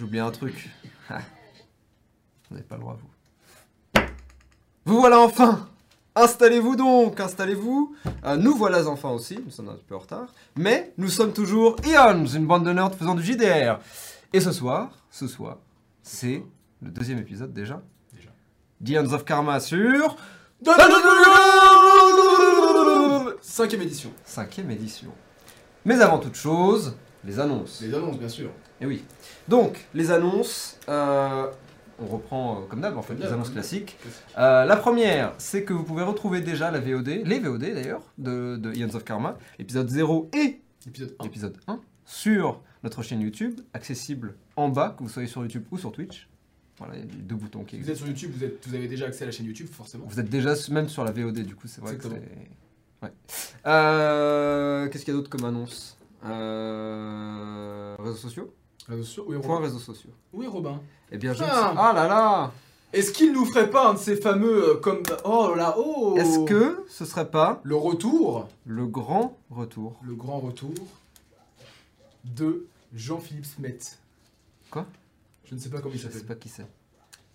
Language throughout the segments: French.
j'ai oublié un truc. Ah. Vous n'avez pas le droit, vous. Vous voilà enfin Installez-vous donc, installez-vous. Euh, nous voilà enfin aussi, nous sommes un petit peu en retard. Mais nous sommes toujours Ions, une bande de nerds faisant du JDR. Et ce soir, ce soir, c'est le deuxième épisode déjà. Déjà. Ions of Karma sur... Cinquième édition. Cinquième édition. Mais avant toute chose, les annonces. Les annonces, bien sûr. Et oui. Donc, les annonces, euh, on reprend euh, comme d'hab en fait, les annonces classiques. Euh, la première, c'est que vous pouvez retrouver déjà la VOD, les VOD d'ailleurs, de, de Ions of Karma, épisode 0 et Épisode 1. épisode 1, sur notre chaîne YouTube, accessible en bas, que vous soyez sur YouTube ou sur Twitch. Voilà, il y a deux boutons qui Vous existent. êtes sur YouTube, vous, êtes, vous avez déjà accès à la chaîne YouTube, forcément. Vous êtes déjà même sur la VOD, du coup, c'est vrai que c'est. Ouais. Qu'est-ce qu'il y a d'autre comme annonce? Euh, Réseaux sociaux Réseaux sociaux. Oui, Point Robin. réseaux sociaux. Oui, Robin. Eh bien, je ne Ah. sais- Ah là là Est-ce qu'il nous ferait pas un de ces fameux euh, comme. Oh là, oh Est-ce que ce serait pas Le retour, le grand retour le grand retour de Jean-Philippe Smet. Quoi Je ne sais pas comment il Je sais s'appelle. pas qui c'est.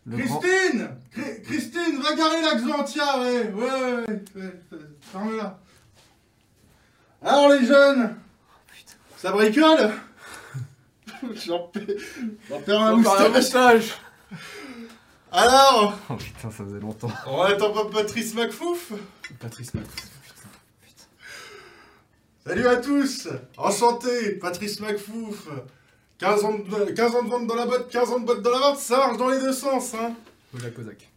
Le grand... Christine Cri- Christine, va garer la Xantia, ouais, ouais, ouais, ouais, ouais, ferme-la. Alors les jeunes. Ça bricole J'en perds à moustache. moustache Alors, Oh putain, ça faisait longtemps. on attend pas Patrice McFouf Patrice Mac. Salut à tous Enchanté, Patrice McFouf 15 ans, de, 15 ans de vente dans la botte, 15 ans de botte dans la vente, ça marche dans les deux sens, hein Kozak.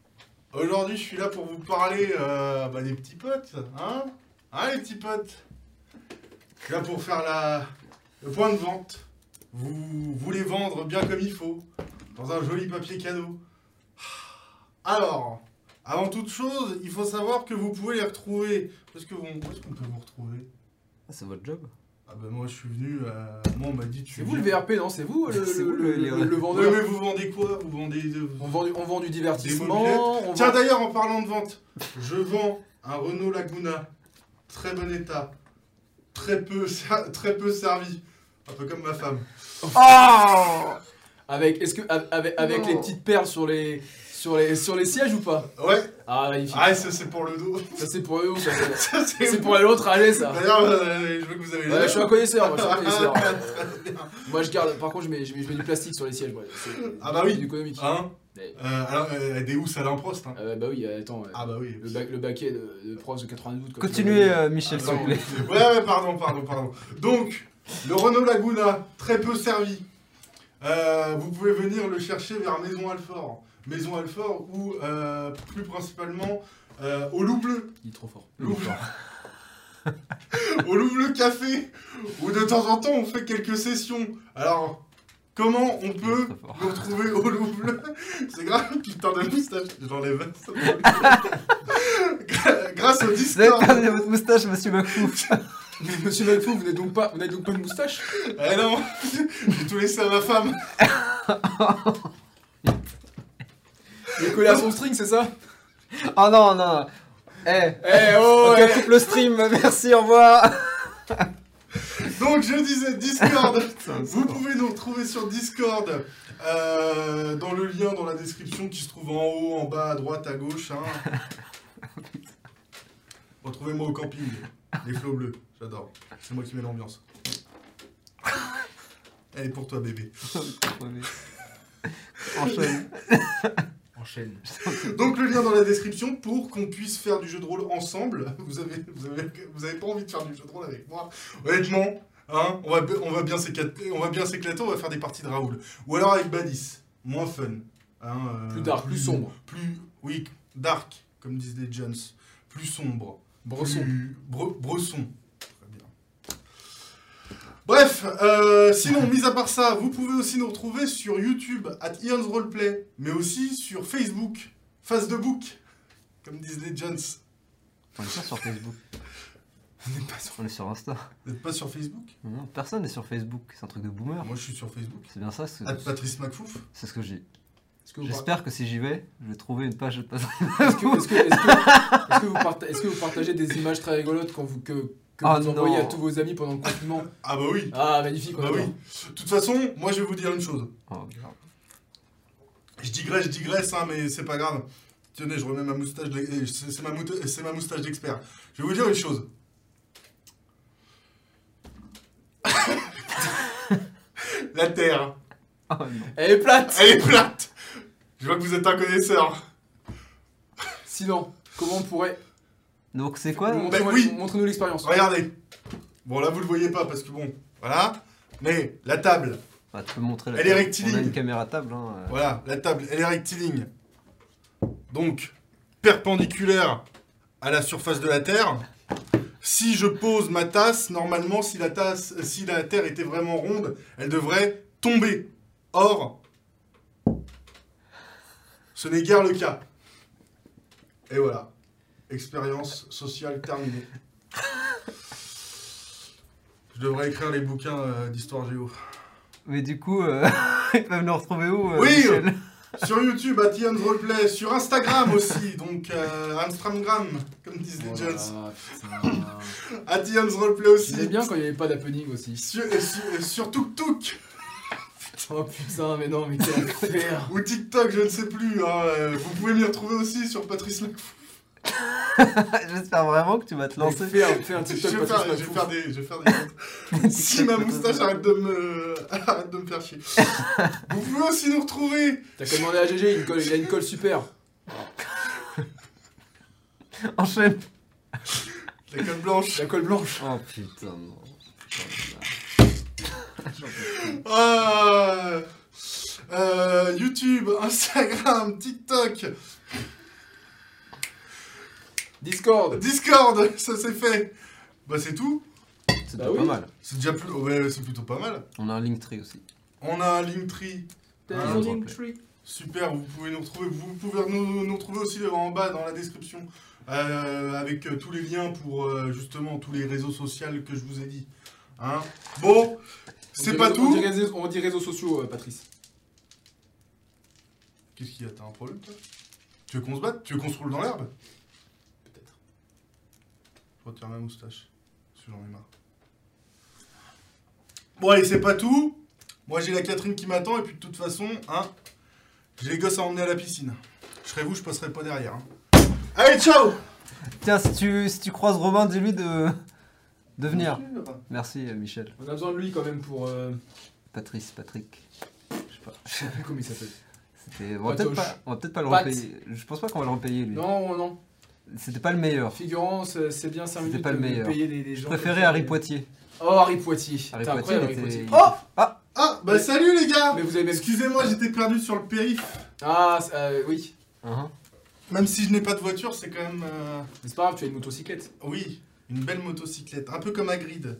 Aujourd'hui, je suis là pour vous parler euh, bah, des petits potes, hein Hein, les petits potes? Je suis là pour faire la... le point de vente. Vous voulez vendre bien comme il faut, dans un joli papier cadeau. Alors, avant toute chose, il faut savoir que vous pouvez les retrouver. Où est-ce que vous- où est-ce qu'on peut vous retrouver? Ah, c'est votre job Ah bah moi, je suis venu... euh, Moi, on m'a dit... tu C'est vous le VRP, non? C'est vous le, C'est le- vous le- le- les- le- le Ouais, vendeur mais vous vendez quoi? Vous vendez... de- on, vend, du- on vend du divertissement. on Tiens, vend- d'ailleurs, en parlant de vente, je vends un Renault Laguna, très bon état, très peu, très peu servi, un peu comme ma femme. Oh Avec, est-ce que, avec, avec les petites perles sur les, sur les, sur les sièges ou pas? Ouais, Ah, magnifique. ah, ça c'est pour le dos. Ça, c'est pour eux, ça, c'est- Ça, c'est pour au trajet, ça. D'ailleurs, euh, je veux que vous avez les Ouais, je suis un connaisseur, moi, je suis un connaisseur. Ah, Moi, je garde, par contre, je mets, je mets, je mets du plastique sur les sièges, ouais. Ah bah oui. c'est économique. Hein? Euh, alors, euh, des housses à l'improst. Hein? Euh, bah oui, euh, attends. euh, Ah bah oui. le, bac, le baquet de, de pros de 92. quoi. Continuez, euh, Michel, Ah, s'il vous plaît. Ouais, ouais, pardon, pardon, pardon. Donc, le Renault Laguna, très peu servi. Euh, vous pouvez venir le chercher vers Maison Alfort. Maison Alfort ou euh, plus principalement euh, au Loup Bleu. Il est trop fort. Loup Bleu. au Loup Bleu Café, où de temps en temps on fait quelques sessions. Alors, comment on peut nous retrouver au Loup Bleu C'est grave, putain de moustache, j'enlève. Grâce au Vous avez Discord. votre moustache, monsieur McFouf. Monsieur McFou, vous n'avez donc pas, vous n'avez donc pas de moustache Eh non, j'ai tout laissé à ma femme. Il est collé à son string, c'est ça Oh non, non. Eh, Eh oh ok, eh. coupe le stream, merci, au revoir. Donc je disais Discord. Vous pouvez nous retrouver sur Discord euh, dans le lien dans la description qui se trouve en haut, en bas, à droite, à gauche. hein. Retrouvez-moi au camping, les flots bleus, j'adore. C'est moi qui mets l'ambiance. Elle est pour toi bébé. Enchaîne. Enchaîne. Donc le lien dans la description pour qu'on puisse faire du jeu de rôle ensemble. Vous avez, vous avez, vous avez pas envie de faire du jeu de rôle avec moi Honnêtement, hein, on va, on va bien s'éclater, on va bien s'éclater, on va faire des parties de Raoul. Ou alors avec Badis, moins fun. hein, euh, Plus dark, plus sombre. Plus, oui, dark, comme disent les Jones. Plus sombre. Bresson. Plus bre- bresson. Bref, euh, sinon, mis à part ça, vous pouvez aussi nous retrouver sur YouTube, at Ian's Roleplay, mais aussi sur Facebook, Face de Book, comme disent les Jones. On est pas sur Facebook. On n'est pas sur... On est sur Insta. Vous n'êtes pas sur Facebook? Non, personne n'est sur Facebook. C'est un truc de boomer. Moi, je suis sur Facebook. C'est bien ça, c'est At Patrice McFouf. c'est ce que j'ai. Que, J'espère que si j'y vais, je vais trouver une page de Patrick. par- est-ce que, est-ce que, est-ce que, est-ce que vous parta- est-ce que vous partagez des images très rigolotes quand vous, que, que Ah vous envoyez à tous vos amis pendant le confinement. Ah bah oui. Ah, magnifique, Bah oui. De toute façon, moi je vais vous dire une chose. Oh. Je digresse, je digresse, hein, mais c'est pas grave. Tenez, je remets ma moustache, de- eh, c'est ma, ma moustache d'expert. Je vais vous dire une chose. La Terre, Oh, non. Elle est plate elle est plate. Je vois que vous êtes un connaisseur. Sinon, comment on pourrait. Donc c'est quoi Montre-nous Bah oui. montre-nous l'expérience. Regardez. Bon, là, vous le voyez pas parce que bon, voilà. Mais la table, Ah, Tu peux montrer la Elle est table. rectiligne. On a une caméra table. Hein. euh. voilà, la table, elle est rectiligne. Donc, perpendiculaire à la surface de la Terre. Si je pose ma tasse, normalement, si la tasse, si la Terre était vraiment ronde, elle devrait tomber. Or, ce n'est guère le cas. Et voilà. Expérience sociale terminée. Je devrais écrire les bouquins euh, d'histoire géo. Mais du coup, euh, ils peuvent nous retrouver où euh, Oui. Michel? Sur YouTube, à Tion's Roleplay, sur Instagram aussi, donc euh, Amstramgram, comme disent les Jones. putain. À Tion's Roleplay aussi. J'aimais bien quand il n'y avait pas d'happening aussi. Sur, euh, sur, euh, sur Tuk Tuk Oh putain, mais non, mais quel enfer ou TikTok, je ne sais plus. hein, euh, vous pouvez m'y retrouver aussi sur Patrice Macfou. J'espère vraiment que tu vas te lancer. Fais un, fais un Je vais, faire, Patrice je vais Macfouf. faire des. Je vais faire des si ma moustache arrête de me, arrête de me faire chier. Vous pouvez aussi nous retrouver T'as qu'à demander à GG, il a une colle, il a une colle super. Enchaîne. la colle blanche. La colle blanche. Oh putain, non. Putain, Ah, euh, YouTube, Instagram, TikTok, Discord. Discord, ça c'est fait. Bah c'est tout. C'est Bah pas oui. mal. C'est déjà plus. Ouais, c'est plutôt pas mal. On a un Linktree aussi. On a un Linktree. Ah, tree. Super, vous pouvez nous retrouver. Vous pouvez nous, nous retrouver aussi en bas dans la description euh, avec euh, tous les liens pour euh, justement tous les réseaux sociaux que je vous ai dit. Hein bon, On c'est pas réseau- On tout. dit, réseaux, on dit réseaux sociaux, euh, Patrice. Qu'est-ce qu'il y a? T'as un problème toi? Tu veux qu'on se batte? Tu veux qu'on se roule dans l'herbe? Retire ma moustache. Parce que j'en ai marre. Bon, allez, c'est pas tout. Moi, j'ai la Catherine qui m'attend, et puis de toute façon, hein, j'ai les gosses à emmener à la piscine. Je serais vous, je passerai pas derrière. hein. Allez, ciao Tiens, si tu, si tu croises Robin, dis-lui de, de venir. Merci euh, Michel. On a besoin de lui quand même pour. Euh... Patrice, Patrick. Je sais pas. Je sais plus comment il s'appelle. C'était. On va peut-être Patoche. pas, on va peut-être pas le Pat. repayer. Je pense pas qu'on va le repayer lui. Non, non. C'était pas le meilleur. Figurant, c'est c'est bien 5 C'était minutes pas le de meilleur. payer des, des Je gens. préférais comme ça, Harry mais- Poitier. Oh, Harry Poitier. Harry T'es Poitier, incroyable, il Harry était- Poitier. il- Oh Ah, bah salut les gars Mais vous avez même. Excusez-moi, j'étais perdu sur le périph. Ah, c'est- euh, oui. Hein Même si je n'ai pas de voiture, c'est quand même... euh, Mais c'est pas grave, tu as une motocyclette. Oui, une belle motocyclette. Un peu comme Hagrid.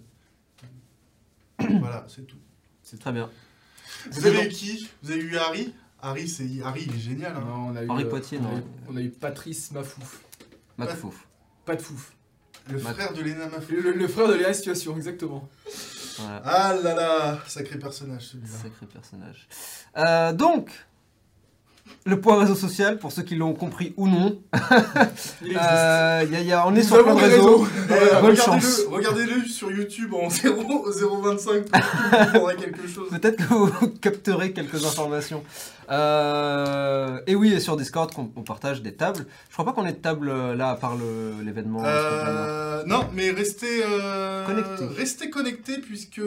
voilà, c'est tout. Très bien. Vous avez eu qui? Vous avez eu Harry? Harry, c'est Harry, il est génial. Hein. Non, on a eu. Harry euh, Poitier, on a non. eu- On a eu Patrice Mafouf. Macfouf. Pas de fouf. Le frère de Lena Mafou. Le, le- le frère de Léa Situation, exactement. Voilà. Ah là là, sacré personnage celui-là. Sacré personnage. Euh, donc, le point réseau social, pour ceux qui l'ont compris ou non, Il existe. euh, y a- y a- on est Nous sur plein de réseaux. Euh, bonne regardez-le, chance. regardez-le sur YouTube en 0, 0,25 pour quelque chose. Peut-être que vous capterez quelques informations. Euh, et oui, et sur Discord, on partage des tables. Je crois pas qu'on ait de table euh, là, à part l'événement. Euh, non, mais restez Connectés. Restez connectés puisque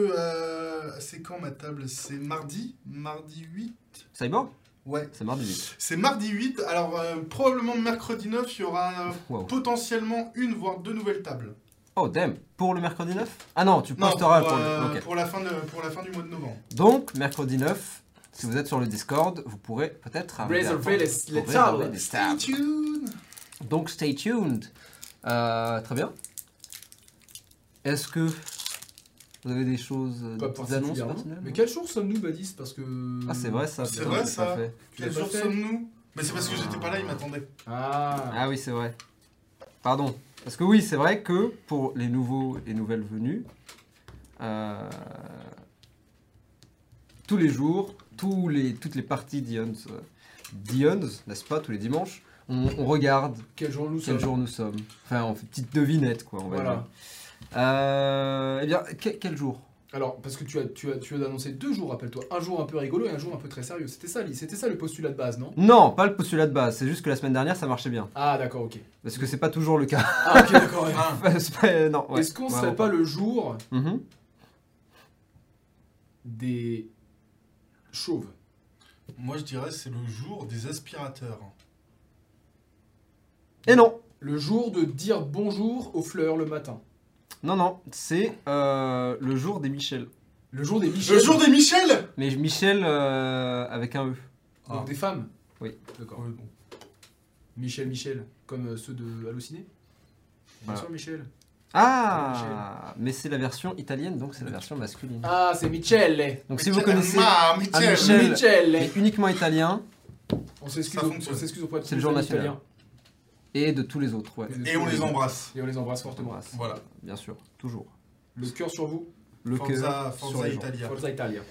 c'est quand ma table? C'est mardi, mardi 8. Cyborg? Ouais, C'est mardi 8. c'est mardi 8. Alors euh, probablement mercredi 9, il y aura euh, Wow. potentiellement une voire deux nouvelles tables. Oh, damn. Pour le mercredi 9 Ah non, tu Non, posteras pour, pour, euh, pour la fin de, pour la fin du mois de novembre. Donc, mercredi 9, si vous êtes sur le Discord, vous pourrez peut-être Réserver les- les tables. Stay tuned. Donc, stay tuned. Euh, très bien. Est-ce que vous avez des choses, euh, Pas des petites annonces personnelles Mais quel jour sommes-nous, Badis Parce que. Ah, c'est vrai ça. C'est vrai, ça. fait. Quel jour sommes-nous? Mais c'est parce que j'étais pas là, il m'attendait. Ah. Ah oui, c'est vrai. Pardon. Parce que oui, c'est vrai que pour les nouveaux et nouvelles venus, euh, tous les jours, tous les, toutes les parties d'Ions, euh, d'Ions, n'est-ce pas, tous les dimanches, on, on regarde Quel jour nous quel sommes jour nous sommes. Enfin, on fait une petite devinette, quoi, on va Voilà. dire. Euh, eh bien, que- quel jour? Alors, parce que tu as, tu as, tu as annoncé deux jours, rappelle-toi. Un jour un peu rigolo et un jour un peu très sérieux. C'était ça, c'était ça le postulat de base, non? Non, pas le postulat de base. C'est juste que la semaine dernière, ça marchait bien. Ah, d'accord, ok. Parce que c'est pas toujours le cas. Ah, ok, d'accord. ouais. Ouais. Est-ce qu'on Vraiment serait pas le jour Mhm. des chauves? Moi je dirais c'est le jour des aspirateurs. Et non Le jour de dire bonjour aux fleurs le matin. Non, non, c'est euh, le jour des Michel. Le jour des Michel. Le jour des Michel Mais Michel euh, avec un E. Donc Ah. des femmes Oui. D'accord. Ouais, bon. Michel, Michel, comme euh, ceux de Halluciné Bien Voilà. sûr, Michel. Ah Mais c'est la version italienne, donc c'est la version masculine. Ah, c'est Michele. Donc si vous connaissez Ah, Michel Michel. Michele. mais uniquement italien On s'excuse Ça au- fonctionne. on s'excuse auprès de C'est le jour national. Et de tous les autres, ouais. Et on les embrasse. Et on les embrasse fortement. Embrasse. Voilà. Bien sûr, toujours. Le cœur sur vous. Le Forza, cœur sur les. Italia. Forza Italia.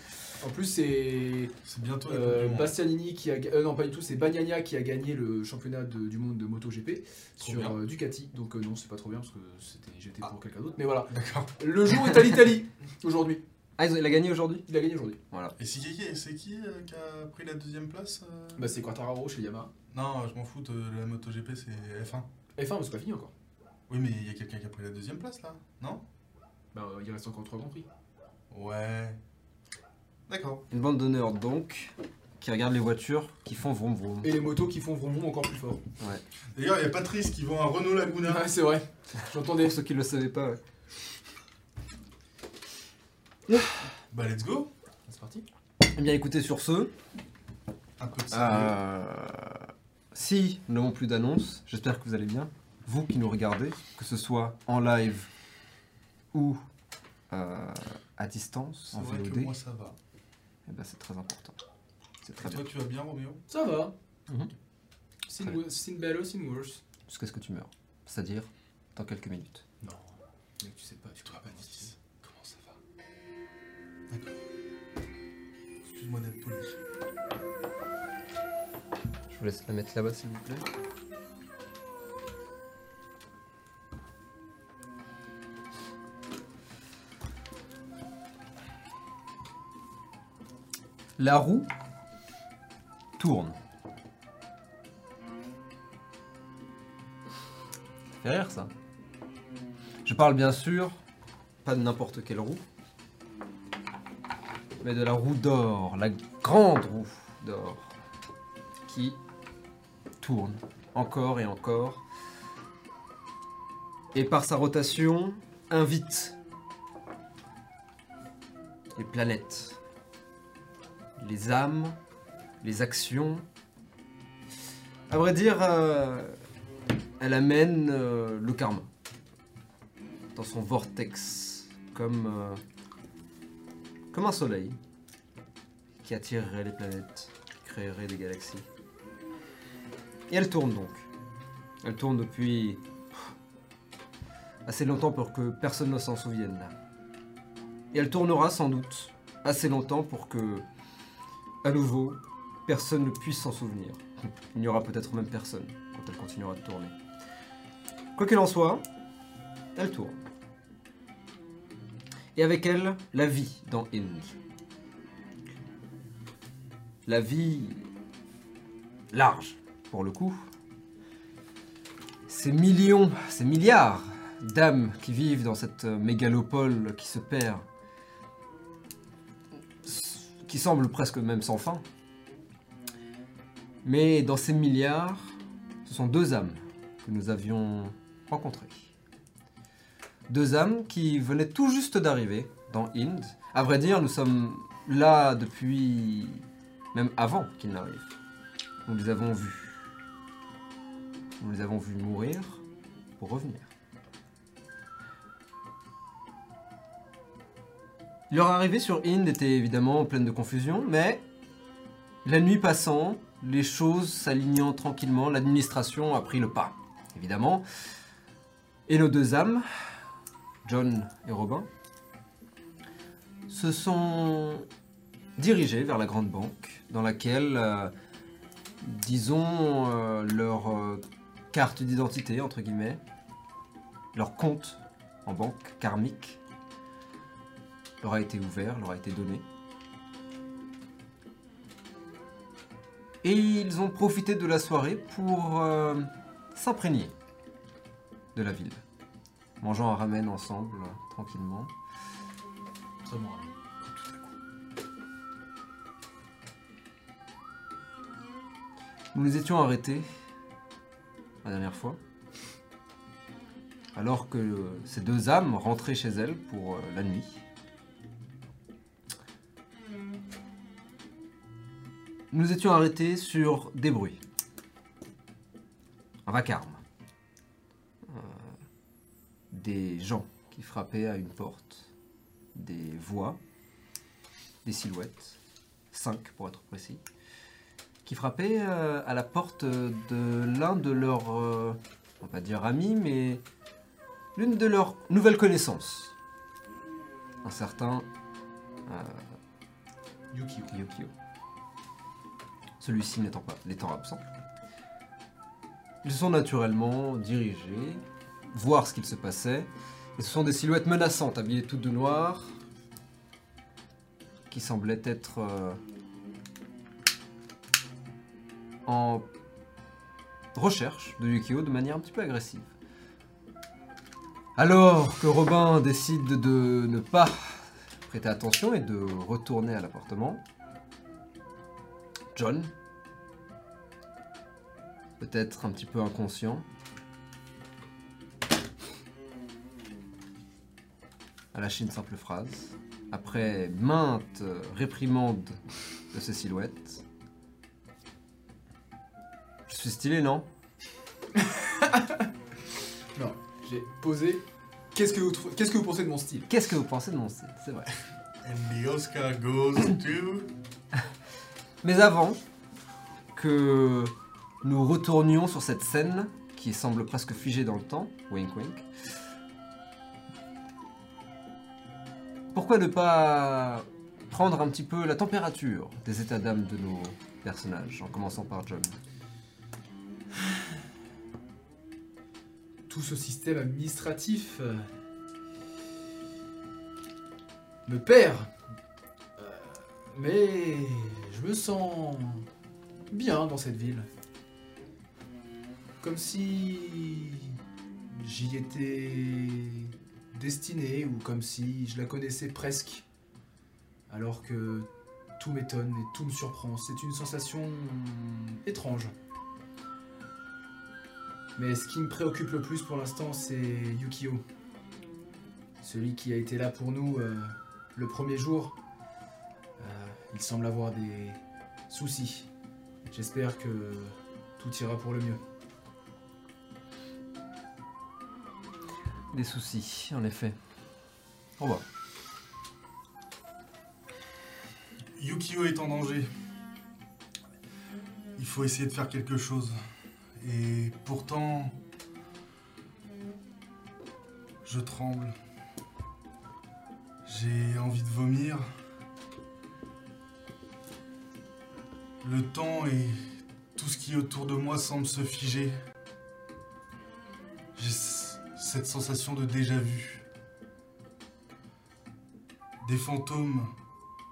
En plus, c'est C'est bientôt euh. Bastianini qui a euh, non pas du tout, c'est Bagnagna qui a gagné le championnat de- du monde de MotoGP Trop sur euh, Ducati. Donc euh, non, c'est pas trop bien parce que c'était j'étais Ah. pour quelqu'un d'autre. Mais voilà, D'accord. le jour est à l'Italie aujourd'hui. Ah, il a gagné aujourd'hui? Il a gagné aujourd'hui. Voilà. Et c'est qui, c'est qui qui a pris la deuxième place euh? Bah c'est Quartararo chez Yamaha. Non, je m'en fous, de la MotoGP c'est F1. F1, mais c'est pas fini encore. Oui, mais il y a quelqu'un qui a pris la deuxième place là Non? Bah euh, il reste encore trois grands prix. Ouais. D'accord. Une bande d'honneur donc, qui regarde les voitures qui font vroom vroom. Et les motos qui font vroom vroom encore plus fort. D'ailleurs, il y a Patrice qui vend un Renault Laguna. Ouais, c'est vrai. J'entendais. Pour ceux qui ne le savaient pas, ouais. Bah, let's go. C'est parti. Eh bien écoutez, sur ce, Un peu de sérieux. euh, si nous n'avons plus d'annonces, j'espère que vous allez bien. Vous qui nous regardez, que ce soit en live ou euh, à distance, en vrai que VOD, moi ça va. eh ben, c'est très important. C'est Et très bien. toi, tu vas bien, Roméo? Ça va. Mhm. Sin, Très bien. sin bello, sin worse. Jusqu'à ce que tu meurs. C'est-à-dire dans quelques minutes. Non. Mec, tu sais pas, tu dois pas comment ça va? D'accord. Excuse-moi d'être poli. Vous laisse la mettre là-bas s'il vous plaît. La roue tourne. Ça fait rire ça. Je parle bien sûr pas de n'importe quelle roue, mais de la roue d'or, la grande roue d'or qui encore et encore. Et par sa rotation, invite les planètes, les âmes, les actions. À vrai dire, euh, elle amène euh, le karma dans son vortex, comme, euh, comme un soleil qui attirerait les planètes, créerait des galaxies. Et elle tourne donc. Elle tourne depuis assez longtemps pour que personne ne s'en souvienne. Et elle tournera sans doute assez longtemps pour que, à nouveau, personne ne puisse s'en souvenir. Il n'y aura peut-être même personne quand elle continuera de tourner. Quoi qu'il en soit, elle tourne. Et avec elle, la vie dans Ind. La vie large, pour le coup. Ces millions, ces milliards d'âmes qui vivent dans cette mégalopole qui se perd, qui semble presque même sans fin. Mais dans ces milliards, ce sont deux âmes que nous avions rencontrées. Deux âmes qui venaient tout juste d'arriver dans Ind. À vrai dire, nous sommes là depuis même avant qu'ils n'arrivent. Nous les avons vus. Nous les avons vus mourir pour revenir. Leur arrivée sur Ind était évidemment pleine de confusion, mais la nuit passant, les choses s'alignant tranquillement, l'administration a pris le pas, évidemment. Et nos deux âmes, John et Robin, se sont dirigés vers la grande banque dans laquelle, euh, disons, euh, leur euh, carte d'identité, entre guillemets, leur compte en banque karmique leur a été ouvert, leur a été donné. Et ils ont profité de la soirée pour euh, s'imprégner de la ville. Mangeant un ramen ensemble, euh, tranquillement. Très bon. Nous les étions arrêtés la dernière fois. Alors que euh, ces deux âmes rentraient chez elles pour euh, la nuit. Nous étions arrêtés sur des bruits. Un vacarme. Euh, des gens qui frappaient à une porte. Des voix. Des silhouettes. Cinq pour être précis qui frappait euh, à la porte de l'un de leurs, euh, on va pas dire amis, mais l'une de leurs nouvelles connaissances. Un certain euh, Yukio. Yukio. Celui-ci n'étant pas l'étant absent. Ils se sont naturellement dirigés, voir ce qu'il se passait. Et ce sont des silhouettes menaçantes, habillées toutes de noir, qui semblaient être euh, en recherche de Yukio de manière un petit peu agressive. Alors que Robin décide de ne pas prêter attention et de retourner à l'appartement, John, peut-être un petit peu inconscient, a lâché une simple phrase. Après maintes réprimandes de ces silhouettes. Je suis stylé, non Non, j'ai posé. Qu'est-ce que, vous trou- qu'est-ce que vous pensez de mon style? Qu'est-ce que vous pensez de mon style? C'est vrai. And the Oscar goes to. Mais avant que nous retournions sur cette scène qui semble presque figée dans le temps, wink wink, pourquoi ne pas prendre un petit peu la température des états d'âme de nos personnages, en commençant par John? Tout ce système administratif euh, me perd. Euh, mais je me sens bien dans cette ville. Comme si j'y étais destiné ou comme si je la connaissais presque. Alors que tout m'étonne et tout me surprend. C'est une sensation étrange. Mais ce qui me préoccupe le plus pour l'instant, c'est Yukio. Celui qui a été là pour nous euh, le premier jour. Euh, il semble avoir des soucis. J'espère que tout ira pour le mieux. Des soucis, en effet. Au revoir. Yukio est en danger. Il faut essayer de faire quelque chose. Et pourtant, je tremble. J'ai envie de vomir. Le temps et tout ce qui est autour de moi semble se figer. J'ai cette sensation de déjà-vu. Des fantômes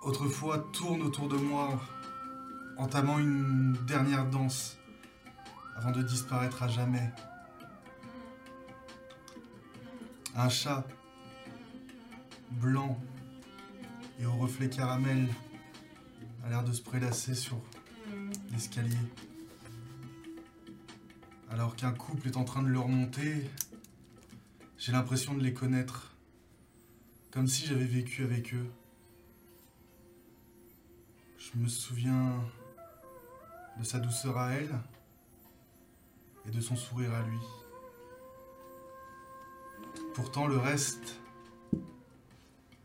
autrefois tournent autour de moi, entamant une dernière danse avant de disparaître à jamais. Un chat blanc et au reflet caramel a l'air de se prélasser sur l'escalier. Alors qu'un couple est en train de le remonter, j'ai l'impression de les connaître, comme si j'avais vécu avec eux. Je me souviens de sa douceur à elle de son sourire à lui. Pourtant, le reste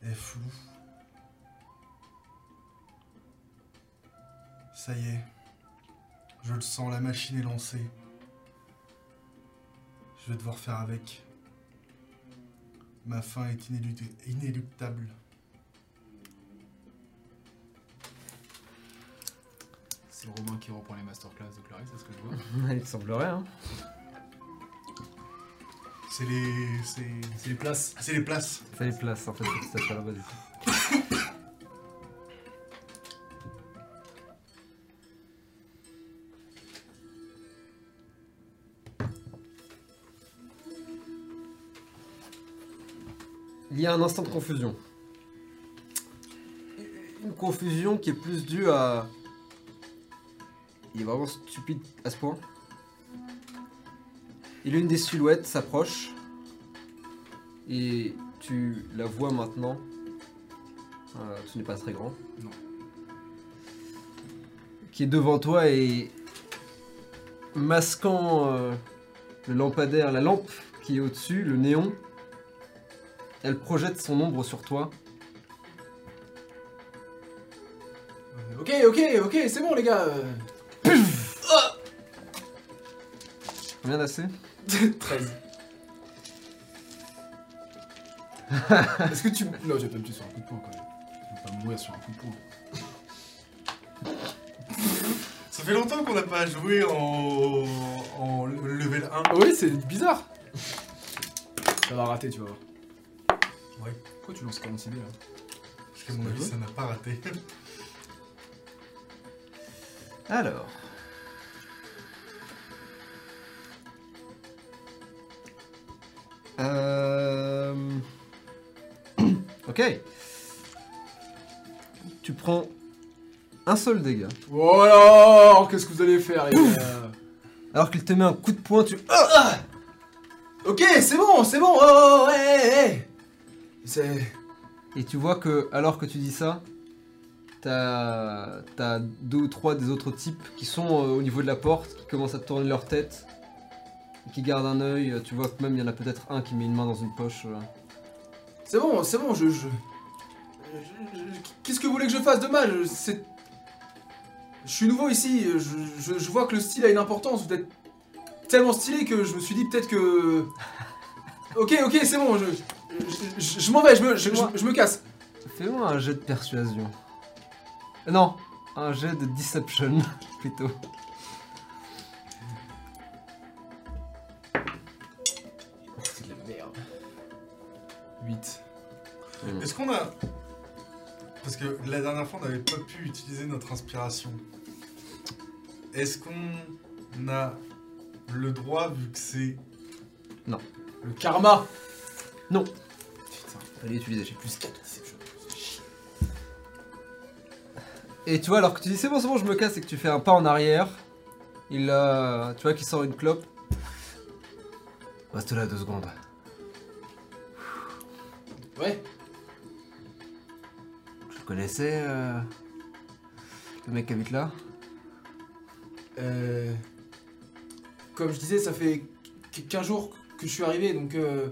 est flou. Ça y est, je le sens, la machine est lancée. Je vais devoir faire avec. Ma fin est inéluct- inéluctable. C'est Romain qui reprend les masterclass de Clarisse, c'est ce que je vois. Il semblerait, hein. C'est les. C'est. C'est les places. C'est les places. Ça les place en fait, c'est ça. Il y a un instant de confusion. Une confusion qui est plus due à... Il est vraiment stupide à ce point. Et l'une des silhouettes s'approche. Et tu la vois maintenant. Euh, ce n'est pas très grand. Non. Qui est devant toi et masquant euh, le lampadaire, la lampe qui est au-dessus, le néon. Elle projette son ombre sur toi. Euh, Ok, ok, ok, c'est bon les gars. euh. Combien d'assez 13. Est-ce que tu. Non, je vais pas me tuer sur un coup de poing quand même. Je vais pas mourir sur un coup de poing. Ça fait longtemps qu'on n'a pas joué en. en level 1. Ah oui, c'est bizarre. Ça va rater, tu vas voir. Ouais. Pourquoi tu lances 46 dés là? Parce qu'à mon avis, ça n'a pas raté. Alors. Euh... ok. Tu prends un seul dégât. Oh alors Qu'est-ce que vous allez faire, les gars Alors qu'il te met un coup de poing, tu... Ah Ok, c'est bon, c'est bon Oh, ouais C'est. Et tu vois que, alors que tu dis ça, t'as as deux ou trois des autres types qui sont euh, au niveau de la porte, qui commencent à tourner leur tête, qui gardent un œil. Tu vois que même il y en a peut-être un qui met une main dans une poche. euh. C'est bon, c'est bon, je. je... je- je- Qu'est-ce que vous voulez que je fasse de mal? C'est. Je suis nouveau ici, je, vois que le style a une importance, vous êtes tellement stylé que je me suis dit peut-être que. Ok, ok, c'est bon, je. Je, je- je m'en vais, je me, je me casse. Fais-moi un jet de persuasion. Euh, Non, un jet de deception, plutôt. 8. Est-ce qu'on a. Parce que la dernière fois, on n'avait pas pu utiliser notre inspiration. Est-ce qu'on a le droit, vu que c'est. Le karma? Non. Putain, Fallait utiliser, j'ai plus 4 deception. Et tu vois, alors que tu dis c'est bon, c'est bon, je me casse et que tu fais un pas en arrière, il a. Tu vois qu'il sort une clope. Reste là deux secondes. Ouais, Tu le connaissais, euh, le mec qui habite là euh. Comme je disais, ça fait qu- 15 jours que je suis arrivé, donc euh,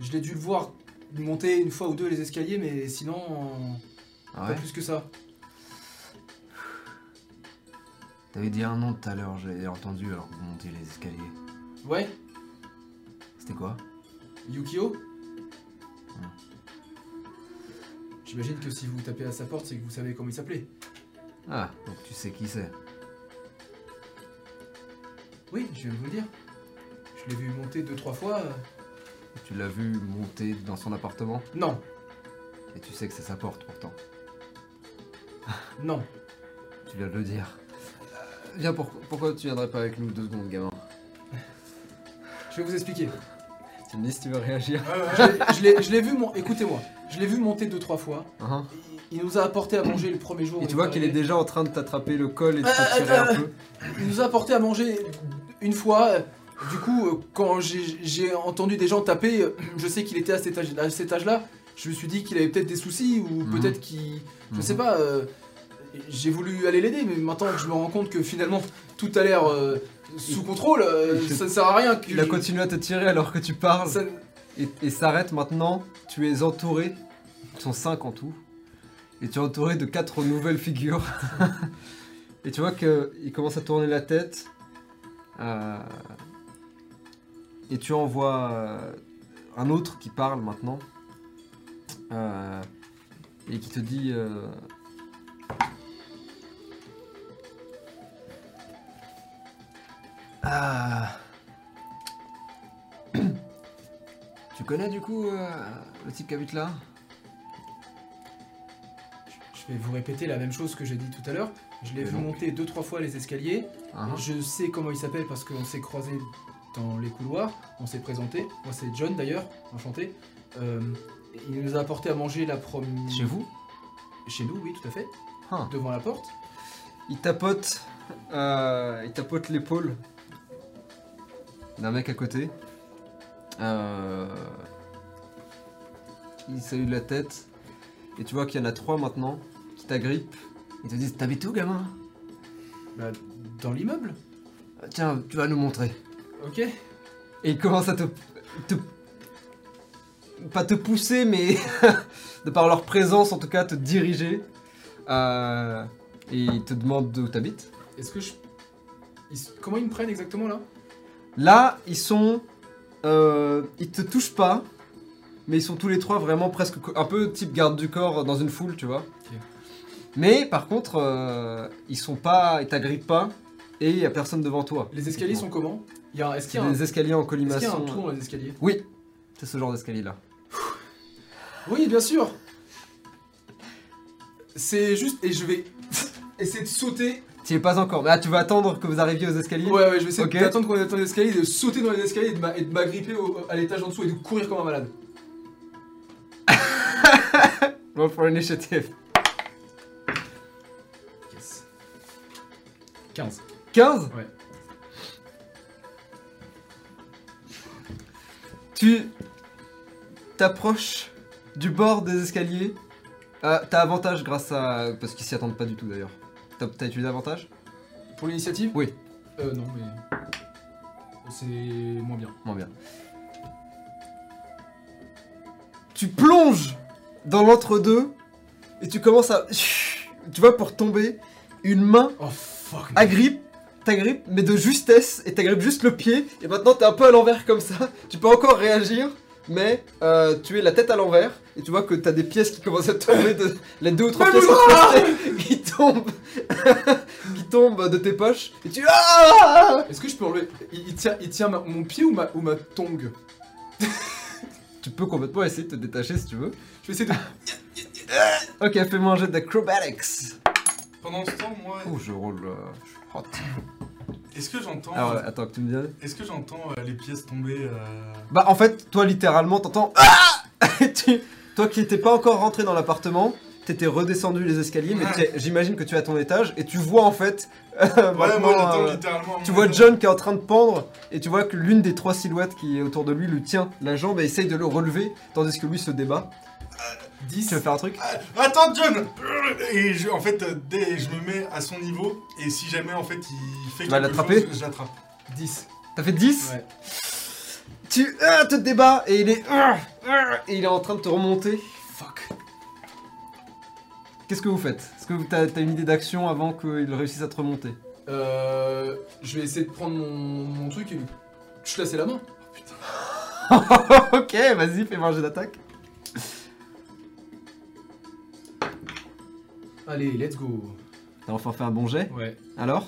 je l'ai dû le voir monter une fois ou deux les escaliers, mais sinon. Ah Pas ouais plus que ça. T'avais dit un nom tout à l'heure, j'ai entendu alors que vous montiez les escaliers. Ouais, C'était quoi? Yukio? J'imagine que si vous tapez à sa porte, c'est que vous savez comment il s'appelait. Ah, donc tu sais qui c'est. Oui, je viens de vous le dire. Je l'ai vu monter deux, trois fois. euh, Tu l'as vu monter dans son appartement? Non, et tu sais que c'est sa porte pourtant. non. Tu viens de le dire. Euh, Viens, pour- pourquoi tu viendrais pas avec nous deux secondes, gamin? Je vais vous expliquer. Tu me dis si tu veux réagir. L'ai- je l'ai vu, mon... écoutez-moi, je l'ai vu monter deux, trois fois. Hein Il il nous a apporté à manger le premier jour. et tu vois qu'il est déjà en train de t'attraper le col et de tirer un euh, peu. Il nous a apporté à manger une fois. Du coup, euh, quand j'ai- entendu des gens taper, je sais qu'il était à cet âge- âge-là. Je me suis dit qu'il avait peut-être des soucis ou Mhm. peut-être qu'il. Je Mhm. sais pas. euh, J'ai voulu aller l'aider, mais maintenant que je me rends compte que finalement tout a l'air euh, sous contrôle, euh, ça ne sert à rien. Que Il a je- continué à te tirer alors que tu parles ça- et, s'arrête maintenant. Tu es entouré, ils sont 5 en tout, et tu es entouré de quatre nouvelles figures. et tu vois qu'il commence à tourner la tête. euh, et tu en vois euh, un autre qui parle maintenant. euh, et qui te dit... euh, Ah. Tu connais du coup euh, le type qui habite là? Je vais vous répéter la même chose que j'ai dit tout à l'heure. Je l'ai vu donc monter deux trois fois les escaliers. Hein Je sais comment il s'appelle parce qu'on s'est croisés dans les couloirs, on s'est présenté. Moi c'est John d'ailleurs, enchanté. Euh, il nous a apporté à manger la première. Chez vous? Chez nous, oui, tout à fait. Hein. Devant la porte. Il tapote, euh, il tapote l'épaule d'un mec à côté. Euh, il salue de la tête. Et tu vois qu'il y en a trois maintenant qui t'agrippent. Ils te disent T'habites où, gamin? Bah, dans l'immeuble. Euh, Tiens, tu vas nous montrer. Ok. Et il commence à te. te- pas te pousser, mais de par leur présence, en tout cas, te diriger. Euh, et il te demande où t'habites. Est-ce que je. Ils- Comment ils me prennent exactement là? Là, ils sont. Euh, ils te touchent pas, mais ils sont tous les trois vraiment presque un peu type garde du corps dans une foule, tu vois. Mais par contre, euh, ils sont pas. Ils t'agrippent pas, et il y a personne devant toi. Les escaliers sont comment? Il y a... Est-ce qu'il y a un... des escaliers en est-ce qu'il y a un colimaçon. trou dans les escaliers? Oui, c'est ce genre d'escalier là. Oui, bien sûr. C'est juste et je vais essayer de sauter. Tu y es pas encore. Mais là, tu vas attendre que vous arriviez aux escaliers? Ouais, ouais, je vais essayer Ok. d'attendre qu'on ait atteint les escaliers, de sauter dans les escaliers et de m'a- et de m'agripper au- à l'étage en dessous et de courir comme un malade. Roll for initiative. Yes. 15. 15 Ouais. Tu t'approches du bord des escaliers. Euh, T'as avantage grâce à. Parce qu'ils s'y attendent pas du tout d'ailleurs. T'as utilisé avantage Pour l'initiative? Oui. Euh, non, mais. C'est moins bien. Moins bien. Tu plonges dans l'entre-deux et tu commences à. Tu vois, pour tomber, une main Oh fuck. agrippe, t'agrippe, mais de justesse, et t'agrippe juste le pied, et maintenant t'es un peu à l'envers comme ça. Tu peux encore réagir, mais euh, tu es la tête à l'envers, et tu vois que t'as des pièces qui commencent à tomber, de, les deux ou trois Mais pièces qui, tombent, qui tombent de tes poches, et tu ah Est-ce que je peux enlever. Il, il tient, il tient ma- mon pied ou ma, ou ma tongue Tu peux complètement essayer de te détacher si tu veux. Je vais essayer de. Ok, fais-moi un jet d'acrobatics. Pendant ce temps, moi, Oh, je roule. euh, je suis hot. Est-ce que j'entends Alors, attends que tu me dises. est-ce que j'entends euh, les pièces tomber euh, Bah en fait, toi littéralement, t'entends Ah tu- Toi qui étais pas encore rentré dans l'appartement, t'étais redescendu les escaliers, mais t'es- j'imagine que tu es à ton étage et tu vois en fait. euh, Ouais, maintenant, moi euh, littéralement. tu vois. John qui est en train de pendre et tu vois que l'une des trois silhouettes qui est autour de lui lui tient la jambe et essaye de le relever tandis que lui se débat. 10. Tu veux faire un truc Attends John Et je- en fait, euh, dès je me mets à son niveau et si jamais en fait il fait Tu vas quelque l'attraper chose, je l'attrape. 10. T'as fait 10 Ouais. Tu ah, te débats et il est ah, ah, et il est en train de te remonter. Fuck. Qu'est-ce que vous faites Est-ce que t'as as une idée d'action avant qu'il réussisse à te remonter Euh. Je vais essayer de prendre mon, mon truc et lui chlasser la main. ok, vas-y, fais manger d'attaque. Allez, let's go. T'as enfin fait un bon jet. Ouais. Alors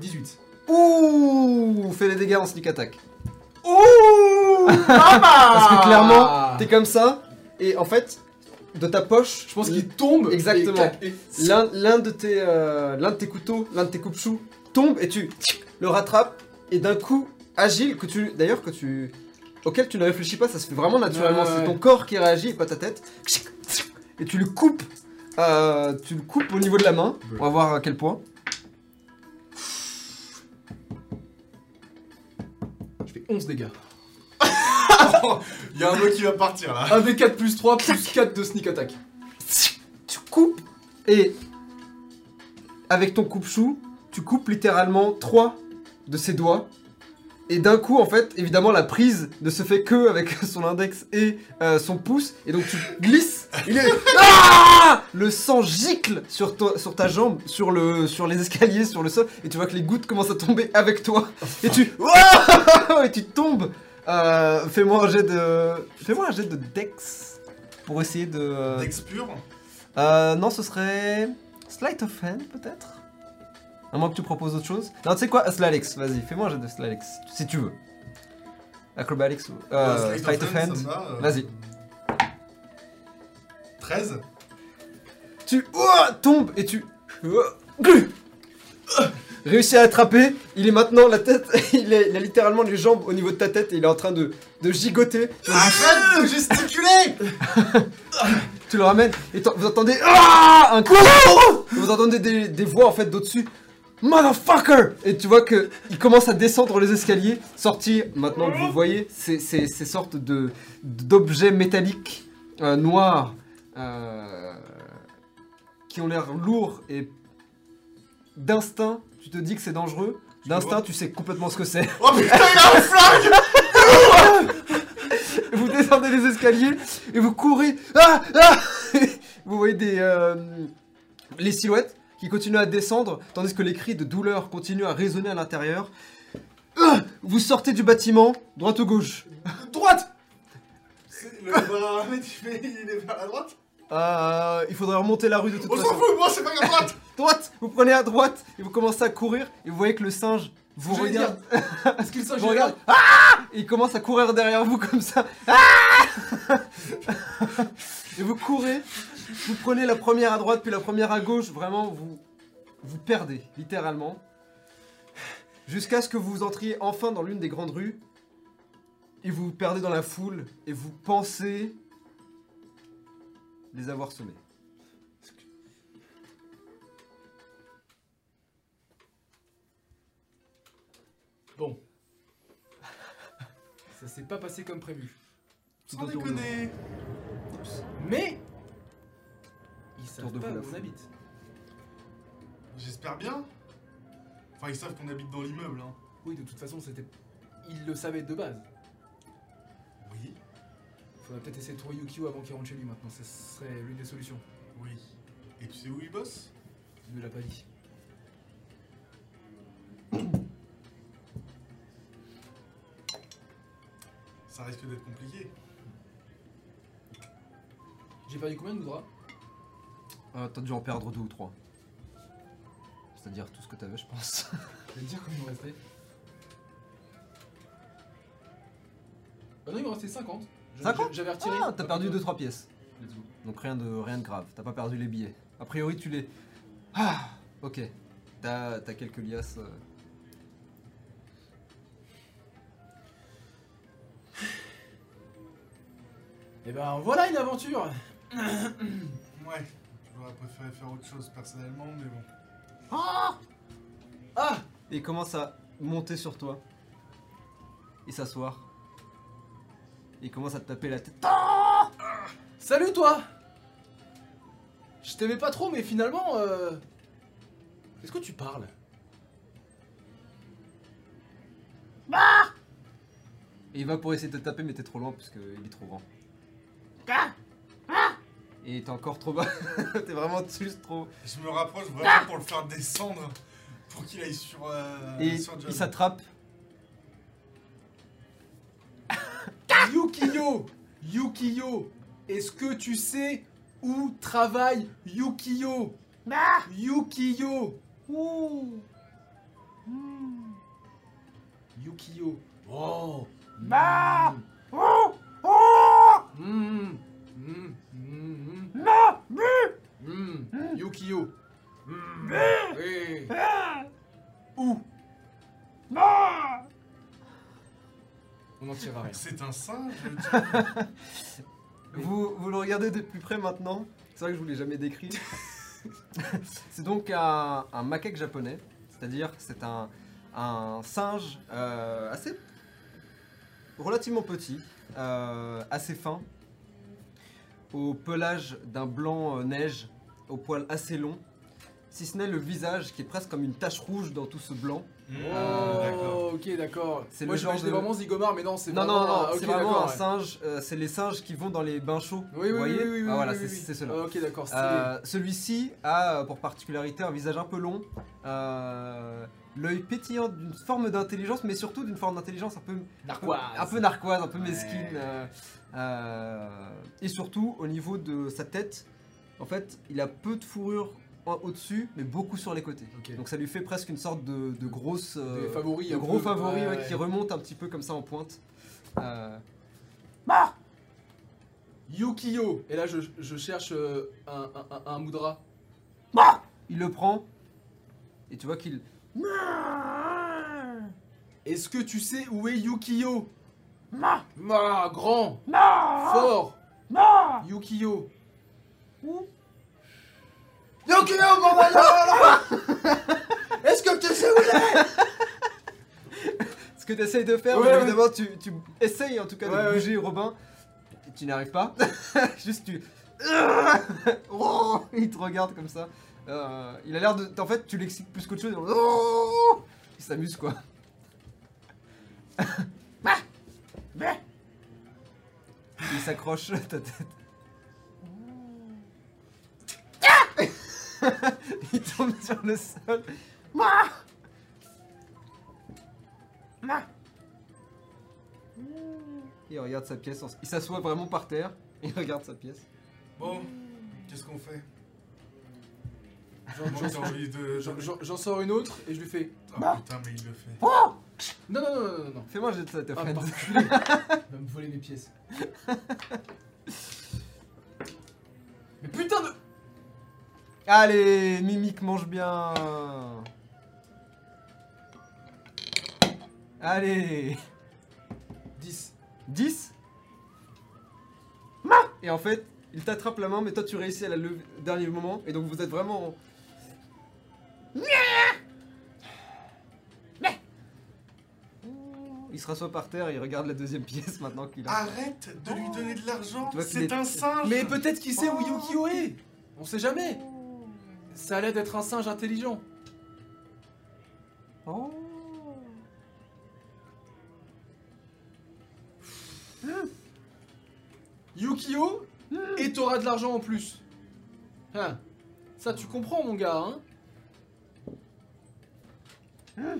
18. Ouh Fais les dégâts en sneak attack. Ouh Parce que clairement, t'es comme ça, et en fait, de ta poche, Je pense qu'il tombe. Exactement. et l'un l'un de tes euh, l'un de tes couteaux, l'un de tes coupe-choux tombe et tu le rattrapes et d'un coup agile que tu d'ailleurs que tu auquel tu ne réfléchis pas, ça se fait vraiment naturellement. Ouais, ouais, C'est ton corps qui réagit et pas ta tête. Et tu le coupes, euh, tu le coupes au niveau de la main. On va voir à quel point. Je fais 11 dégâts. Il y a un mot qui va partir là. 1 des 4 plus 3 plus 4 de sneak attack. Tu coupes et avec ton coupe-chou, tu coupes littéralement trois de ses doigts. Et d'un coup, en fait, évidemment, la prise ne se fait que avec son index et euh, son pouce. Et donc tu glisses. Il est... Ah le sang gicle sur, toi- sur ta jambe, sur, le, sur les escaliers, sur le sol. Et tu vois que les gouttes commencent à tomber avec toi. Et tu... et tu tombes. Euh, Fais-moi un jet de... Fais-moi un jet de Dex. Pour essayer de... Dex pur. euh, non, ce serait. Sleight of hand, peut-être À moins que tu proposes autre chose. Non, tu sais quoi? Slalix, vas-y, fais-moi un jet de Slalix, si tu veux. Acrobatics ou Euh, Fight of Hand, euh, Vas-y. 13 Tu oh, tombes et tu réussis à attraper. Il est maintenant la tête, il, est- il a littéralement les jambes au niveau de ta tête et il est en train de, de gigoter. Arrête de gesticuler Tu le ramènes et vous entendez ah, un coup. Vous entendez des, des voix en fait d'au-dessus. Motherfucker Et tu vois que il commence à descendre les escaliers, sortir, maintenant que vous voyez, ces, ces- ces sortes de d'objets métalliques euh, noirs euh, qui ont l'air lourds et d'instinct, tu te dis que c'est dangereux. D'instinct, tu sais complètement ce que c'est. Oh putain, il a un flingue vous descendez les escaliers et vous courez. Ah, ah vous voyez des euh, les silhouettes qui continuent à descendre, tandis que les cris de douleur continuent à résonner à l'intérieur. Ah vous sortez du bâtiment, droite ou gauche Droite Le paramètre, il est vers la droite Euh, Il faudrait remonter la rue de toute On s'en façon. fout, moi c'est pas à droite Droite Vous prenez à droite et vous commencez à courir et vous voyez que le singe vous regarde. Est-ce qu'il s'en vous regarde. Ah Et il commence à courir derrière vous comme ça. Ah et vous courez, vous prenez la première à droite puis la première à gauche, vraiment vous vous perdez littéralement jusqu'à ce que vous entriez enfin dans l'une des grandes rues et vous vous perdez dans la foule et vous pensez les avoir semés. Bon. Ça s'est pas passé comme prévu. Sans déconner Mais ils savent de pas où on habite. J'espère bien. Enfin, ils savent qu'on habite dans l'immeuble, hein. Oui, de toute façon, c'était. Ils le savaient de base. Oui, Faudrait peut-être essayer de trouver Yukio avant qu'il rentre chez lui maintenant. Ce serait l'une des solutions. oui. Et tu sais où il bosse? Il ne l'a pas dit. Ça risque d'être compliqué. J'ai perdu combien de draps Euh, T'as dû en perdre deux ou trois. C'est-à-dire tout ce que t'avais, je pense. Je vais te dire combien il me restait. Ah non, il me restait 50. Je- 50? J'avais retiré. Ah, t'as perdu 2-3 pièces. Let's go. Donc rien de, rien de grave. T'as pas perdu les billets. A priori, tu les. Ah Ok. T'as t'as quelques liasses. euh. Et ben voilà une aventure Ouais, préféré faire autre chose personnellement, mais bon. Ah Et il commence à monter sur toi. Et s'asseoir. Et il commence à te taper la tête. Salut toi Je t'aimais pas trop, mais finalement, euh... Est-ce que tu parles? Et il va pour essayer de te taper, mais t'es trop loin parce qu'il est trop grand. Et t'es encore trop bas. t'es vraiment dessus, c'est trop. Je me rapproche vraiment pour le faire descendre, pour qu'il aille sur, euh, Et sur il s'attrape. Yukio Yukio Est-ce que tu sais où travaille Yukio? Yukio Ouh. Hmm. Yukio Oh Bah Hmm. Hmm. Hmm. Yukio Hmm. Oui. Où On n'en tirera rien. C'est un singe Vous, vous le regardez de plus près maintenant. C'est vrai que je vous l'ai jamais décrit. c'est donc un, un macaque japonais. C'est-à-dire c'est un, un singe euh, assez relativement petit, euh, assez fin, au pelage d'un blanc euh, neige, au poil assez long. Si ce n'est le visage qui est presque comme une tache rouge dans tout ce blanc. Hmm, Oh, D'accord. ok, d'accord. C'est Moi, le je genre m'imaginais de- vraiment Zigomar, mais non, c'est Non, non, vraiment... non, ah, ok, c'est vraiment un ouais. singe. euh, c'est les singes qui vont dans les bains chauds. Oui, oui, vous oui, voyez oui, oui, Ah, voilà, oui, c'est cela. Ah, ok, d'accord. Euh, Celui-ci a euh, pour particularité un visage un peu long, euh, l'œil pétillant d'une forme d'intelligence, mais surtout d'une forme d'intelligence un peu, Narquoise. un peu narquoise, un peu Ouais. mesquine. euh, euh, et surtout au niveau de sa tête, en fait, il a peu de fourrure au-dessus, mais beaucoup sur les côtés. Donc ça lui fait presque une sorte de, de grosse, euh, Des favoris de gros peu, favoris ouais, ouais, ouais. qui remontent un petit peu comme ça en pointe. Euh, Yukio Et là, je, je cherche euh, un, un, un- un Moudra. il le prend et tu vois qu'il. Est-ce que tu sais où est Yukio? Ma grand Fort Yukio Yukio, bordel Est-ce que tu sais où il est? Ce que tu essayes de faire, Ouais, évidemment, tu, tu essayes en tout cas Ouais, de ouais. bouger Robin. Tu n'y arrives pas. Juste tu. Il te regarde comme ça. Euh, il a l'air de. En fait, tu l'excites plus qu'autre chose. Oh, il s'amuse quoi. Il s'accroche à ta tête. il tombe sur le sol. Il regarde sa pièce. Il s'assoit vraiment par terre. Il regarde sa pièce. Bon, qu'est-ce qu'on fait? J'en- sors une autre et je lui fais. Ah putain, mais il le fait. Non, non, non, non, non. Fais-moi jet de ça, ta Ah, friend. par enculé. Il va me voler mes pièces. Mais putain de. Allez, Mimique mange bien. Allez 10. 10 Et en fait, il t'attrape la main, mais toi tu réussis à la lever au dernier moment, et donc vous êtes vraiment... en- Il se rassoit par terre et il regarde la deuxième pièce maintenant qu'il a. Arrête de lui donner de l'argent C'est est- un singe Mais peut-être qu'il sait où Yukio est On sait jamais Ça a l'air d'être un singe intelligent. Oh. Yukio et t'auras de l'argent en plus. Hein. Ça tu comprends mon gars hein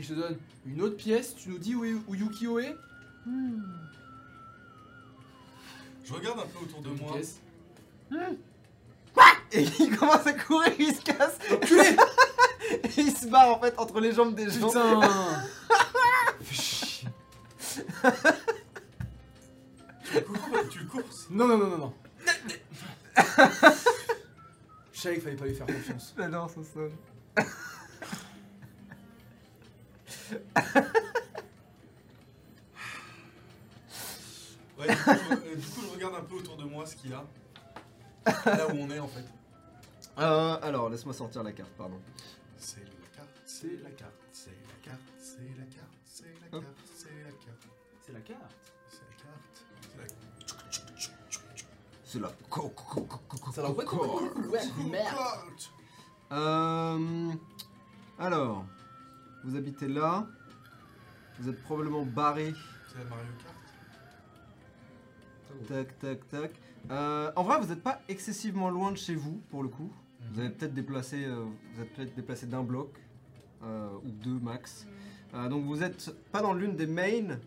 Si je te donne une autre pièce, tu nous dis où, est- où Yukio est Je regarde un peu autour de Une moi. pièce. Et il commence à courir, il se casse, Enculé et il se barre en fait entre les jambes des gens. Putain. Tu le cours, tu Non non non non non Je savais qu'il fallait pas lui faire confiance. J'adore ce sol. Ouais, du coup, je, euh, du coup, je regarde un peu autour de moi ce qu'il y a. Là où on est en fait. Euh, alors, laisse-moi sortir la carte, pardon. C'est la carte, c'est la carte, c'est la carte, c'est la carte, c'est la carte, c'est la carte, C'est la carte. c'est la carte, c'est la C'est la co co co co co Ça la co- co- carte. Euh, alors, vous habitez là. Vous êtes probablement barré. C'est la Mario Kart. Tac, tac, tac. Euh, en vrai, vous n'êtes pas excessivement loin de chez vous, pour le coup. Vous avez peut-être déplacé, euh, vous êtes peut-être déplacé d'un bloc euh, ou deux max. Euh, donc vous êtes pas dans l'une des main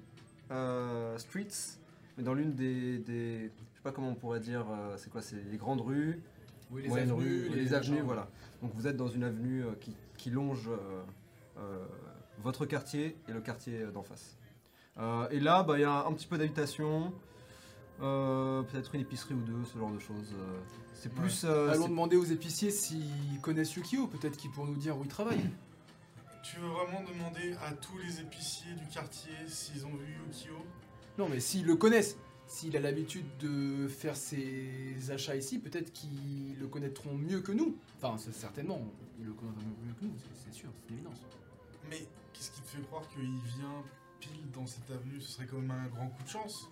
euh, streets, mais dans l'une des, des- je sais pas comment on pourrait dire, euh, c'est quoi, c'est les grandes rues, Oui, les moyennes avenues, rues, les, avenues, voilà. Donc vous êtes dans une avenue euh, qui, qui longe votre quartier et le quartier euh, d'en face. Euh, et là, bah, il y a un petit peu d'habitation, euh, peut-être une épicerie ou deux, ce genre de choses. euh. c'est Ouais. plus. euh, Allons demander aux épiciers s'ils connaissent Yukio, peut-être qu'ils pourront nous dire où ils travaillent. Tu veux vraiment demander à tous les épiciers du quartier s'ils ont vu Yukio Non, mais s'ils le connaissent, s'il a l'habitude de faire ses achats ici, peut-être qu'ils le connaîtront mieux que nous. Enfin, certainement, ils le connaîtront mieux que nous, c'est- c'est sûr, c'est une évidence. Mais qu'est-ce qui te fait croire qu'il vient pile dans cette avenue? Ce serait quand même un grand coup de chance.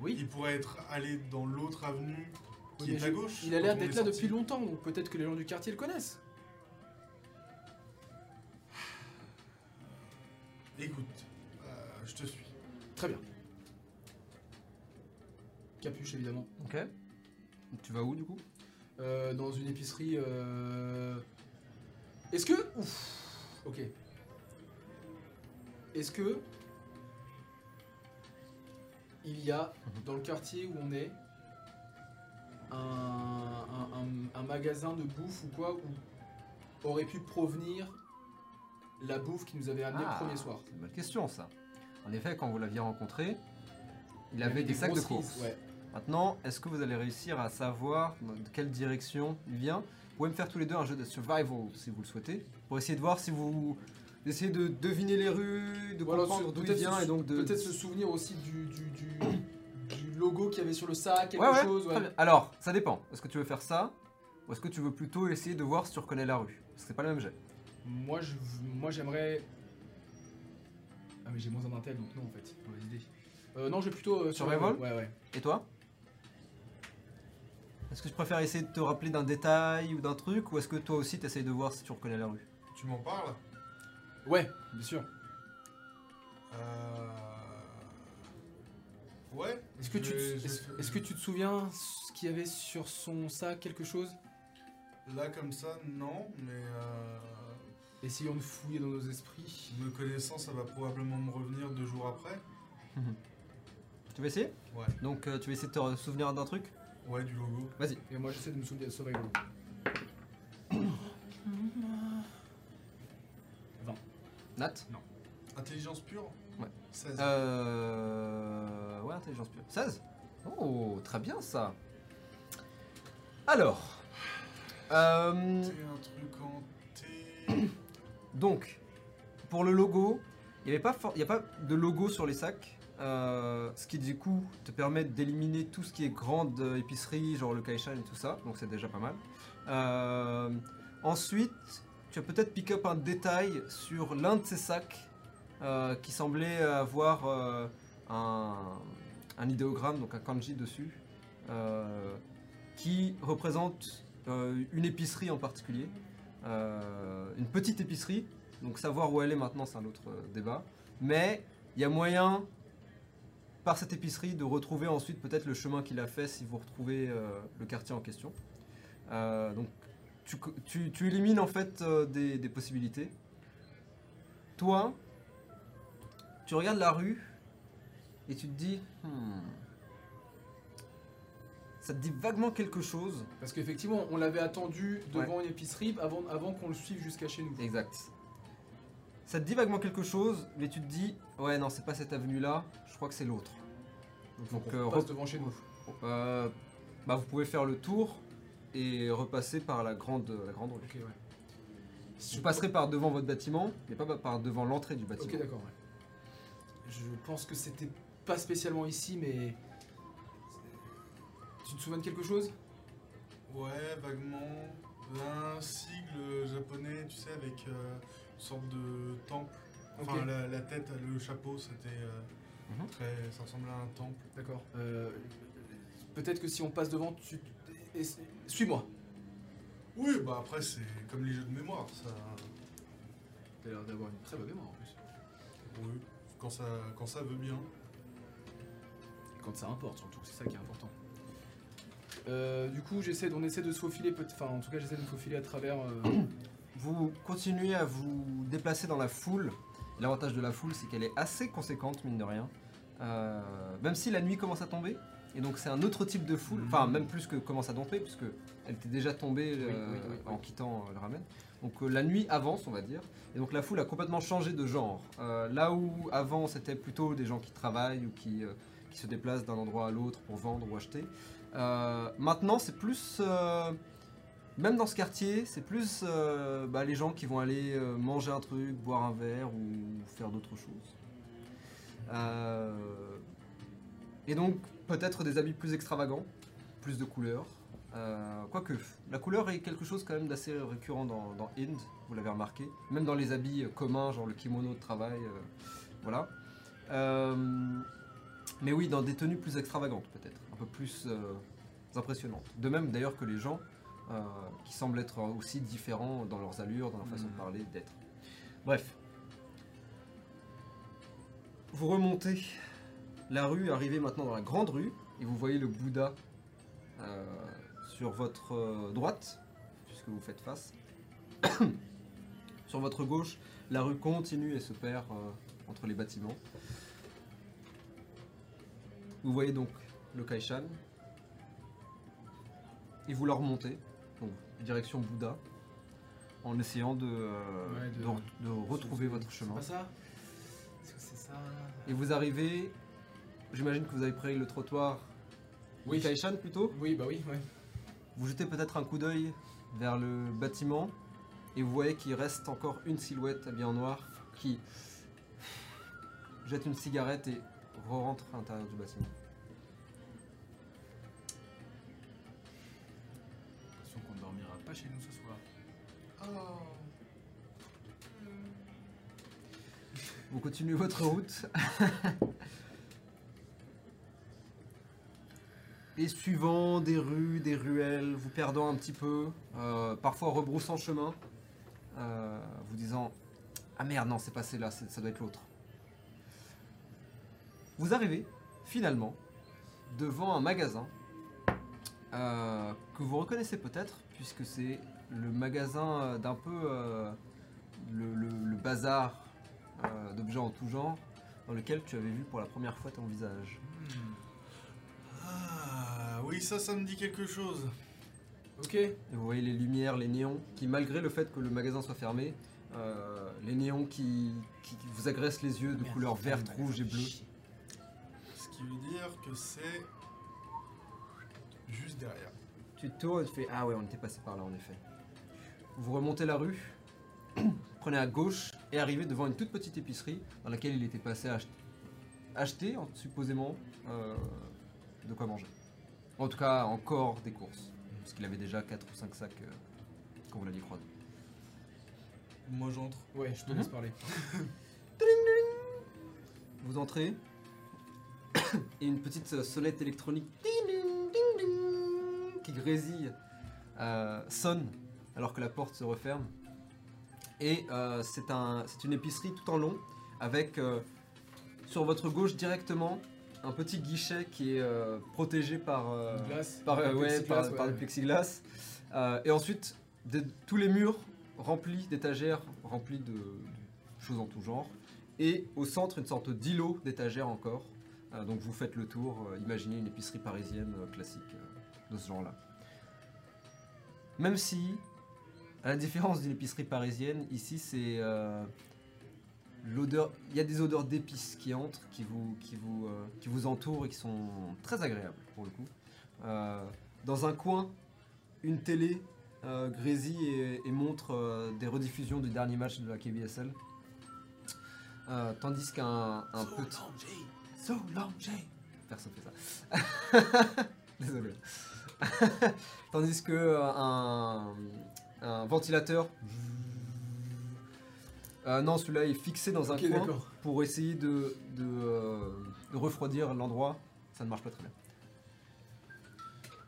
Oui, Il pourrait être allé dans l'autre avenue qui Oui, est à gauche. il a l'air d'être là sorti. depuis longtemps, donc peut-être que les gens du quartier le connaissent. Écoute, euh, je te suis. Très bien. Capuche, évidemment. Ok. Tu vas où du coup? Euh, dans une épicerie. euh, Est-ce que. Ouf. Ok. Est-ce que. Il y a dans le quartier où on est un, un- un- un magasin de bouffe ou quoi où aurait pu provenir la bouffe qui nous avait amené Ah, le premier soir? C'est une bonne question ça. En effet, quand vous l'aviez rencontré, il avait des sacs de grosses course. rises, Ouais. Maintenant, est-ce que vous allez réussir à savoir de quelle direction il vient? Pouvez me faire tous les deux un jeu de survival si vous le souhaitez, pour essayer de voir si vous essayez de deviner les rues, de alors, comprendre d'où il peut-être vient se- et donc de. Peut-être se souvenir aussi du, du, du, du logo qu'il y avait sur le sac, quelque Ouais, ouais, chose. très Ouais. bien. Alors, ça dépend. Est-ce que tu veux faire ça ou est-ce que tu veux plutôt essayer de voir si tu reconnais la rue? Parce que c'est pas le même jet. Moi, je, moi, j'aimerais. Ah mais j'ai moins un intel, donc non en fait. Mauvaise idée. Euh, non, j'ai plutôt euh, Survival? Ouais, ouais. Et toi? Est-ce que tu préfères essayer de te rappeler d'un détail ou d'un truc ou est-ce que toi aussi tu essayes de voir si tu reconnais la rue? Tu m'en parles? Ouais, bien sûr. Euh... Ouais. Est-ce que, je tu te- je que tu souviens ce qu'il y avait sur son sac, quelque chose? Là, comme ça, non, mais euh, Essayons de fouiller dans nos esprits. me connaissant, ça va probablement me revenir deux jours après. Tu veux essayer? Ouais. Donc euh, tu veux essayer de te souvenir d'un truc? Ouais, du logo. Vas-y. Et moi, j'essaie de me souvenir de Survival. Nat Intelligence pure Ouais. 16. Euh... Ouais, intelligence pure. 16 Oh, très bien ça. Alors. euh, un truc en T. donc, pour le logo, il n'y a pas de logo sur les sacs. Euh, ce qui du coup te permet d'éliminer tout ce qui est grande épicerie, genre le Kaishan et tout ça, donc c'est déjà pas mal. Euh, ensuite, tu as peut-être pick up un détail sur l'un de ces sacs euh, qui semblait avoir un, un idéogramme, donc un kanji dessus, qui représente une épicerie en particulier, une petite épicerie. Donc savoir où elle est maintenant, c'est un autre débat. Mais il y a moyen, par cette épicerie, de retrouver ensuite peut-être le chemin qu'il a fait si vous retrouvez euh, le quartier en question. Euh, donc tu, tu élimines en fait euh, des, des possibilités. Toi, tu regardes la rue et tu te dis, Hmm, ça te dit vaguement quelque chose. Parce qu'effectivement, on l'avait attendu devant une épicerie avant, avant qu'on le suive jusqu'à chez nous. Exact. Ça te dit vaguement quelque chose, mais tu te dis, ouais, non, c'est pas cette avenue-là, je crois que c'est l'autre. Donc, on euh, passe devant chez nous. euh, bah, vous pouvez faire le tour et repasser par la grande, la grande rue. Ok, ouais. Vous passerez par devant votre bâtiment, mais pas par devant l'entrée du bâtiment. Ok, d'accord, ouais. Je pense que c'était pas spécialement ici, mais. Tu te souviens de quelque chose? Ouais, vaguement. Un sigle japonais, tu sais, avec euh, une sorte de temple. Enfin, la, la tête, le chapeau, c'était euh, Mhm. très. Ça ressemblait à un temple. D'accord. Euh, Peut-être que si on passe devant, tu. Suis-moi. Oui, bah après, c'est comme les jeux de mémoire, ça. T'as l'air d'avoir une très bonne mémoire en plus. Oui, quand ça, quand ça veut bien. Et quand ça importe, surtout, c'est ça qui est important. Euh, du coup, j'essaie, on essaie de se faufiler, enfin en tout cas j'essaie de me faufiler à travers. Vous continuez à vous déplacer dans la foule. L'avantage de la foule, c'est qu'elle est assez conséquente, mine de rien. Euh, même si la nuit commence à tomber. Et donc c'est un autre type de foule. Enfin, même plus que commence à tomber, puisque elle était déjà tombée euh, oui, oui, oui. en quittant euh, le ramen. Donc euh, la nuit avance, on va dire. Et donc la foule a complètement changé de genre. Là où avant c'était plutôt des gens qui travaillent ou qui, qui se déplacent d'un endroit à l'autre pour vendre ou acheter. maintenant c'est plus... même dans ce quartier, c'est plus euh, bah, les gens qui vont aller euh, manger un truc, boire un verre ou faire d'autres choses. Euh, et donc peut-être des habits plus extravagants, plus de couleurs. Quoique, la couleur est quelque chose quand même d'assez récurrent dans, dans vous l'avez remarqué. Même dans les habits communs, genre le kimono de travail, voilà. Mais oui, dans des tenues plus extravagantes peut-être, un peu plus impressionnantes. De même d'ailleurs que les gens qui semblent être aussi différents dans leurs allures, dans leur façon de Mhm. parler, d'être. Bref. Vous remontez la rue, arrivez maintenant dans la grande rue, et vous voyez le Bouddha euh, sur votre euh, droite, puisque vous faites face. sur votre gauche, la rue continue et se perd euh, entre les bâtiments. Vous voyez donc le Kaishan, et vous la remontez, donc direction Bouddha. en essayant de, euh, Ouais, de- de re- de retrouver votre C'est chemin. pas ça Est-ce que c'est ça Et vous arrivez, j'imagine que vous avez pris le trottoir Oui. Kaishan plutôt. Oui, bah oui, ouais. Vous jetez peut-être un coup d'œil vers le bâtiment et vous voyez qu'il reste encore une silhouette habillée en noir qui jette une cigarette et re-rentre à l'intérieur du bâtiment. Vous continuez votre route. Et suivant des rues, des ruelles, vous perdant un petit peu, euh, parfois rebroussant chemin, euh, vous disant Ah merde, non, c'est passé là, ça doit être l'autre. Vous arrivez finalement devant un magasin euh, que vous reconnaissez peut-être, puisque c'est le magasin d'un peu le bazar euh, d'objets en tout genre dans lequel tu avais vu pour la première fois ton visage. Ah, oui, ça, ça me dit quelque chose. Ok. Et vous voyez les lumières, les néons, qui malgré le fait que le magasin soit fermé, euh, les néons qui, qui vous agressent les yeux de Merde, couleur verte, rouge et bleue. Ce qui veut dire que c'est juste derrière. Tu te tournes et tu fais Ah ouais, on était passé par là en effet. Vous remontez la rue, prenez à gauche et arrivez devant une toute petite épicerie dans laquelle il était passé ach- acheter, en- supposément, euh, de quoi manger. En tout cas, encore des courses. Parce qu'il avait déjà 4 ou 5 sacs euh, quand vous l'aviez croisé. Moi, j'entre. Ouais, je te laisse parler. Vous entrez et une petite euh, sonnette électronique qui grésille euh, sonne alors que la porte se referme. Et euh, c'est un, une épicerie tout en long avec euh, sur votre gauche directement un petit guichet qui est euh, protégé par, glace. par, ouais, plexiglas, par, le plexiglas. Et ensuite, des- tous les murs remplis d'étagères remplis de, de choses en tout genre. Et au centre, une sorte d'îlot d'étagères encore. Donc vous faites le tour, imaginez une épicerie parisienne classique de ce genre-là. Même si, à la différence d'une épicerie parisienne, ici c'est euh, l'odeur. Il y a des odeurs d'épices qui entrent, qui vous, qui, vous, euh, qui vous entourent et qui sont très agréables pour le coup. Euh, dans un coin, une télé grésille et, et montre des rediffusions du dernier match de la KBSL. Tandis qu'un un petit. Soulanger Personne fait ça. Désolé. Tandis que un, un ventilateur. Euh, non, celui-là est fixé dans un coin pour essayer de, de, euh, de refroidir l'endroit. Ça ne marche pas très bien.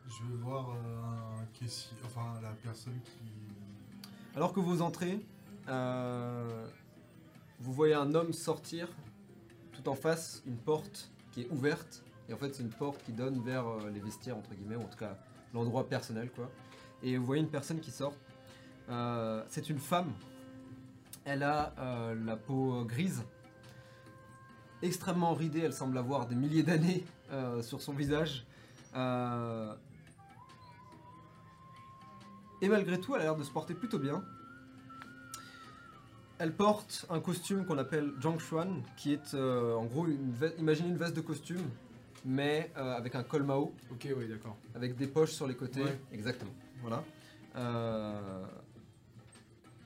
Je vais voir euh, un caissier, enfin la personne qui. Alors que vous entrez, euh, vous voyez un homme sortir tout en face, une porte qui est ouverte. Et en fait, c'est une porte qui donne vers les vestiaires, entre guillemets, ou en tout cas l'endroit personnel, quoi. Et vous voyez une personne qui sort. Euh, c'est une femme. Elle a euh, la peau grise, extrêmement ridée. Elle semble avoir des milliers d'années euh, sur son visage. Euh, et malgré tout, elle a l'air de se porter plutôt bien. Elle porte un costume qu'on appelle Jiangshuan, qui est euh, en gros, une imaginez une veste de costume, mais euh, avec un col Mao, Ok, oui, d'accord. avec des poches sur les côtés. Ouais. Exactement. Voilà. Euh,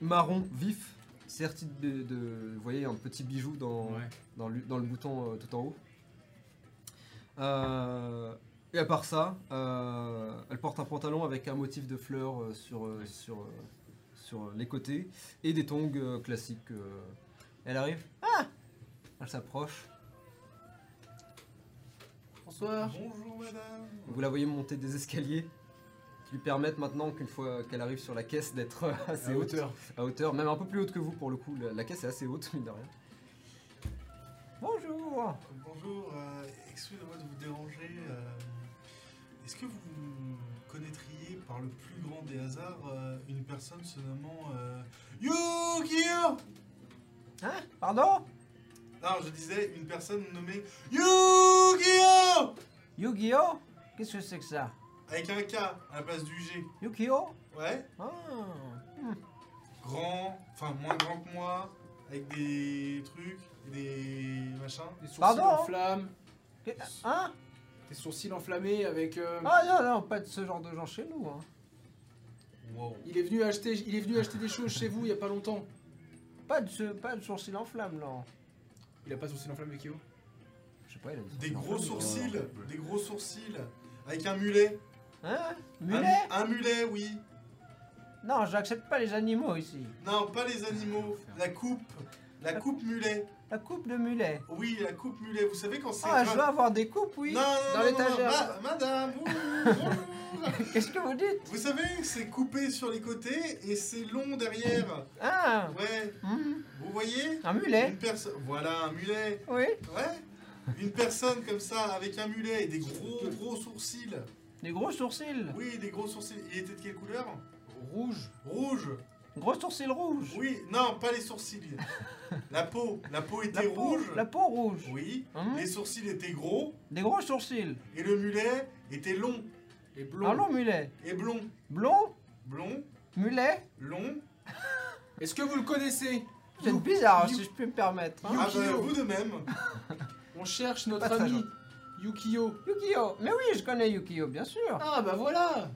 marron vif, serti de, de- Vous voyez un petit bijou dans, Ouais. dans, le, dans le bouton euh, tout en haut. Euh, et à part ça, euh, elle porte un pantalon avec un motif de fleurs euh, sur, euh, sur, euh, sur les côtés et des tongs euh, classiques. euh. Elle arrive. Ah Elle s'approche. Bonsoir. Bonjour madame. Vous la voyez monter des escaliers lui permettent maintenant qu'une fois qu'elle arrive sur la caisse d'être assez À haute, hauteur. à hauteur, même un peu plus haute que vous pour le coup. La, la caisse est assez haute, mine de rien. Bonjour Bonjour, euh, excusez-moi de vous déranger. euh, Est-ce que vous connaîtriez par le plus grand des hasards euh, une personne se nommant euh, Yu-Gi-Oh Hein? Pardon? Non, je disais une personne nommée Yu-Gi-Oh Yu-Gi-Oh Qu'est-ce que c'est que ça? Avec un K à la place du G. Yu-Gi-Oh Ouais Ah hmm. grand, enfin moins grand que moi, avec des trucs, des machins. Des sourcils Pardon en flammes. Hein Des sourcils enflammés avec. euh, Ah non, non, pas de ce genre de gens chez nous. Hein. Wow. Il est venu acheter, il est venu acheter des choses chez vous il y a pas longtemps. Pas de, ce, pas de sourcils en flamme, non. Il a pas de sourcils enflammés, Kyo Je sais pas, il a dit Des en gros flamme. sourcils, des gros sourcils, avec un mulet. Hein Un- Mulet un, mulet, oui. Non, j'accepte pas les animaux ici. Non, pas les animaux. La coupe, la coupe mulet. La coupe de mulet. Oui, la coupe mulet. Vous savez quand c'est. Ah, je veux avoir des coupes, oui. Non, non, dans l'étagère. ma- madame. Qu'est-ce que vous dites Vous savez, c'est coupé sur les côtés et c'est long derrière. Ah Ouais, hum, vous voyez Un mulet Une personne. Voilà, un mulet. Oui. Ouais. Une personne comme ça, avec un mulet et des gros gros sourcils. Des gros sourcils. Oui, des gros sourcils. Il était de quelle couleur? Rouge. Rouge. Gros sourcils rouges. Oui, non, pas les sourcils. La peau. La peau La était peau, rouge. la peau rouge. Oui. Hum, Les sourcils étaient gros. Des gros sourcils. Et le mulet était long. Et blond. Un long mulet. Et blond. Blond? Blond. Mulet? Long. Est-ce que vous le connaissez? C'est bizarre, You- si je peux me permettre. hein. Ah bah, Yukio. vous de même. On cherche notre ami gentil. Yukio. Yukio. Mais oui, je connais Yukio, bien sûr. Ah bah voilà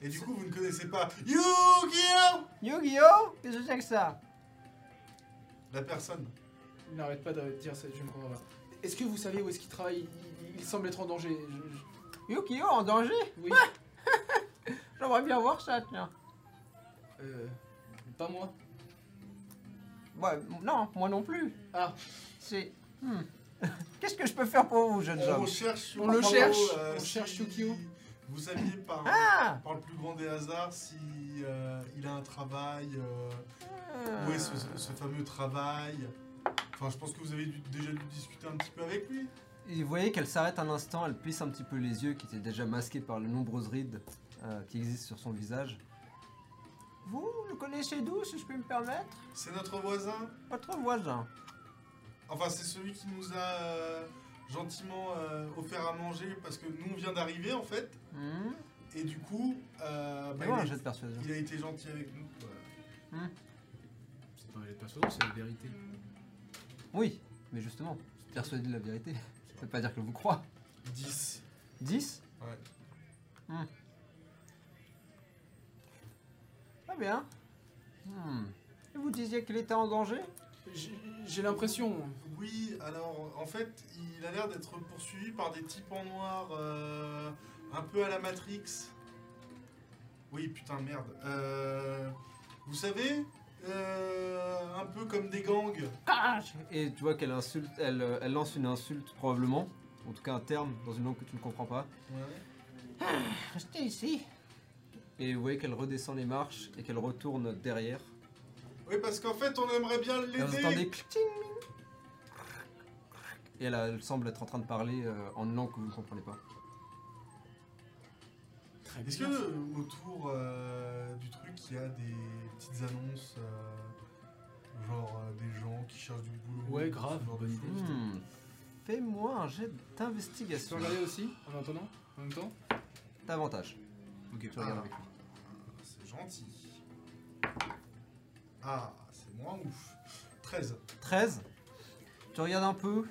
Et du coup, vous ne connaissez pas Yu-Gi-Oh Yu-Gi-Oh Qu'est-ce que c'est que ça? La personne. Il n'arrête pas de dire ça, je ne comprends pas. Est-ce que vous savez où est-ce qu'il travaille? Il, semble être en danger. Je- je- Yu-Gi-Oh en danger? Oui. J'aimerais bien voir ça, tiens. Euh, pas moi. Ouais, non, moi non plus. Ah, C'est... hmm. Qu'est-ce que je peux faire pour vous, jeunes On hommes cherche On le cherche, euh, on si cherche Yukio. Vous saviez par, Ah par le plus grand des hasards si euh, il a un travail, euh, Ah. où est ce, ce fameux travail? Enfin, je pense que vous avez dû- déjà dû discuter un petit peu avec lui. Et vous voyez qu'elle s'arrête un instant, elle plisse un petit peu les yeux qui étaient déjà masqués par les nombreuses rides euh, qui existent sur son visage. Vous le connaissez d'où, si je peux me permettre? C'est notre voisin. Votre voisin. Enfin, c'est celui qui nous a euh, gentiment euh, offert à manger parce que nous on vient d'arriver en fait. Hmm. Et du coup, euh, bah, il, un a, jet de persuasion. il a été gentil avec nous. voilà. c'est pas un jet de persuasion, c'est la vérité. Oui, mais justement, persuader de la vérité, ça veut pas dire qu'elle vous croit. 10. 10 Ouais. Très bien. Hmm. Et vous disiez qu'il était en danger? J'ai- J'ai l'impression. Oui, alors en fait, il a l'air d'être poursuivi par des types en noir, euh, un peu à la Matrix. Oui, putain, merde. Euh, vous savez, euh, un peu comme des gangs. Et tu vois qu'elle insulte, elle, elle lance une insulte probablement, en tout cas un terme dans une langue que tu ne comprends pas. Ouais. Restez ici. Et vous voyez qu'elle redescend les marches et qu'elle retourne derrière. Oui, parce qu'en fait, on aimerait bien vous entendez l'aider. ting. Et elle, elle semble être en train de parler euh, en une langue que vous ne comprenez pas. Très Est-ce que euh, autour euh, du truc, il y a des petites annonces, euh, genre euh, des gens qui cherchent du boulot Ouais, grave, ce genre de bonne idée. Hmm. Fais-moi un jet Tu d'investigation. peux regarder aussi, en attendant En même temps? T'as avantage. Ok. Tu regardes avec lui. C'est gentil. Ah, c'est moins ouf. 13. 13. Tu regardes un peu?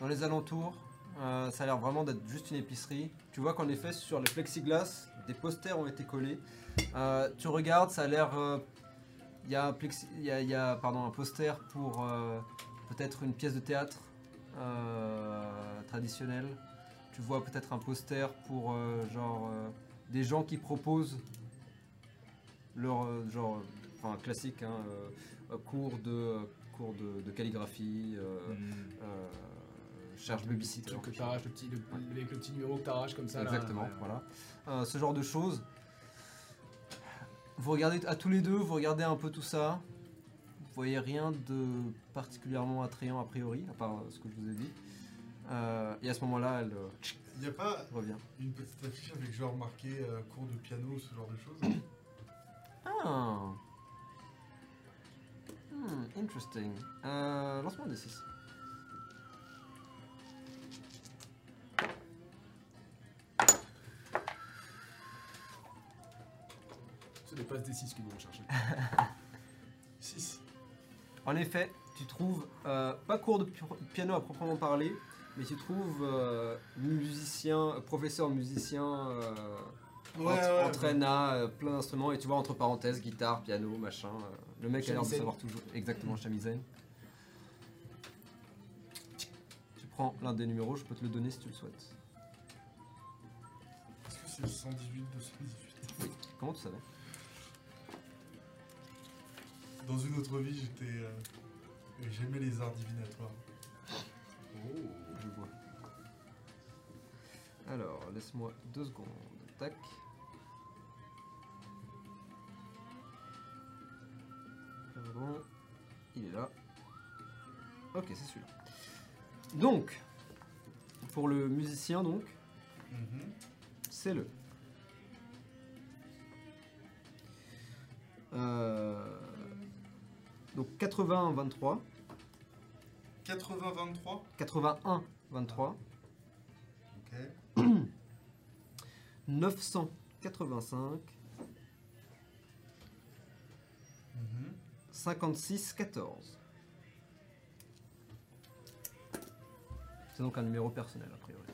Dans les alentours. Euh, ça a l'air vraiment d'être juste une épicerie. Tu vois qu'en effet, sur les plexiglas, des posters ont été collés. Euh, tu regardes, ça a l'air. euh, Il y a un, plexi- il y a- il y a, pardon, un poster pour peut-être une pièce de théâtre traditionnelle. Tu vois peut-être un poster pour genre des gens qui proposent leur genre enfin classique hein, cours de cours de, de calligraphie euh, cherche babysitter truc que t'arraches, le petit, le- avec le petit numéro que t'arraches comme ça. exactement Ouais, ouais. voilà Euh, ce genre de choses vous regardez à tous les deux vous regardez un peu tout ça vous voyez rien de particulièrement attrayant a priori à part euh, ce que je vous ai dit Euh, et à ce moment là elle euh, Il n'y a pas revient une petite affiche avec genre marqué euh, cours de piano, ce genre de choses? Ah Hmm, interesting. Euh, lance-moi un D6. C'est n'est pas ce D6 que vous recherchez. 6. En effet, tu trouves euh, pas cours de pi- piano à proprement parler, mais tu trouves euh, musicien, euh, professeur musicien euh, Ouais, ent- ouais. entraîne à plein d'instruments et tu vois entre parenthèses guitare, piano, machin. le mec a l'air de savoir toujours exactement chamisaine. Tu prends l'un des numéros, je peux te le donner si tu le souhaites. Est-ce que c'est le 118, 218 Oui. Comment tu savais? Dans une autre vie, j'étais. euh, J'aimais les arts divinatoires. Oh. Je vois. Alors, laisse-moi deux secondes. Tac. Pardon. Il est là. Ok, c'est celui-là. Donc, pour le musicien, donc, Mhm. c'est le. Euh, donc 81-23, 80-23 81-23, Ok. 985, Mhm. 56-14. C'est donc un numéro personnel, a priori.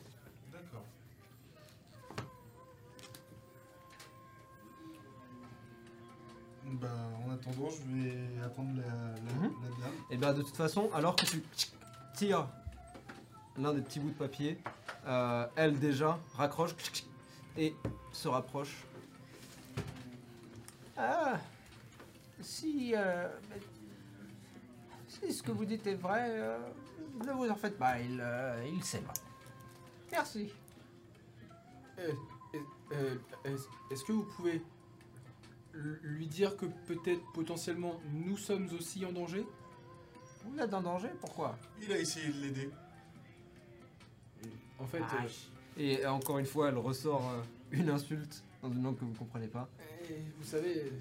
Bah, en attendant, je vais attendre la, la, Mhm. la dame. Et bien, de toute façon, alors que tu tires l'un des petits bouts de papier, euh, elle déjà raccroche et se rapproche. Ah, si, euh, si ce que vous dites est vrai, euh, ne vous en faites pas, il, euh, il sait pas. Merci. Euh, euh, euh, Est-ce est-ce que vous pouvez lui dire que peut-être potentiellement nous sommes aussi en danger? Vous êtes en danger Pourquoi? Il a essayé de l'aider. En fait, Ah, euh, Et euh, encore une fois, elle ressort euh, une insulte dans une langue que vous comprenez pas. euh, vous savez,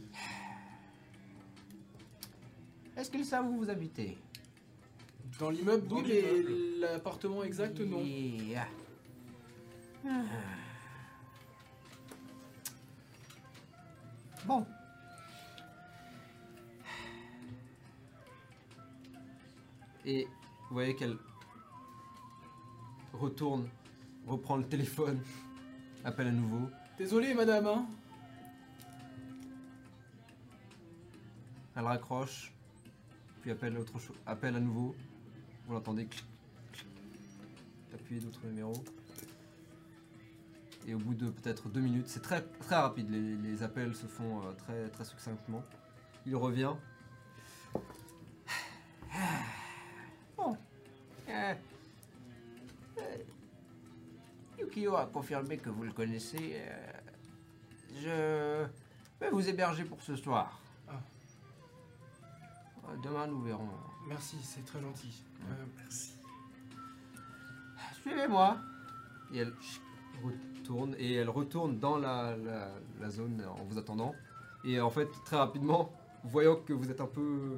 Est-ce qu'ils savent où vous habitez dans l'immeuble, Dans oui, mais l'immeuble. l'appartement exact, non. Yeah. Ah. Bon. Et vous voyez qu'elle retourne, reprend le téléphone, appelle à nouveau. Désolé, madame, hein Elle raccroche, puis appelle autre chose, appelle à nouveau. Vous l'entendez clic, clic. Appuyez d'autres numéros. Et au bout de peut-être deux minutes, c'est très très rapide. Les, les appels se font euh, très très succinctement. Il revient. Bon. Euh, euh, Yukio a confirmé que vous le connaissez. je vais vous héberger pour ce soir. Ah. Demain, nous verrons. Merci, c'est très gentil. Merci. Suivez-moi. Et elle retourne et elle retourne dans la, la- la zone en vous attendant. Et en fait, très rapidement, voyant que vous êtes un peu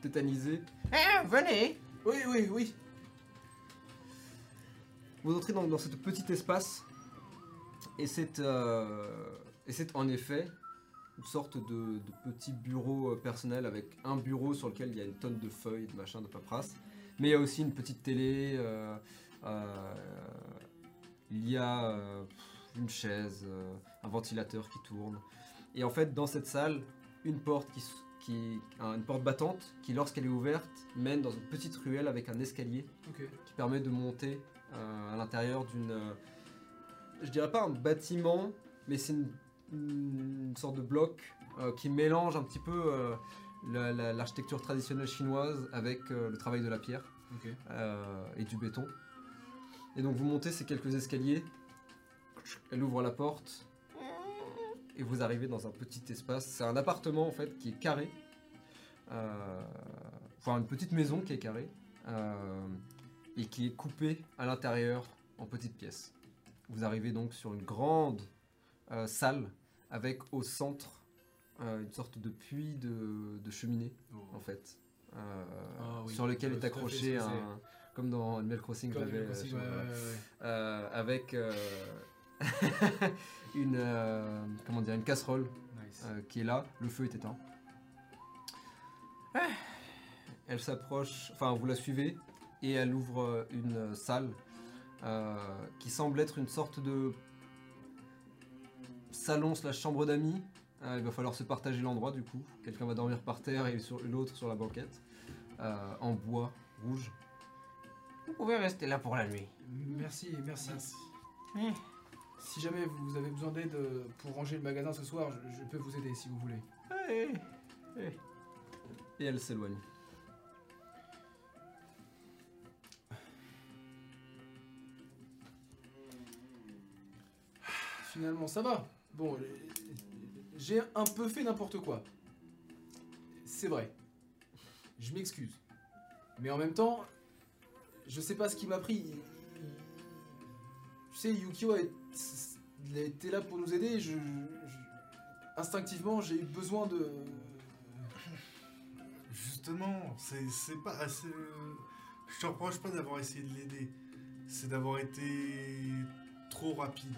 tétanisé, Eh, venez. Oui, oui, oui. vous entrez dans, dans ce petit espace. Et c'est euh, et c'est en effet une sorte de, de petit bureau personnel avec un bureau sur lequel il y a une tonne de feuilles, de machins, de paperasse. Mais il y a aussi une petite télé. euh, euh, il y a euh, une chaise, euh, un ventilateur qui tourne. Et en fait, dans cette salle, une porte qui, une porte battante qui, lorsqu'elle est ouverte, mène dans une petite ruelle avec un escalier qui permet de monter euh, à l'intérieur d'une. je dirais pas un bâtiment, mais c'est une, une sorte de bloc qui mélange un petit peu la- la- l'architecture traditionnelle chinoise avec le travail de la pierre et du béton. Et donc vous montez ces quelques escaliers, elle ouvre la porte. Et vous arrivez dans un petit espace. C'est un appartement en fait qui est carré, euh, enfin une petite maison qui est carrée. Euh, et qui est coupée à l'intérieur en petites pièces. Vous arrivez donc sur une grande euh, salle avec au centre euh, une sorte de puits de, de cheminée en fait, Ah oui, sur lequel est accroché un, comme dans Animal Crossing, Comme j'avais, Animal Crossing, euh, ouais, sur- ouais, ouais. euh, avec euh, une euh, comment dire une casserole Nice. euh, qui est là. Le feu est éteint. Ah. Elle s'approche, enfin vous la suivez, et elle ouvre euh, une euh, salle euh, qui semble être une sorte de salon slash chambre d'amis. Euh, il va falloir se partager l'endroit du coup. Quelqu'un va dormir par terre et sur- l'autre sur la banquette. Euh, en bois rouge. Vous pouvez rester là pour la nuit. Merci, merci. Merci. Eh, Si jamais vous avez besoin d'aide euh, pour ranger le magasin ce soir, je, je peux vous aider si vous voulez. eh, Et elle s'éloigne. Finalement, ça va. Bon, euh, j'ai un peu fait n'importe quoi. C'est vrai. Je m'excuse. Mais en même temps, je sais pas ce qui m'a pris. Il- il- Tu sais, Yukio a, il a été là pour nous aider. Je, je- instinctivement, j'ai eu besoin de. Justement, c'est pas assez. Je te reproche pas d'avoir essayé de l'aider. C'est d'avoir été trop rapide.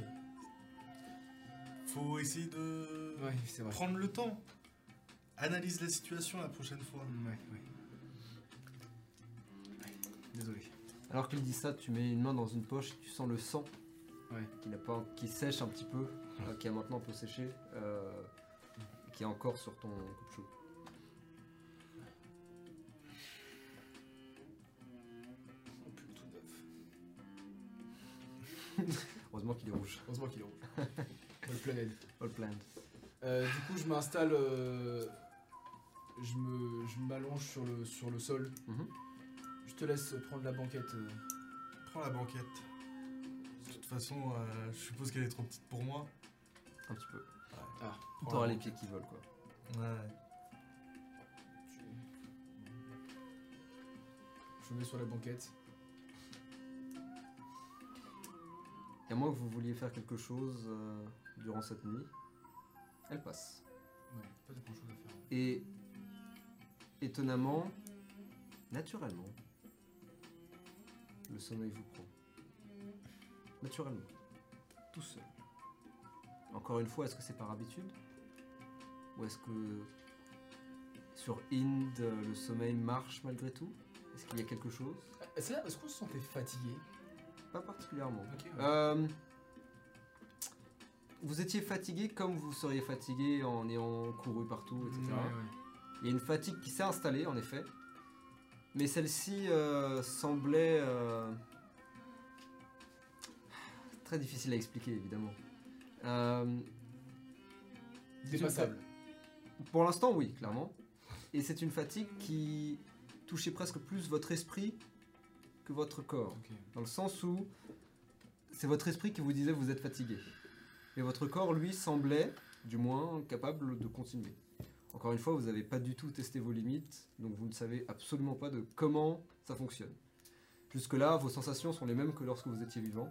Faut essayer de Ouais, c'est vrai. prendre le temps. Analyse la situation la prochaine fois. Ouais. Ouais, Désolé. Alors qu'il dit ça, tu mets une main dans une poche et tu sens le sang Ouais. qui, pas, qui sèche un petit peu, euh, qui a maintenant un peu séché, euh, qui est encore sur ton coupe-chou. Oh. Heureusement qu'il est rouge. Heureusement qu'il est rouge. All planète. All planned. Euh, du coup, je m'installe. euh, je m'allonge sur le, sur le sol. Mhm. Je te laisse prendre la banquette. euh. Prends la banquette. De toute façon, euh, je suppose qu'elle est trop petite pour moi. Un petit peu. Ah, Prends T'auras les pieds qui volent, quoi. Ouais. Je me mets sur la banquette. Et à moins que vous vouliez faire quelque chose euh, durant cette nuit, elle passe. Ouais, pas de grand chose à faire. Et étonnamment, naturellement, le sommeil vous prend. Naturellement. Tout seul. Encore une fois, est-ce que c'est par habitude? Ou est-ce que sur Inde, le sommeil marche malgré tout? Est-ce qu'il y a quelque chose? Ah, C'est là, est-ce qu'on se sentait fatigué? Pas particulièrement. Ouais. Euh, vous étiez fatigué comme vous seriez fatigué en ayant couru partout, etc. Ouais, ouais. Il y a une fatigue qui s'est installée, en effet. Mais celle-ci euh, semblait... euh, Très difficile à expliquer, évidemment. Euh, Dépassable. Pour l'instant, oui, clairement. Et c'est une fatigue qui touchait presque plus votre esprit que votre corps. Dans le sens où c'est votre esprit qui vous disait vous êtes fatigué. Et votre corps, lui, semblait, du moins, capable de continuer. Encore une fois, vous n'avez pas du tout testé vos limites, donc vous ne savez absolument pas de comment ça fonctionne. Jusque-là, vos sensations sont les mêmes que lorsque vous étiez vivant,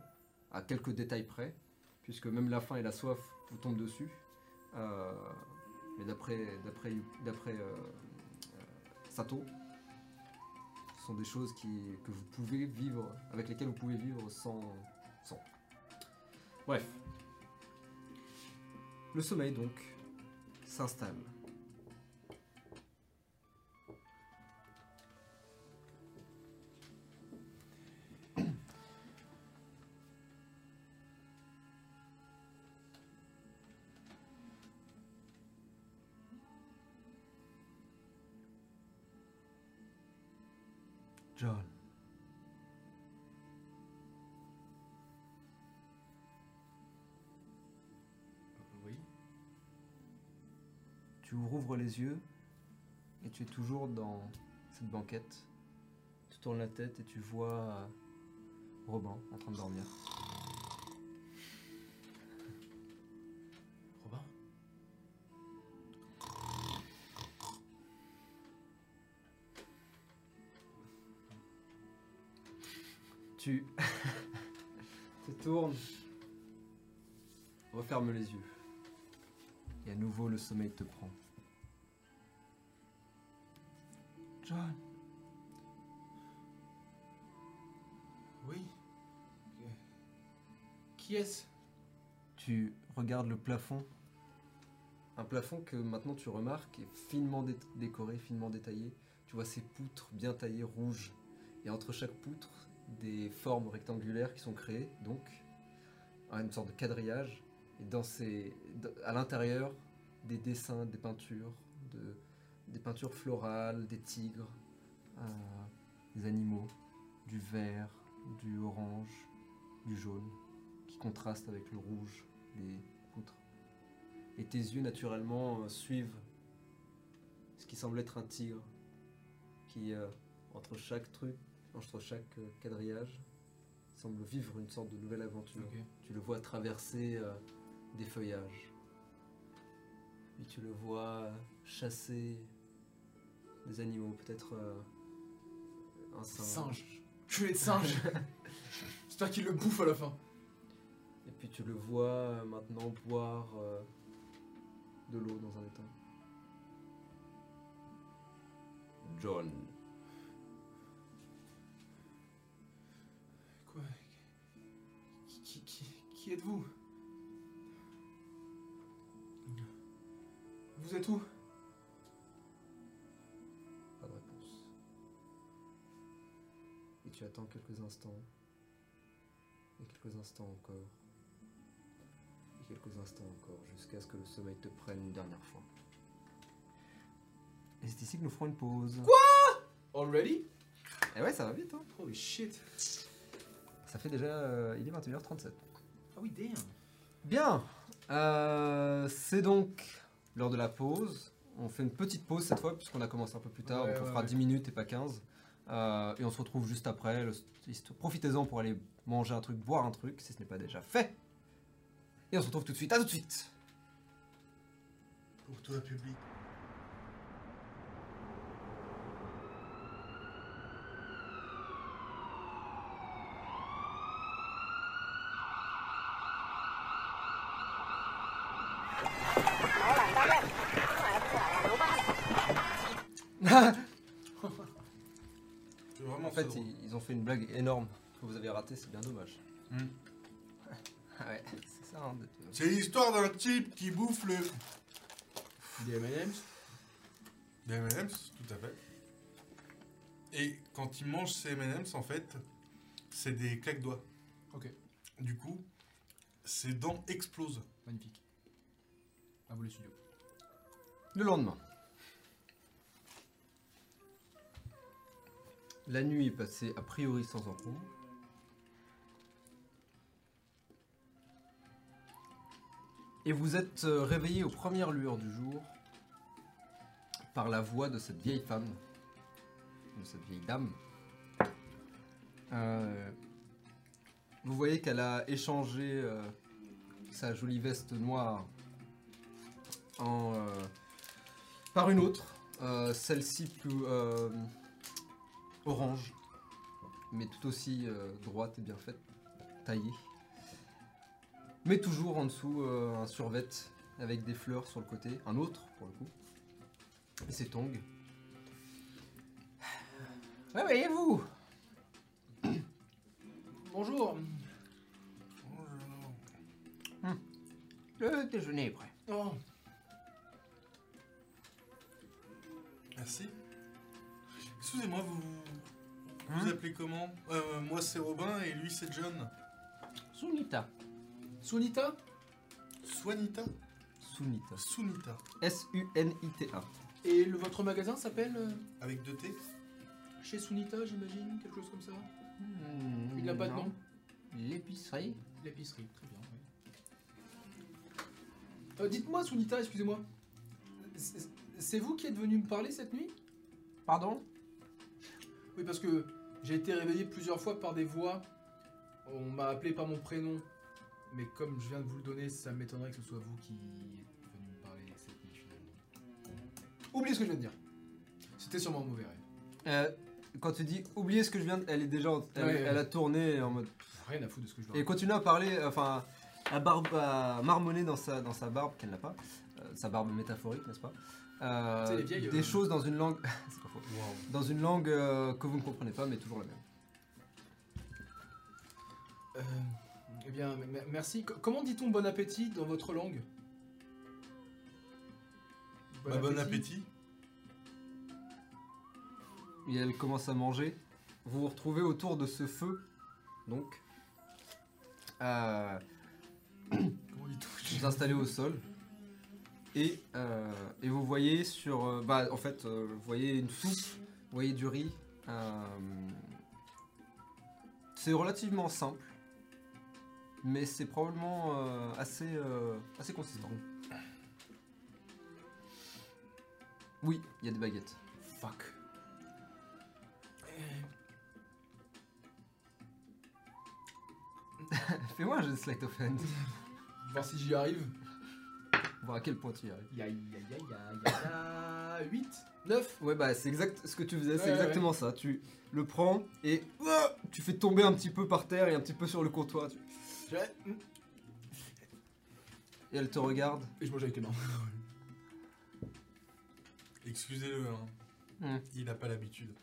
à quelques détails près, puisque même la faim et la soif vous tombent dessus. Euh, mais d'après d'après d'après euh, euh, Sato, ce sont des choses qui, que vous pouvez vivre, avec lesquelles vous pouvez vivre sans, sans. Bref. Le sommeil donc s'installe. Tu rouvres les yeux et tu es toujours dans cette banquette. Tu tournes la tête et tu vois euh, Robin en train de dormir. Robin? Tu te tournes, referme les yeux. Nouveau le sommeil te prend. John. Oui. Qui est-ce? Tu regardes le plafond un plafond que maintenant tu remarques est finement dé- décoré, finement détaillé. Tu vois ces poutres bien taillées rouges. Et entre chaque poutre, des formes rectangulaires qui sont créées, donc une sorte de quadrillage. Et dans ces, à l'intérieur, des dessins, des peintures, de, des peintures florales, des tigres, euh, des animaux, du vert, du orange, du jaune, qui contrastent avec le rouge des poutres. Et tes yeux, naturellement, euh, suivent ce qui semble être un tigre, qui, euh, entre chaque truc, entre chaque euh, quadrillage, semble vivre une sorte de nouvelle aventure. Tu le vois traverser des feuillages. Puis tu le vois chasser des animaux, peut-être euh, un singe. Singe. Culé de singe. J'espère qu'il le bouffe à la fin. Et puis tu le vois euh, maintenant boire euh, de l'eau dans un étang. John. Quoi? Qui, qui, qui, qui êtes-vous? Vous êtes où? Pas de réponse. Et tu attends quelques instants. Et quelques instants encore. Et quelques instants encore, jusqu'à ce que le sommeil te prenne une dernière fois. Et c'est ici que nous ferons une pause. Already? Et ouais, ça va vite, hein. Holy shit. Ça fait déjà. euh, il est 21h37. Ah oui, damn. Bien. Euh, c'est donc l'heure de la pause. On fait une petite pause cette fois, puisqu'on a commencé un peu plus tard. Ouais, donc on fera ouais. 10 minutes et pas 15. Euh, et on se retrouve juste après. Profitez-en pour aller manger un truc, boire un truc, si ce n'est pas déjà fait. Et on se retrouve tout de suite. À tout de suite. Pour toi, public. C'est bien dommage. Hmm. Ah ouais, c'est ça. Hein, C'est l'histoire d'un type qui bouffe le. Des M&M's Des M&M's, tout à fait. Et quand il mange ces M&M's, en fait, c'est des claques-doigts. Ok, Du coup, ses dents explosent. magnifique. À vous les studios. Le lendemain. La nuit est passée a priori sans encombre. Et vous êtes euh, réveillé aux premières lueurs du jour par la voix de cette vieille femme, de cette vieille dame. Euh, vous voyez qu'elle a échangé euh, sa jolie veste noire par une autre, celle-ci plus orange, mais tout aussi droite et bien faite, taillée. Mais toujours en dessous euh, un survêt avec des fleurs sur le côté, un autre pour le coup, et ses tongs. Réveillez-vous Bonjour. Le déjeuner est prêt. Oh, Merci. Excusez-moi, vous vous Hein appelez comment? Euh, Moi c'est Robin et lui c'est John. Sunita. Sunita Swanita Sunita. Sunita. S-U-N-I-T-A. Et le, votre magasin s'appelle euh, Avec deux T Chez Sunita, j'imagine Quelque chose comme ça Hmm, Il n'a pas de non. nom L'épicerie. L'épicerie, très bien, oui. Euh, Dites-moi, Sunita, excusez-moi. C'est c'est vous qui êtes venu me parler cette nuit? Pardon? Oui, parce que j'ai été réveillé plusieurs fois par des voix. On m'a appelé par mon prénom. Mais comme je viens de vous le donner, ça m'étonnerait que ce soit vous qui êtes venu me parler cette nuit finalement. Oubliez ce que je viens de dire. C'était sûrement un mauvais rêve. Euh, quand tu dis oubliez ce que je viens de... Elle est déjà... en- Elle, Ouais, elle a tourné en mode... Rien à foutre de ce que je Et dois continue à parler, enfin, à, barbe, à marmonner dans sa, dans sa barbe, qu'elle n'a pas, euh, sa barbe métaphorique, n'est-ce pas? Euh, les vieilles, Des choses dans une langue, c'est pas faux, dans une langue que vous ne comprenez pas, mais toujours la même. Euh, eh bien, merci. Co- comment dit-on bon appétit dans votre langue? Bah, bon appétit. Et elle commence à manger. Vous vous retrouvez autour de ce feu, donc. Euh, vous installez au sol. Et, euh, et vous voyez sur. euh, bah, en fait, euh, vous voyez une soupe, vous voyez du riz. euh, c'est relativement simple. Mais c'est probablement euh, assez, euh, assez consistant. Oui, il y a des baguettes. Fuck. Fais-moi un jeu de slide of hand. Voir si j'y arrive. Voir à quel point tu y arrives. Ya ya ya ya ya ya 8 9 Ouais, bah c'est exact ce que tu faisais, c'est Ouais, exactement ça. Tu le prends et ouah, tu fais tomber un petit peu par terre et un petit peu sur le comptoir. tu- Et elle te regarde. Et je mange avec les mains. Excusez-le, hein. Hmm. il n'a pas l'habitude.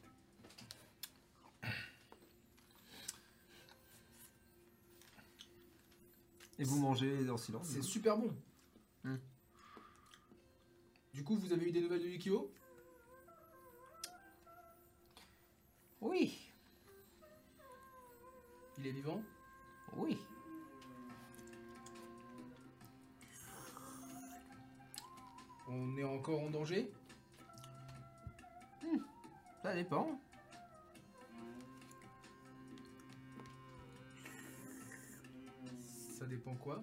Et vous mangez en silence. C'est super bon. Hmm. Du coup, vous avez eu des nouvelles de Yukio? Oui, Il est vivant? Oui. On est encore en danger Ça dépend. Ça dépend quoi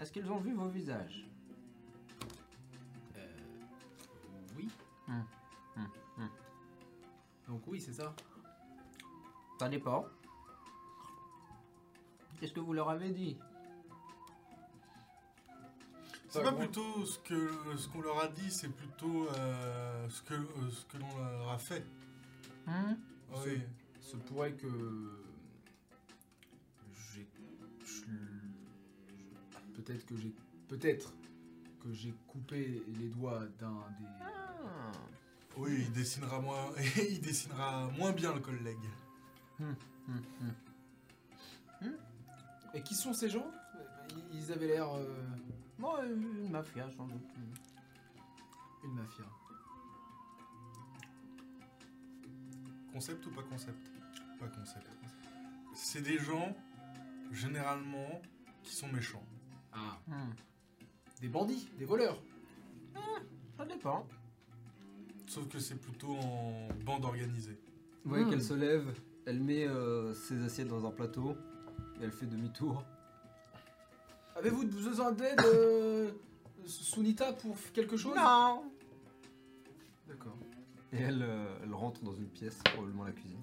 Est-ce qu'ils ont vu vos visages Euh. Oui. Hmm. Hmm. Hmm. Donc, oui, c'est ça. Ça dépend. Qu'est-ce que vous leur avez dit C'est Pas plutôt ce que ce qu'on leur a dit, c'est plutôt euh, ce que euh, ce que l'on leur a fait. Ah Ce- oui. Se pourrait que. J'ai. je- Peut-être que j'ai. Peut-être que j'ai coupé les doigts d'un des. Ah. Oui, il dessinera moins, il dessinera moins bien le collègue. Hmm, hmm. Et qui sont ces gens? Ils- Ils avaient l'air. euh, Bon, une mafia sans doute. une mafia. Concept ou pas concept? Pas concept. C'est des gens généralement qui sont méchants. Ah. Hmm. Des bandits, des voleurs. Ça dépend. Sauf que c'est plutôt en bande organisée. Vous voyez Hmm. qu'elle se lève, elle met euh, ses assiettes dans un plateau, et elle fait demi-tour. Avez-vous besoin d'aide, euh, Sunita, pour quelque chose? Non D'accord. Et elle, euh, elle rentre dans une pièce, probablement la cuisine.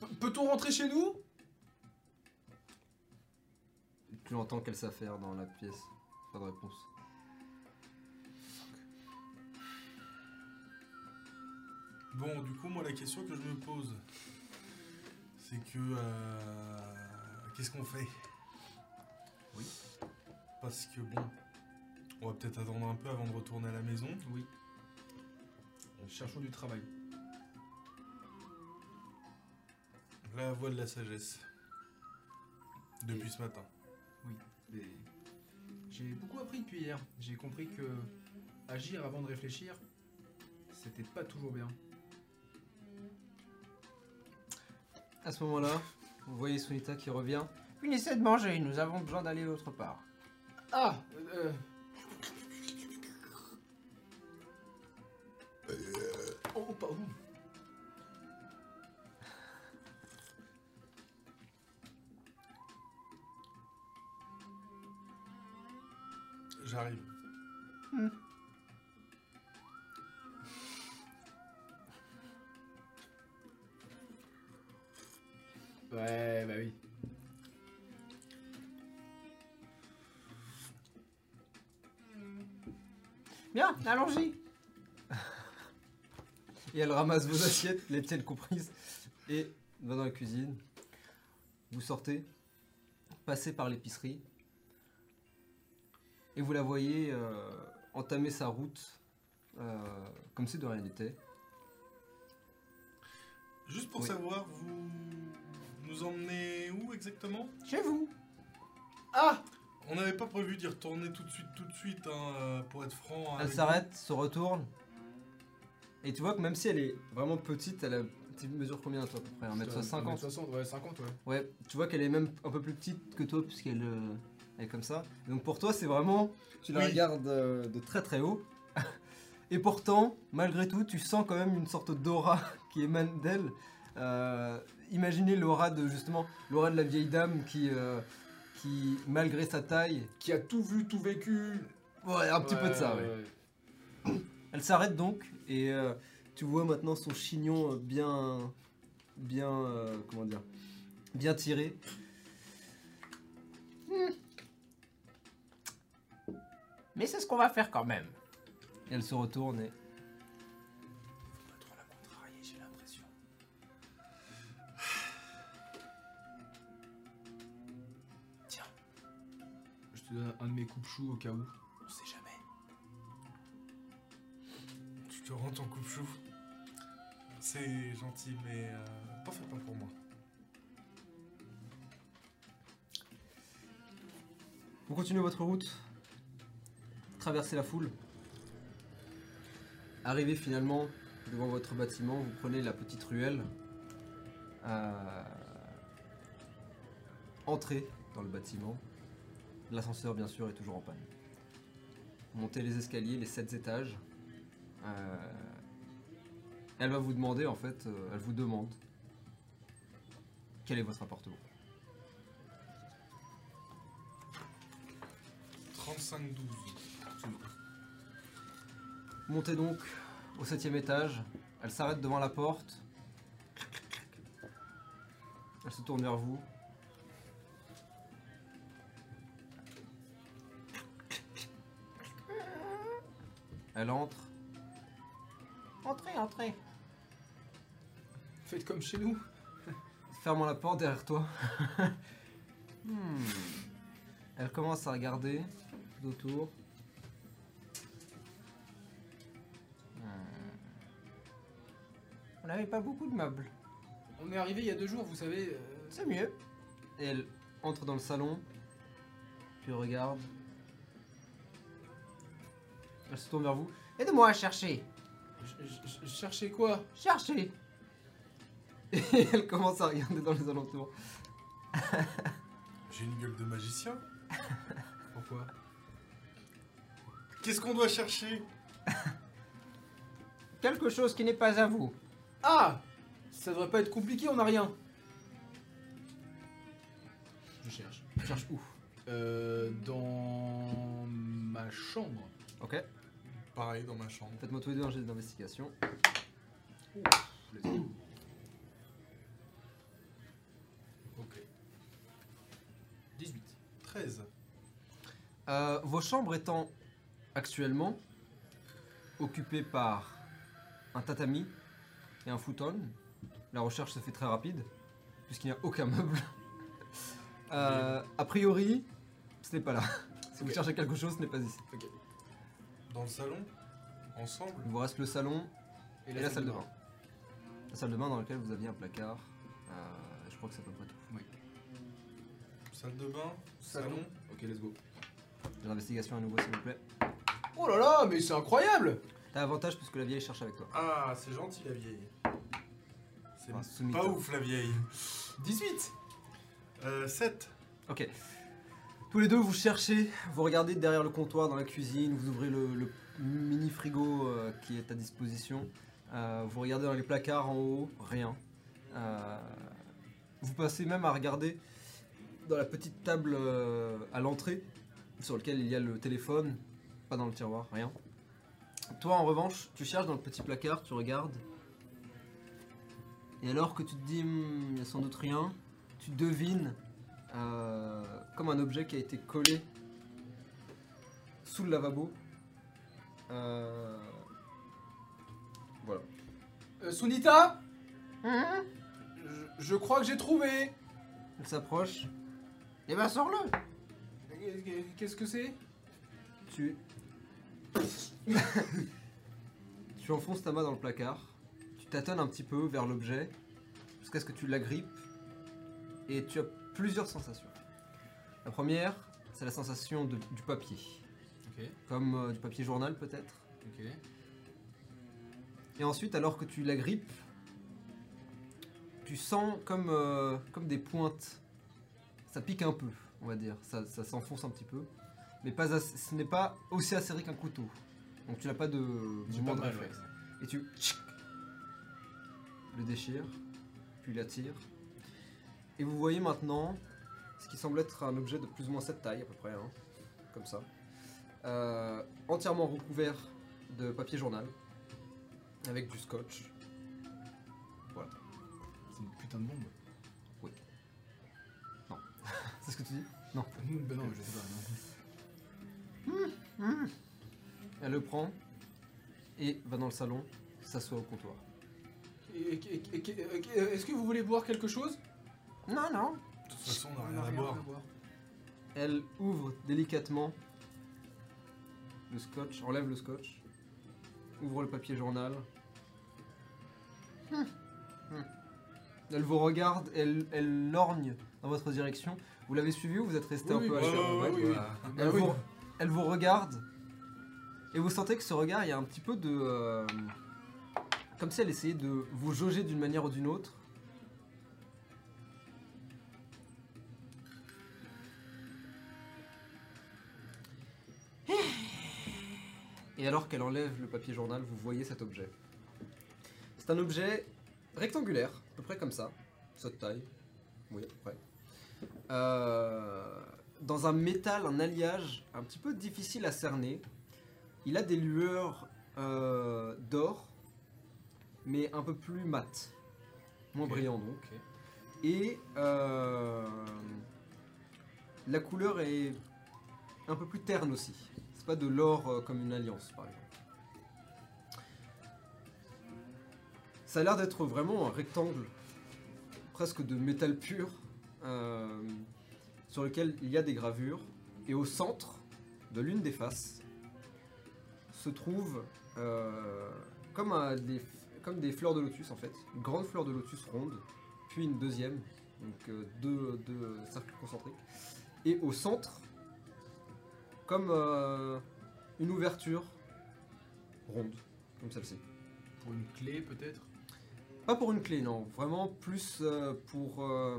Pe- Peut-on rentrer chez nous? Tu entends qu'elle s'affaire dans la pièce. Pas de réponse. Bon, du coup, moi, la question que je me pose, c'est que. euh, Qu'est-ce qu'on fait? Oui. Parce que bon, on va peut-être attendre un peu avant de retourner à la maison. Oui. Cherchons du travail. La voix de la sagesse. Depuis Et- ce matin. Oui. Et J'ai beaucoup appris depuis hier. J'ai compris que agir avant de réfléchir, c'était pas toujours bien. À ce moment-là, vous voyez Sunita qui revient. Finissez de manger, nous avons besoin d'aller autre part. Ah euh... Oh, pardon. J'arrive. Ouais, bah oui. Bien, allons-y Et elle ramasse vos assiettes, les tiennes comprises, et va dans la cuisine. Vous sortez, passez par l'épicerie, et vous la voyez euh, entamer sa route euh, comme si de rien n'était. Juste pour Oui. savoir, vous nous emmenez où exactement? Chez vous Ah On n'avait pas prévu d'y retourner tout de suite, tout de suite, hein, euh, pour être franc. Elle avec s'arrête, se retourne. Et tu vois que même si elle est vraiment petite, elle a. Tu mesures combien toi à peu près? 1m50 60, ouais, 50, ouais. Ouais, tu vois qu'elle est même un peu plus petite que toi puisqu'elle euh, elle est comme ça. Donc pour toi, c'est vraiment. Tu la Oui. regardes euh, de très très haut. Et pourtant, malgré tout, tu sens quand même une sorte d'aura qui émane d'elle. Euh, imaginez l'aura de justement l'aura de la vieille dame qui, euh, qui malgré sa taille, Qui a tout vu, tout vécu. ouais, un petit peu de ça. Ouais. Elle s'arrête donc et euh, tu vois maintenant son chignon euh, bien, bien, euh, comment dire, bien tiré. Mais c'est ce qu'on va faire quand même. Et elle se retourne et Un de mes coupe-choux au cas où. On sait jamais. Tu te rends ton coupe-chou. C'est gentil, mais euh, pas fait pas pour moi. vous continuez votre route, traversez la foule, arrivez finalement devant votre bâtiment, vous prenez la petite ruelle, euh, entrez dans le bâtiment, l'ascenseur bien sûr est toujours en panne. Montez les escaliers, les sept étages. euh, elle va vous demander en fait, euh, elle vous demande quel est votre appartement. 35-12. Montez donc au septième étage. Elle s'arrête devant la porte. Elle se tourne vers vous. Elle entre. Entrez, entrez. Faites comme chez nous. fermant la porte derrière toi. Hmm. Elle commence à regarder autour. On n'avait pas beaucoup de meubles. On est arrivé il y a deux jours, vous savez. euh, C'est mieux. Et elle entre dans le salon. Puis regarde. Elle se tourne vers vous. Aidez-moi à chercher. je- je- je cherchais quoi? Cherchez. Et elle commence à regarder dans les alentours. J'ai une gueule de magicien. Pourquoi? Qu'est-ce qu'on doit chercher? Quelque chose qui n'est pas à vous. Ah Ça devrait pas être compliqué, on a rien. Je cherche. Tu cherches où? Euh, dans ma chambre. Ok. Pareil, dans ma chambre. Faites-moi tous les deux un jet d'investigation. Ok. 18. 13. Euh, vos chambres étant actuellement occupées par un tatami et un futon, la recherche se fait très rapide puisqu'il n'y a aucun meuble. Euh, a priori, ce n'est pas là. Si vous cherchez quelque chose, ce n'est pas ici. Dans le salon Ensemble Il vous reste le salon et la, salle de bain. La salle de bain dans laquelle vous aviez un placard. Euh, je crois que c'est à peu près tout. Salle de bain Salon. Salon Ok, let's go. Des investigations à nouveau, s'il vous plaît. Oh là là, mais c'est incroyable T'as avantage puisque la vieille cherche avec toi. Ah, c'est gentil la vieille. C'est Enfin, pas ouf la vieille. 18 Euh, 7. Ok. Tous les deux, vous cherchez, vous regardez derrière le comptoir dans la cuisine, vous ouvrez le, mini frigo euh, qui est à disposition. Euh, vous regardez dans les placards en haut, rien. Euh, vous passez même à regarder dans la petite table à l'entrée, sur lequel il y a le téléphone, pas dans le tiroir, rien. Toi, en revanche, tu cherches dans le petit placard, tu regardes. Et alors que tu te dis, Hmm, il y a sans doute rien, tu devines euh, comme un objet qui a été collé sous le lavabo. Euh, voilà. Euh, Sunita Hein? Je, je crois que j'ai trouvé Elle s'approche. Eh ben, sors-le. Qu'est-ce que c'est? Tu. tu enfonces ta main dans le placard. Tu tâtonnes un petit peu vers l'objet. Jusqu'à ce que tu l'agrippes. Et tu as plusieurs sensations. La première, c'est la sensation de- du papier. Ok, Comme euh, du papier journal peut-être. ok. Et ensuite, alors que tu la grippes, tu sens comme, euh, comme des pointes. Ça pique un peu, on va dire. Ça, ça s'enfonce un petit peu. Mais pas assez- ce n'est pas aussi acéré qu'un couteau. Donc tu n'as pas de J'ai mouvement pas de mal, réflexe. ouais. Et tu le déchires, puis la tire. Et vous voyez maintenant ce qui semble être un objet de plus ou moins cette taille à peu près, hein, comme ça, Euh, entièrement recouvert de papier journal, avec du scotch. C'est une putain de bombe. C'est ce que tu dis? Ben non, je sais pas. non. Elle le prend et va dans le salon, s'assoit au comptoir. Est-ce que vous voulez boire quelque chose? Non, non. De toute façon, on n'a rien à boire. Elle ouvre délicatement le scotch, enlève le scotch, ouvre le papier journal. Hum, hum. Elle vous regarde, elle, elle lorgne dans votre direction. Vous l'avez suivi ou vous êtes resté Oui, un peu à cheval ouais. Voilà. Bah Elle, vous, elle vous regarde et vous sentez que ce regard, il y a un petit peu de... euh, comme si elle essayait de vous jauger d'une manière ou d'une autre. Et alors qu'elle enlève le papier journal, vous voyez cet objet. C'est un objet rectangulaire, à peu près comme ça, cette taille. Oui, à peu près. Euh, dans un métal, un alliage un petit peu difficile à cerner. Il a des lueurs euh, d'or, mais un peu plus mat, moins brillant donc. Et euh, la couleur est un peu plus terne aussi. Pas de l'or euh, comme une alliance par exemple. Ça a l'air d'être vraiment un rectangle, presque de métal pur, euh, sur lequel il y a des gravures. Et au centre de l'une des faces se trouve euh, comme, des, fleurs de lotus en fait, une grande fleur de lotus ronde, puis une deuxième, donc deux, deux cercles concentriques. Et au centre, comme euh, une ouverture ronde, comme celle-ci. Pour une clé peut-être? Pas pour une clé, non, vraiment plus euh, pour euh,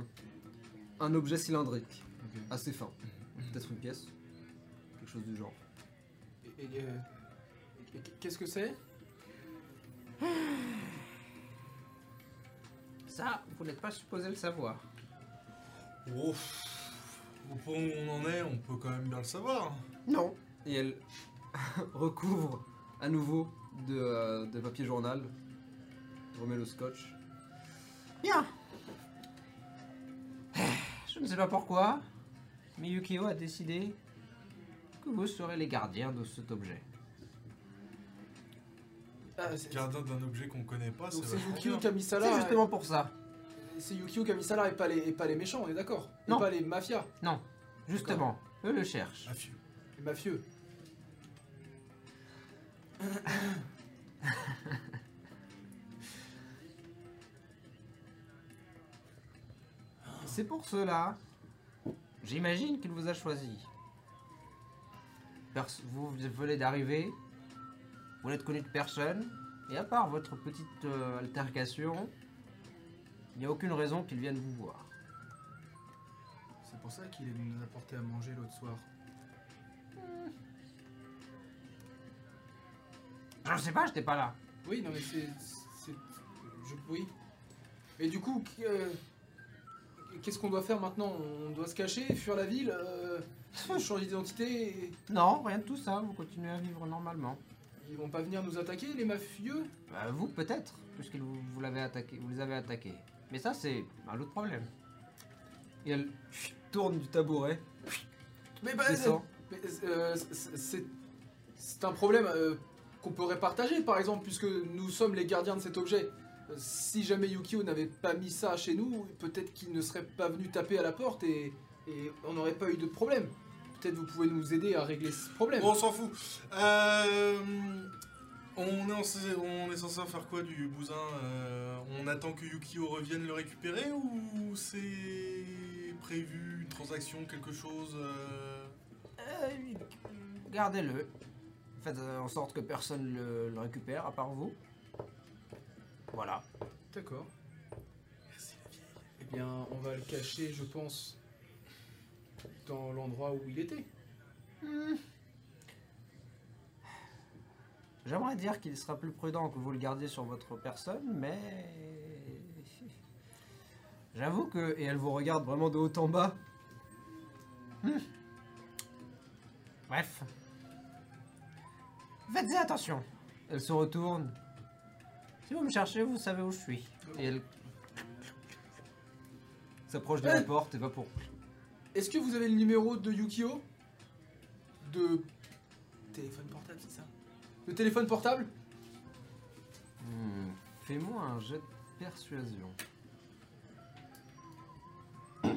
un objet cylindrique, Ok. assez fin. Peut-être une pièce, quelque chose du genre. Et, et, euh, et Qu'est-ce que c'est? Ça, vous n'êtes pas supposé le savoir. Pff, au point où on en est, on peut quand même bien le savoir. Non. Et elle recouvre à nouveau de, euh, de papier journal, remet le scotch. Bien. Je ne sais pas pourquoi, mais Yukio a décidé que vous serez les gardiens de cet objet. Ah, c'est- Gardien d'un objet qu'on connaît pas, Donc c'est c'est vachement Yukio bien. qui a mis ça C'est là. justement pour ça. C'est Yukio qui a mis ça là et pas les, et pas les méchants, on est d'accord Et Non. pas les mafias, Non, justement, eux le cherchent. Mafieux. Mafieux. C'est pour cela, j'imagine qu'il vous a choisi. Vous venez d'arriver, vous n'êtes connu de personne, et à part votre petite euh, altercation, il n'y a aucune raison qu'il vienne vous voir. C'est pour ça qu'il est venu nous apporter à manger l'autre soir. Je ne sais pas, j'étais pas là. Oui, non mais c'est... Je... Oui. Et du coup, euh, qu'est-ce qu'on doit faire maintenant? On doit se cacher, fuir la ville, euh, changer d'identité et... Non, rien de tout ça, vous continuez à vivre normalement. Ils vont pas venir nous attaquer, les mafieux? Bah, vous peut-être, puisque vous, vous l'avez attaqué, vous les avez attaqués. Mais ça c'est un autre problème. Et elle tourne du tabouret, Mais bah, euh, c'est- un problème euh, qu'on pourrait partager, par exemple, puisque nous sommes les gardiens de cet objet. Euh, Si jamais Yukio n'avait pas mis ça chez nous, peut-être qu'il ne serait pas venu taper à la porte et, et on n'aurait pas eu de problème. Peut-être vous pouvez nous aider à régler ce problème. Bon, on s'en fout. Euh, on, est en- on est censé en faire quoi du bousin Euh, On attend que Yukio revienne le récupérer ou c'est prévu une transaction, quelque chose euh euh, gardez-le. Faites euh, en sorte que personne le, le récupère à part vous. Voilà. D'accord. Eh bien, on va le cacher, je pense, dans l'endroit où il était. J'aimerais dire qu'il sera plus prudent que vous le gardiez sur votre personne, mais. J'avoue que. Et elle vous regarde vraiment de haut en bas. Hmm. Bref. Faites-y attention. Elle se retourne. Si vous me cherchez, vous savez où je suis. Et elle. s'approche de la Eh porte et va pour. Est-ce que vous avez le numéro de Yukio? De téléphone portable, c'est ça? Le téléphone portable? Hmm, Fais-moi un jet de persuasion. Aïe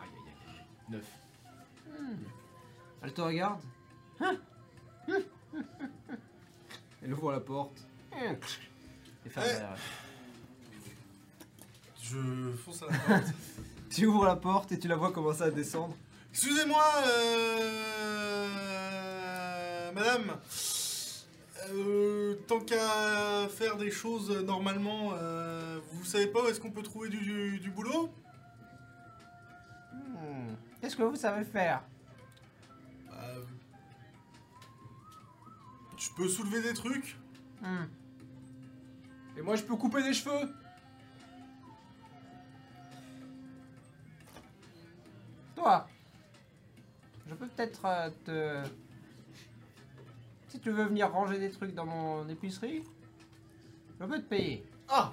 aïe aïe aïe. 9. Elle te regarde. Elle ouvre la porte. Et ferme derrière elle. Je fonce à la porte. Tu ouvres la porte et tu la vois commencer à descendre. Excusez-moi, euh... madame. Euh, tant qu'à faire des choses normalement, euh, vous savez pas où est-ce qu'on peut trouver du, du- du boulot? Hmm. Qu'est-ce que vous savez faire? Euh, Je peux soulever des trucs Hmm. Et moi, je peux couper des cheveux Toi, je peux peut-être euh, te... Si tu veux venir ranger des trucs dans mon épicerie, je peux te payer. Ah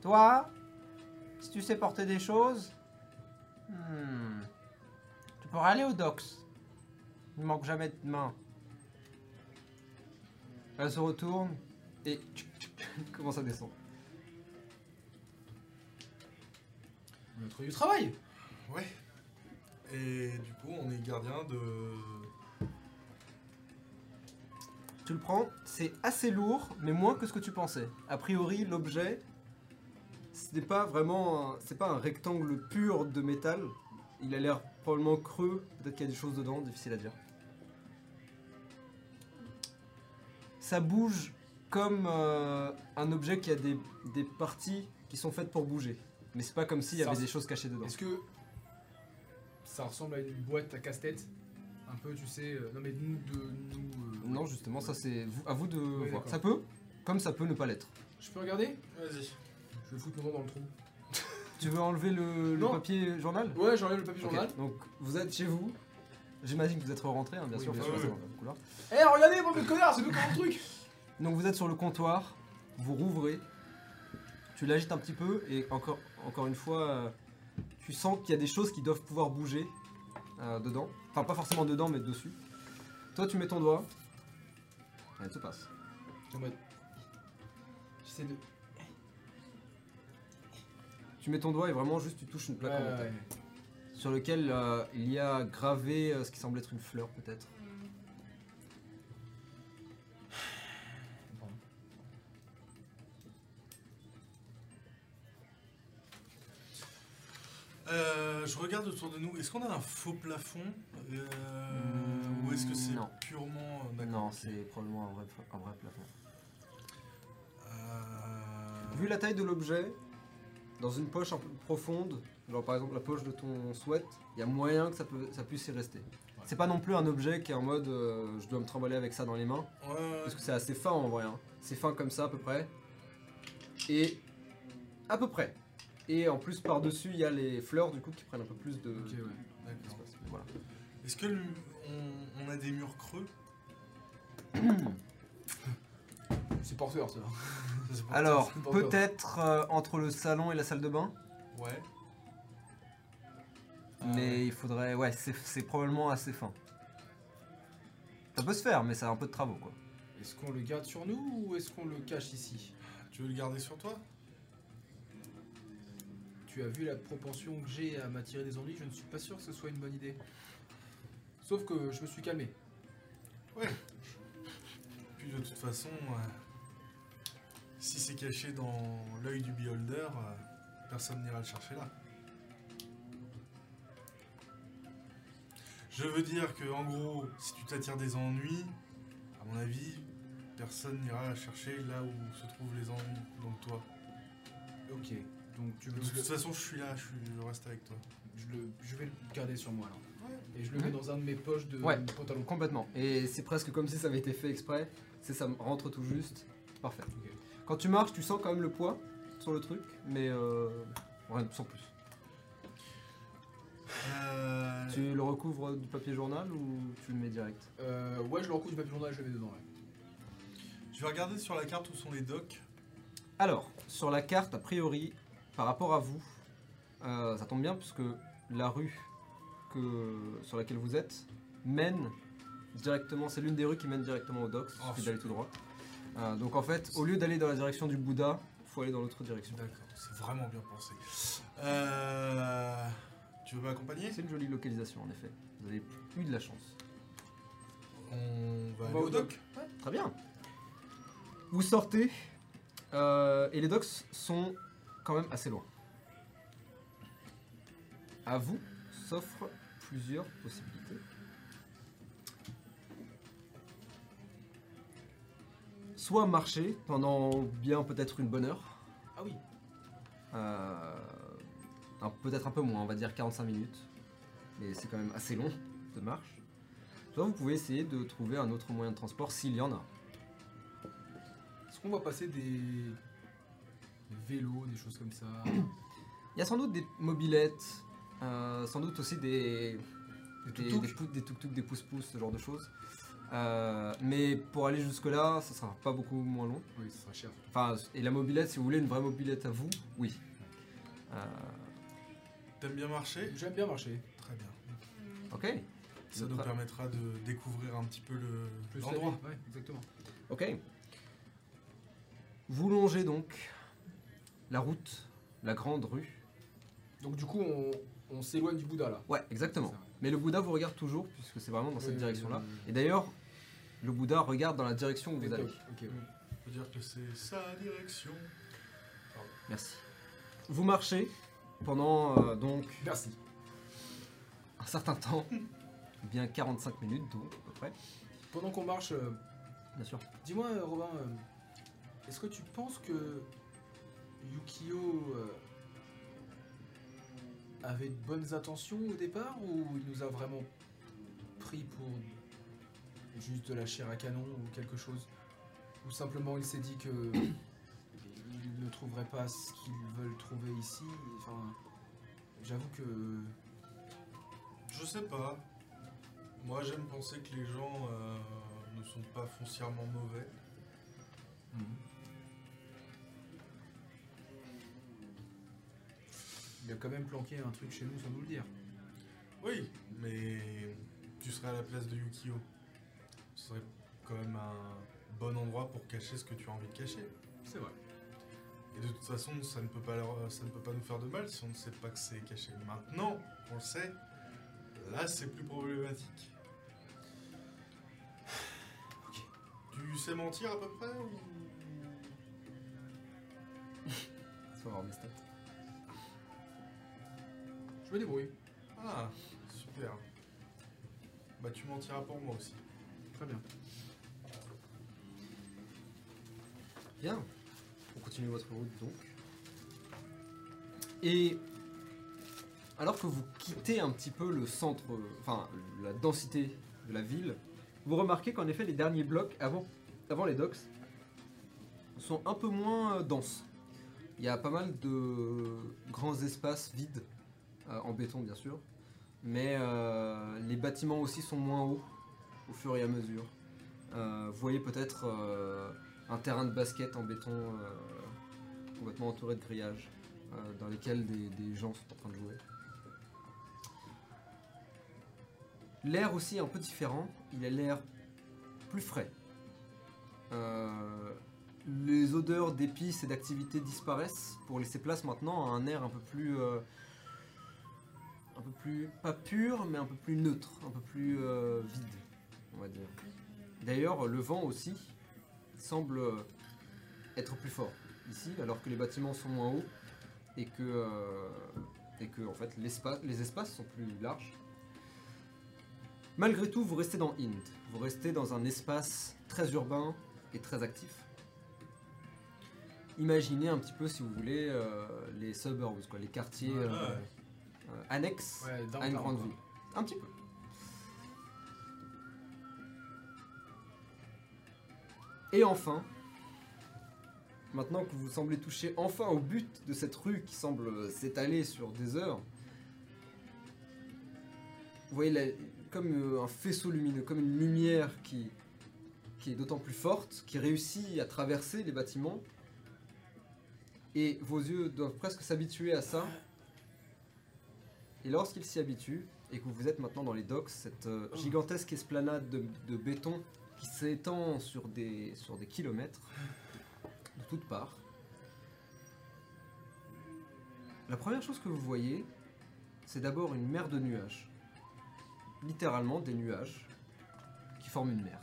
Toi, si tu sais porter des choses, hmm, tu pourrais aller au docks. Il ne manque jamais de main. Elle se retourne et commence à descendre. On a trouvé du travail Ouais. Et du coup, on est gardien de. Tu le prends, c'est assez lourd, mais moins que ce que tu pensais. A priori, l'objet, ce n'est pas vraiment, un- c'est pas un rectangle pur de métal. Il a l'air probablement creux. Peut-être qu'il y a des choses dedans, difficile à dire. Ça bouge comme euh, un objet qui a des, des parties qui sont faites pour bouger. Mais c'est pas comme s'il y avait des choses cachées dedans. Est-ce que ça ressemble à une boîte à casse-tête? Un peu, tu sais. euh, non, mais nous, de nous. euh, Non, justement, ça c'est vous- à vous de voir. d'accord. Ça peut, comme ça peut ne pas l'être. Je peux regarder? Vas-y. Je vais foutre mon doigt dans le trou. Tu veux enlever le, le Non. papier journal? Ouais, j'enlève le papier Ok, journal. Donc vous êtes chez vous. J'imagine que vous êtes rentré, hein, bien Oui, sûr, bien parce que sûr. c'est dans le couloir. Eh, regardez, moi, mes connards, c'est comme le truc Donc vous êtes sur le comptoir, vous rouvrez, tu l'agites un petit peu et encore, encore une fois, euh, tu sens qu'il y a des choses qui doivent pouvoir bouger euh, dedans. Enfin pas forcément dedans mais dessus. Toi tu mets ton doigt. Et elle se passe. En mode. J'essaie de. Tu mets ton doigt et vraiment juste tu touches une plaque en ouais. Sur lequel euh, il y a gravé euh, ce qui semble être une fleur peut-être. Euh, je regarde autour de nous. Est-ce qu'on a un faux plafond? Euh, Ou est-ce que c'est non. purement. euh, Non, c'est probablement un vrai, un vrai plafond. Euh, Vu la taille de l'objet, dans une poche un peu profonde, genre par exemple la poche de ton sweat, il y a moyen que ça, peut, ça puisse y rester. C'est pas non plus un objet qui est en mode euh, je dois me trimballer avec ça dans les mains, Ouais, ouais. parce que c'est assez fin en vrai. hein. C'est fin comme ça à peu près. Et à peu près. Et en plus par-dessus il y a les fleurs du coup qui prennent un peu plus de... Ok, ouais. D'accord. d'espace. Voilà. Est-ce que le- on, on a des murs creux? C'est porteur, ça. Alors, peut-être euh, entre le salon et la salle de bain. Ouais. mais il faudrait... Ouais, c'est probablement assez fin. Ça peut se faire, mais ça a un peu de travaux quoi. Est-ce qu'on le garde sur nous ou est-ce qu'on le cache ici? Tu veux le garder sur toi? Tu as vu la propension que j'ai à m'attirer des ennuis, je ne suis pas sûr que ce soit une bonne idée. Sauf que je me suis calmé. Puis de toute façon, euh, si c'est caché dans l'œil du beholder, euh, personne n'ira le chercher là. Je veux dire que, en gros, si tu t'attires des ennuis, à mon avis, personne n'ira chercher là où se trouvent les ennuis. Donc toi. Ok. Donc tu De veux toute que je, façon, je suis là, je, suis- je reste avec toi. je le, je vais le garder sur moi. Ouais. Et je le mets dans un de mes poches de Ouais. pantalon. Complètement. Et c'est presque comme si ça avait été fait exprès. C'est ça rentre tout juste. Parfait. Ok. Quand tu marches, tu sens quand même le poids sur le truc, mais euh, rien sans plus. Euh, Tu le recouvres du papier journal ou tu le mets direct? Euh, ouais, je le recouvre du papier journal et je le mets dedans. Ouais. Je vais regarder sur la carte où sont les docks. Alors, sur la carte, a priori, par rapport à vous, euh, ça tombe bien puisque la rue que, sur laquelle vous êtes mène directement, c'est l'une des rues qui mène directement au docks, il Oh, suffit d'aller tout droit. Euh, donc en fait, au lieu d'aller dans la direction du Bouddha, faut aller dans l'autre direction. D'accord, c'est vraiment bien pensé. Euh, Tu veux m'accompagner? C'est une jolie localisation en effet. Vous avez eu de la chance. On va On aller va au dock. Très bien. Vous sortez euh, et les docks sont quand même assez loin. À vous s'offrent plusieurs possibilités. Soit marcher pendant bien peut-être une bonne heure, Ah oui. euh, un- peut-être un peu moins, on va dire 45 minutes, mais c'est quand même assez long de marche. Soit vous pouvez essayer de trouver un autre moyen de transport s'il y en a. Est-ce qu'on va passer des... des vélos, des choses comme ça? Il y a sans doute des mobilettes, euh, sans doute aussi des Des tuk-tuk? des, pou- des tuk-tuk, des pouces-pouces, ce genre de choses. Euh, mais pour aller jusque-là, ça sera pas beaucoup moins long. Oui, ça sera cher. Enfin, et la mobilette, si vous voulez une vraie mobilette à vous, oui. Euh, T'aimes bien marcher? J'aime bien marcher. Très bien. ok. Ça nous permettra de découvrir un petit peu le- l'endroit. vie, Ouais, exactement. Ok. Vous longez donc la route, la grande rue. Donc du coup, on, on s'éloigne du Bouddha là. Ouais, exactement. Mais le Bouddha vous regarde toujours, puisque c'est vraiment dans cette Oui, direction-là. oui, oui, oui. Et d'ailleurs, le Bouddha regarde dans la direction où vous allez. ok. On peut dire que c'est sa direction. Merci. Vous marchez pendant euh, donc Merci. un certain temps, bien 45 minutes donc à peu près, Pendant qu'on marche, euh, bien sûr. dis-moi euh, Robin, euh, est-ce que tu penses que Yukio euh, avait de bonnes intentions au départ ou il nous a vraiment pris pour juste de la chair à canon ou quelque chose Ou simplement il s'est dit que il ne trouverait pas ce qu'ils veulent trouver ici Enfin, j'avoue que Je sais pas. Moi, j'aime penser que les gens euh, ne sont pas foncièrement mauvais. il a quand même planqué un truc chez nous sans nous le dire. Oui, mais tu serais à la place de Yukio. Ce serait quand même un bon endroit pour cacher ce que tu as envie de cacher. C'est vrai. Et de toute façon, ça ne peut pas, leur- ça ne peut pas nous faire de mal si on ne sait pas que c'est caché. Maintenant, on le sait, là c'est plus problématique. Ok. Tu sais mentir à peu près ou... Ça va avoir mes stats. Je me débrouille. Ah, super. Bah tu mentiras pour moi aussi. Bien. Bien. On continue votre route donc. Et alors que vous quittez un petit peu le centre, enfin la densité de la ville, vous remarquez qu'en effet les derniers blocs avant, avant les docks sont un peu moins euh, denses. Il y a pas mal de grands espaces vides, euh, en béton bien sûr, mais euh, les bâtiments aussi sont moins hauts au fur et à mesure. Euh, vous voyez peut-être euh, un terrain de basket en béton euh, complètement entouré de grillages dans lesquels des, gens sont en train de jouer. L'air aussi est un peu différent, il a l'air plus frais. Les odeurs d'épices et d'activités disparaissent pour laisser place maintenant à un air un peu plus... un peu plus... pas pur, mais un peu plus neutre, un peu plus vide, on va dire. D'ailleurs, le vent aussi semble être plus fort ici, alors que les bâtiments sont moins hauts et que, euh, et que en fait, les espaces sont plus larges. Malgré tout, vous restez dans Inde. Vous restez dans un espace très urbain et très actif. Imaginez un petit peu, si vous voulez, euh, les suburbs, quoi, les quartiers euh, annexes Ouais, à une grande ville. Un petit peu. Et enfin, maintenant que vous semblez toucher enfin au but de cette rue qui semble s'étaler sur des heures, vous voyez la- comme euh, un faisceau lumineux, comme une lumière qui, qui est d'autant plus forte, qui réussit à traverser les bâtiments. Et vos yeux doivent presque s'habituer à ça. Et lorsqu'ils s'y habituent, et que vous êtes maintenant dans les docks, cette euh, gigantesque esplanade de, de béton qui s'étend sur des, sur des kilomètres, de toutes parts, la première chose que vous voyez, c'est d'abord une mer de nuages. Littéralement des nuages qui forment une mer.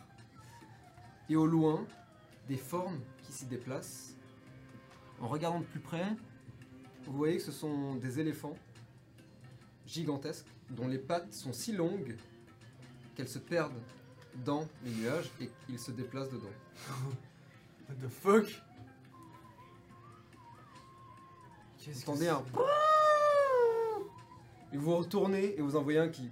Et au loin, des formes qui s'y déplacent. En regardant de plus près, vous voyez que ce sont des éléphants gigantesques dont les pattes sont si longues qu'elles se perdent dans les nuages et qu'ils se déplacent dedans. What the fuck? Vous entendez un et vous retournez et vous en voyez un qui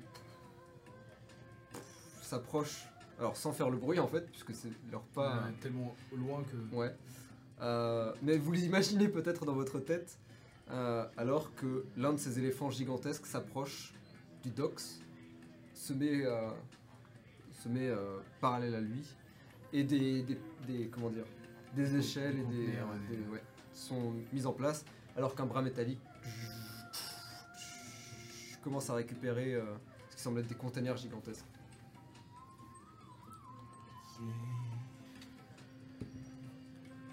s'approche. Alors sans faire le bruit en fait, puisque c'est leur pas. Ouais, tellement loin que. Ouais. Euh, mais vous l'imaginez peut-être dans votre tête, euh, alors que l'un de ces éléphants gigantesques s'approche du Dox, se met, euh, se met euh, parallèle à lui, et des, des, des- comment dire, des échelles et des, ouais, sont mises en place, alors qu'un bras métallique commence à récupérer euh, ce qui semble être des containers gigantesques.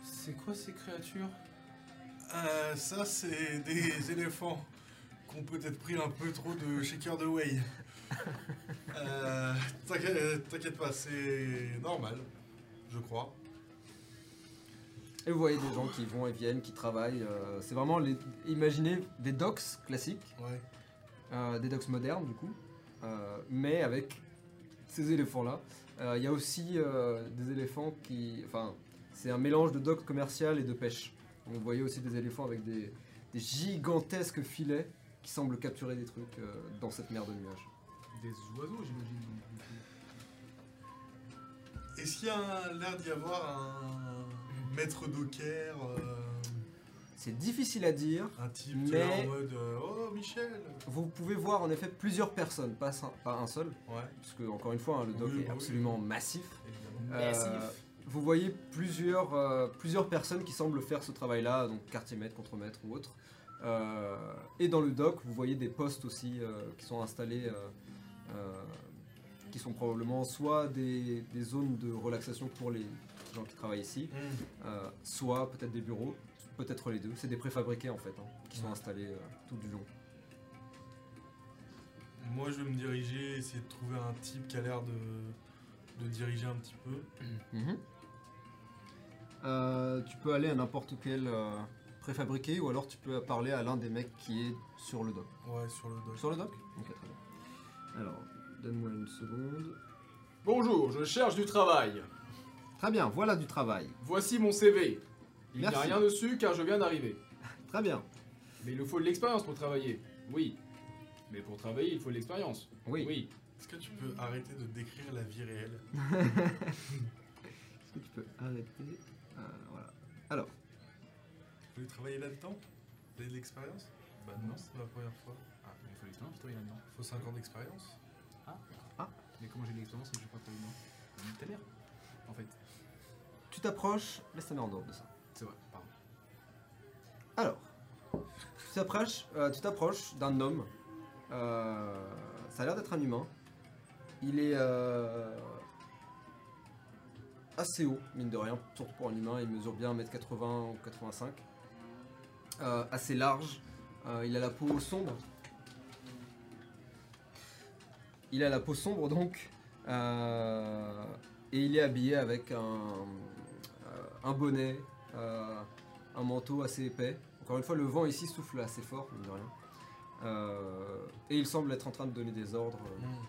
C'est quoi ces créatures? Euh, ça, c'est des éléphants qui ont peut-être pris un peu trop de shaker de whey. Euh, T'inquiète t'inquiète pas, c'est normal, je crois. Et vous voyez des gens qui vont et viennent, qui travaillent. euh, c'est vraiment les. Imaginez des docks classiques, Ouais. euh, des docks modernes du coup, euh, mais avec ces éléphants-là. Euh, Il y a aussi euh, des éléphants qui. Enfin, c'est un mélange de docks commercial et de pêche. Donc, vous voyez aussi des éléphants avec des, des gigantesques filets qui semblent capturer des trucs euh, dans cette mer de nuages. Des oiseaux, j'imagine. Est-ce qu'il y a l'air d'y avoir un maître docker, euh, C'est difficile à dire. un type qui est là Mais- en mode euh, Oh Michel Vous pouvez voir en effet plusieurs personnes, pas, un- pas un seul, Ouais, puisque encore une fois, hein, le dock Oui, est bah oui. absolument massif. évidemment. Euh, Massif. vous voyez plusieurs, euh, plusieurs personnes qui semblent faire ce travail-là, donc quartier-maître, contre-maître ou autre. Euh, et dans le dock, vous voyez des postes aussi euh, qui sont installés, qui sont probablement soit des, des zones de relaxation pour les gens qui travaillent ici, Hmm. euh, soit peut-être des bureaux, peut-être les deux. C'est des préfabriqués en fait, hein, qui sont installés euh, tout du long. Moi je vais me diriger, essayer de trouver un type qui a l'air de, de diriger un petit peu. Mhm. Euh, tu peux aller à n'importe quel euh, préfabriqué ou alors tu peux parler à l'un des mecs qui est sur le dock. Ouais, sur le dock. Sur le dock? Ok, très bien. Alors, donne-moi une seconde. Bonjour, je cherche du travail. Très bien, voilà du travail. Voici mon CV. Il n'y a rien dessus car je viens d'arriver. Très bien. Mais il nous faut de l'expérience pour travailler. Oui. Mais pour travailler, il faut de l'expérience. Oui. Oui. Est-ce que tu peux arrêter de décrire la vie réelle? Est-ce que tu peux arrêter? Euh, Voilà. Alors, Vous voulez travailler là-dedans? Vous avez de l'expérience? Bah non, c'est ma première fois. Là-dedans. Faut 5 ans d'expérience. Ah, Ah. Mais comment j'ai de l'expérience si je ne pas travailler dedans T'as l'air. En fait. tu t'approches. Laisse-moi en dehors de ça. C'est vrai, pardon. Alors, tu t'approches, euh, tu t'approches d'un homme. Euh, ça a l'air d'être un humain. Il est euh, assez haut, mine de rien, surtout pour un humain. Il mesure bien 1m80 ou 85. Euh, assez large. Euh, il a la peau sombre. Il a la peau sombre donc. Euh, et il est habillé avec un, euh, un bonnet, euh, un manteau assez épais. Encore une fois, le vent ici souffle assez fort, mine de rien. et il semble être en train de donner des ordres. Hmm.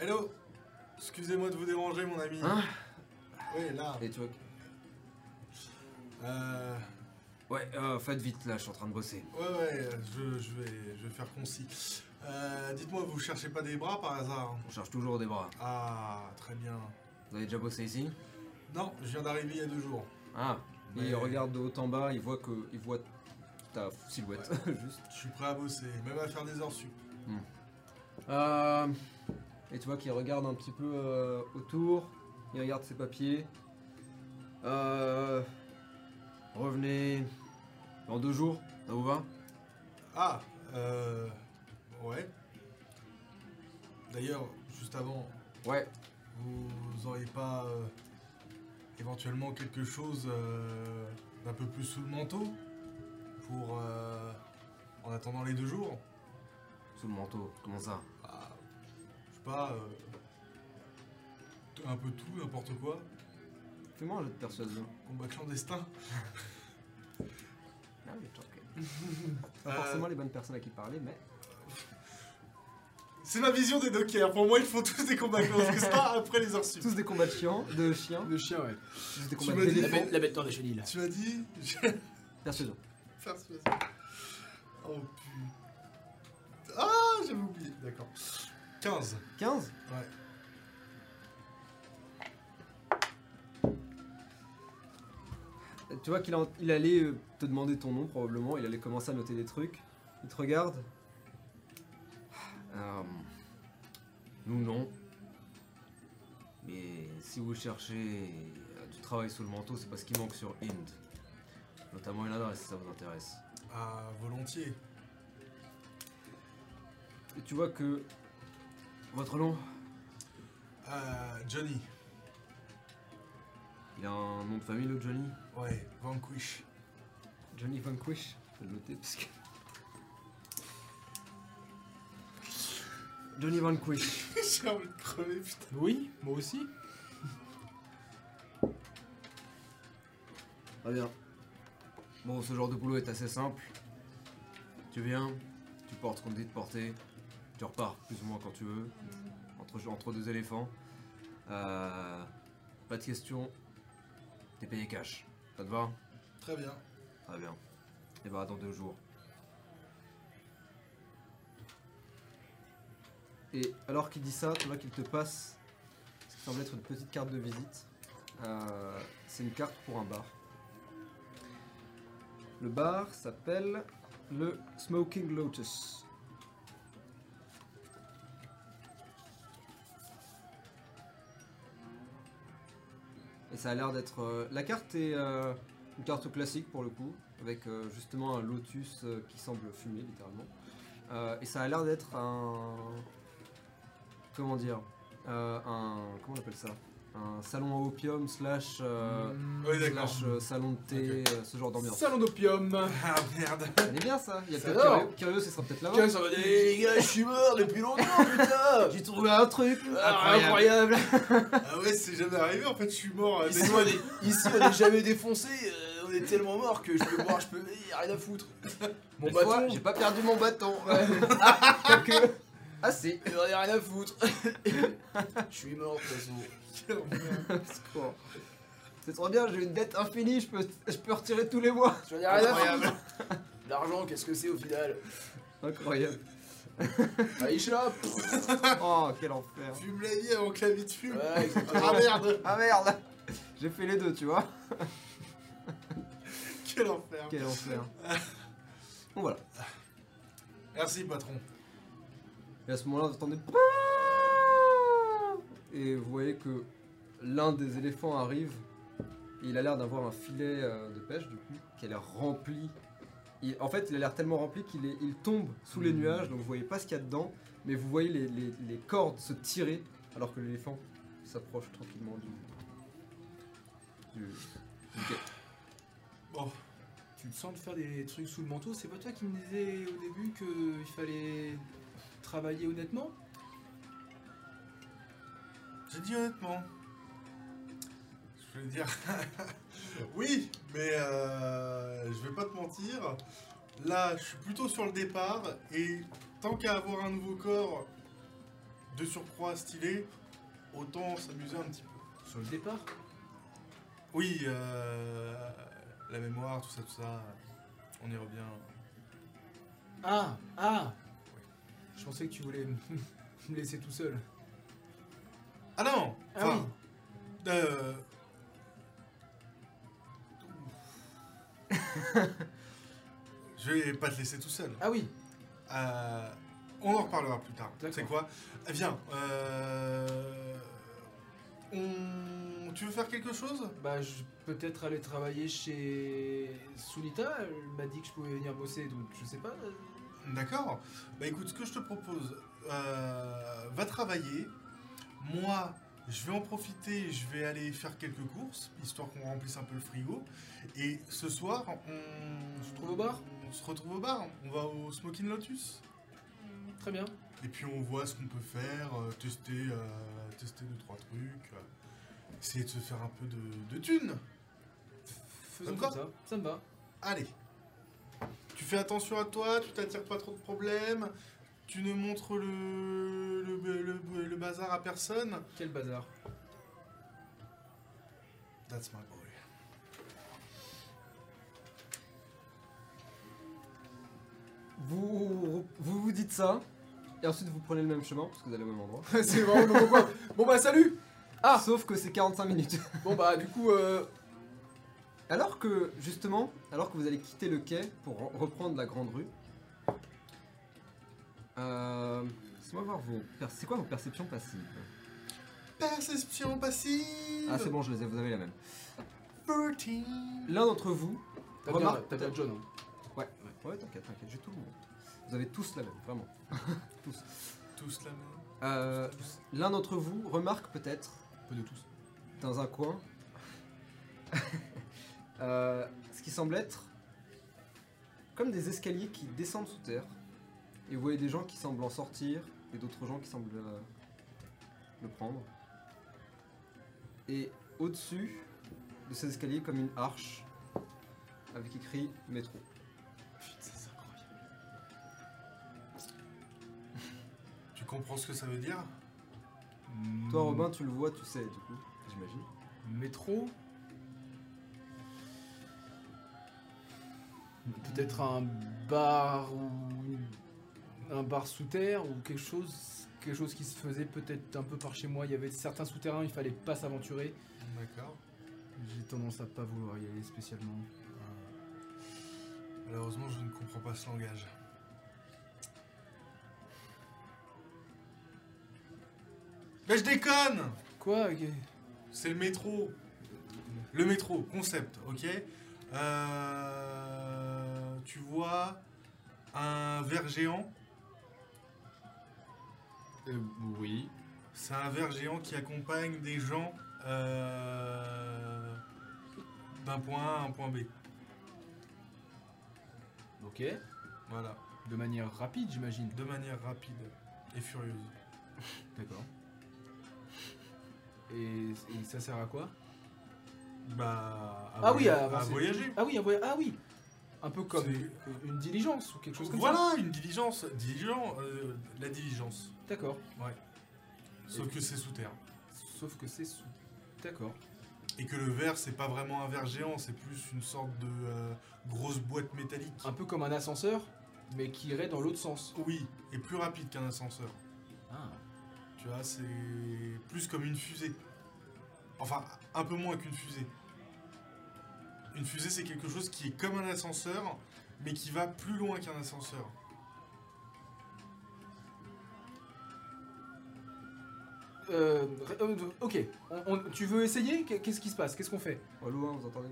Hello Excusez-moi de vous déranger, mon ami. Hein oui, là. Et tu vois. Euh, Ouais, euh, faites vite là, je suis en train de bosser. ouais, ouais, je, je vais, je vais faire concis. Euh, Dites-moi, vous cherchez pas des bras par hasard On cherche toujours des bras. Ah, très bien. Vous avez déjà bossé ici? Non, je viens d'arriver il y a deux jours. Ah, Mais- il regarde de haut en bas, il voit que. Il voit ta silhouette, juste. Je suis prêt à bosser, même à faire des heures sup. Euh, et tu vois qu'il regarde un petit peu euh, autour, il regarde ses papiers. Euh, revenez dans deux jours, ça vous va? Ah, euh. Ouais. D'ailleurs, juste avant, Ouais. vous auriez pas euh, éventuellement quelque chose euh, d'un peu plus sous le manteau pour euh, en attendant les deux jours? Sous le manteau, comment ça? Ah, Je sais pas, euh, un peu tout, n'importe quoi. Fais-moi un jeu de persuasion. Combat clandestin. Ah, mais ok. Pas Euh, forcément les bonnes personnes à qui parler, mais. C'est ma vision des dockers. Pour moi, ils font tous des combats clandestins après les heures sup. Tous des combats de chiens, de chiens, Le chien, ouais. tous des Tu combats m'as dit- La bête, la bête des chenilles. Tu m'as dit Persuasion. Persuasion. Oh putain. Ah, j'avais oublié. D'accord. 15. 15 Ouais. Tu vois qu'il il allait euh, te demander ton nom probablement, il allait commencer à noter des trucs. Il te regarde. Euh, nous non. Mais si vous cherchez euh, du travail sous le manteau, c'est parce qu'il manque sur Inde. Notamment une adresse si ça vous intéresse. Ah, volontiers. Et tu vois que votre nom, Euh, Johnny. Il a un nom de famille le Johnny? Ouais, Vanquish. Johnny Vanquish. Je vais le noter parce que. Johnny Vanquish. J'ai envie de crever, putain. Oui, moi aussi. Très bien. Bon, ce genre de boulot est assez simple. Tu viens, tu portes ce qu'on te dit de porter, tu repars plus ou moins quand tu veux, entre, entre deux éléphants. Euh, pas de questions, t'es payé cash. Ça te va Très bien. Très bien. Et bah, dans deux jours. Et alors qu'il dit ça, tu vois qu'il te passe ce qui semble être une petite carte de visite. Euh, c'est une carte pour un bar. Le bar s'appelle le Smoking Lotus. Et ça a l'air d'être. euh, la carte est euh, une carte classique pour le coup, avec euh, justement un lotus qui semble fumer littéralement. Et ça a l'air d'être un. Comment dire Un. Comment on appelle ça? Un salon à opium slash. euh. Oui, d'accord. slash euh, salon de thé, euh, ce genre d'ambiance. Salon d'opium. Ah merde. Ça est bien ça Il y a Ça peut-être curieux, curieux, ce sera peut-être là. Tiens, ça va dire, Eh, les gars, je suis mort depuis longtemps, putain. J'ai trouvé un truc Ah, incroyable. Ah ouais, c'est jamais arrivé. En fait, je suis mort. Ici, on est, ici, on est jamais défoncé. on est tellement mort que je peux boire, je peux. y a rien à foutre. Mon bâton, J'ai pas perdu mon bâton. ah, quoique. Ah si. ai rien à foutre. Je suis mort de toute façon. C'est trop bien, j'ai une dette infinie, je peux, je peux retirer tous les mois. Ai rien à Incroyable. L'argent, qu'est-ce que c'est au final? Incroyable. Aïcha Oh, quel enfer. Fume la vie avant que la vie te fume. Ouais. Ah merde. Ah merde J'ai fait les deux, tu vois. Quel enfer. Quel enfer. Bon voilà. Merci, patron. Et à ce moment-là, vous entendez... Et vous voyez que l'un des éléphants arrive. Et il a l'air d'avoir un filet euh, de pêche, du coup, qui a l'air rempli. Il- en fait, il a l'air tellement rempli qu'il il tombe sous les nuages, donc vous voyez pas ce qu'il y a dedans, mais vous voyez les, les- les cordes se tirer, alors que l'éléphant s'approche tranquillement du... du, du quai. Bon, Tu te sens de faire des trucs sous le manteau C'est pas toi qui me disais au début qu'il fallait travailler honnêtement? J'ai dit honnêtement. Je vais dire. oui, mais euh, je vais pas te mentir. Là, je suis plutôt sur le départ et tant qu'à avoir un nouveau corps, de surcroît stylé, autant s'amuser un petit peu. Sur le départ? Oui, euh, la mémoire, tout ça, tout ça, on y revient. Ah Ah Je pensais que tu voulais me laisser tout seul. Ah non Ah Enfin, euh, Je vais pas te laisser tout seul. Ah oui Euh, on en reparlera plus tard. C'est quoi? Eh, Viens. euh, on- Tu veux faire quelque chose? Bah, je peut-être aller travailler chez Sunita. Elle m'a dit que je pouvais venir bosser, donc je sais pas. euh, D'accord. Bah écoute, ce que je te propose, euh, va travailler. Moi, je vais en profiter, je vais aller faire quelques courses, histoire qu'on remplisse un peu le frigo. Et ce soir, on se retrouve au bar? On se retrouve au bar. On va au Smoking Lotus. Très bien. Et puis on voit ce qu'on peut faire, euh, tester, euh, tester deux trois trucs, euh, essayer de se faire un peu de, de thunes. Faisons comme ça. Ça me va. Allez. Tu fais attention à toi, tu t'attires pas trop de problèmes, tu ne montres le, le, le- le bazar à personne. Quel bazar? That's my boy. Vous, vous vous dites ça, et ensuite vous prenez le même chemin, parce que vous allez au même endroit. c'est vraiment le. Bon bah salut Ah Sauf que c'est 45 minutes. Bon bah du coup, euh, Alors que, justement, alors que vous allez quitter le quai pour re- reprendre la grande rue, euh, laissez-moi voir vos... per- C'est quoi vos perceptions passives Perception passive Ah c'est bon, je les ai, vous avez la même. 13 L'un d'entre vous t'as bien, remarque... t'as bien John. hein. Ouais, ouais, t'inquiète, t'inquiète, j'ai tout le monde. Vous avez tous la même, vraiment. tous. Tous la même. Euh, L'un d'entre vous remarque peut-être, Un peu de tous. dans un coin, euh, ce qui semble être comme des escaliers qui descendent sous terre. Et vous voyez des gens qui semblent en sortir et d'autres gens qui semblent euh, le prendre. Et au-dessus de ces escaliers, comme une arche avec écrit métro. Putain, c'est incroyable. Tu comprends ce que ça veut dire? Toi, Robin, tu le vois, tu sais, du coup, j'imagine. Métro? Peut-être un bar ou un bar sous terre ou quelque chose, quelque chose qui se faisait peut-être un peu par chez moi. Il y avait certains souterrains, il fallait pas s'aventurer. D'accord. J'ai tendance à pas vouloir y aller spécialement. Malheureusement, je ne comprends pas ce langage. Mais je déconne Quoi ok. C'est le métro. Le métro, concept, ok Euh, Tu vois un ver géant? Euh, Oui. C'est un ver géant qui accompagne des gens euh, d'un point A à un point B. Ok. Voilà. De manière rapide, j'imagine. De manière rapide et furieuse. D'accord. Et, et ça sert à quoi? Bah. à Ah oui, à à voyager. Ah oui, un voyage- ah oui. Un peu comme une diligence ou quelque chose comme ça. Voilà, une diligence. Diligent, euh, la diligence. D'accord. Ouais. Sauf que c'est sous terre. Sauf que c'est sous. D'accord. Et que le verre, c'est pas vraiment un verre géant, c'est plus une sorte de euh, grosse boîte métallique. Un peu comme un ascenseur, mais qui irait dans l'autre sens. Oui, et plus rapide qu'un ascenseur. Ah. Tu vois, c'est plus comme une fusée. Enfin, un peu moins qu'une fusée. Une fusée, c'est quelque chose qui est comme un ascenseur, mais qui va plus loin qu'un ascenseur. Euh, euh, ok. On- on- tu veux essayer? Qu'est- Qu'est-ce qui se passe? Qu'est-ce qu'on fait? Au loin, vous entendez?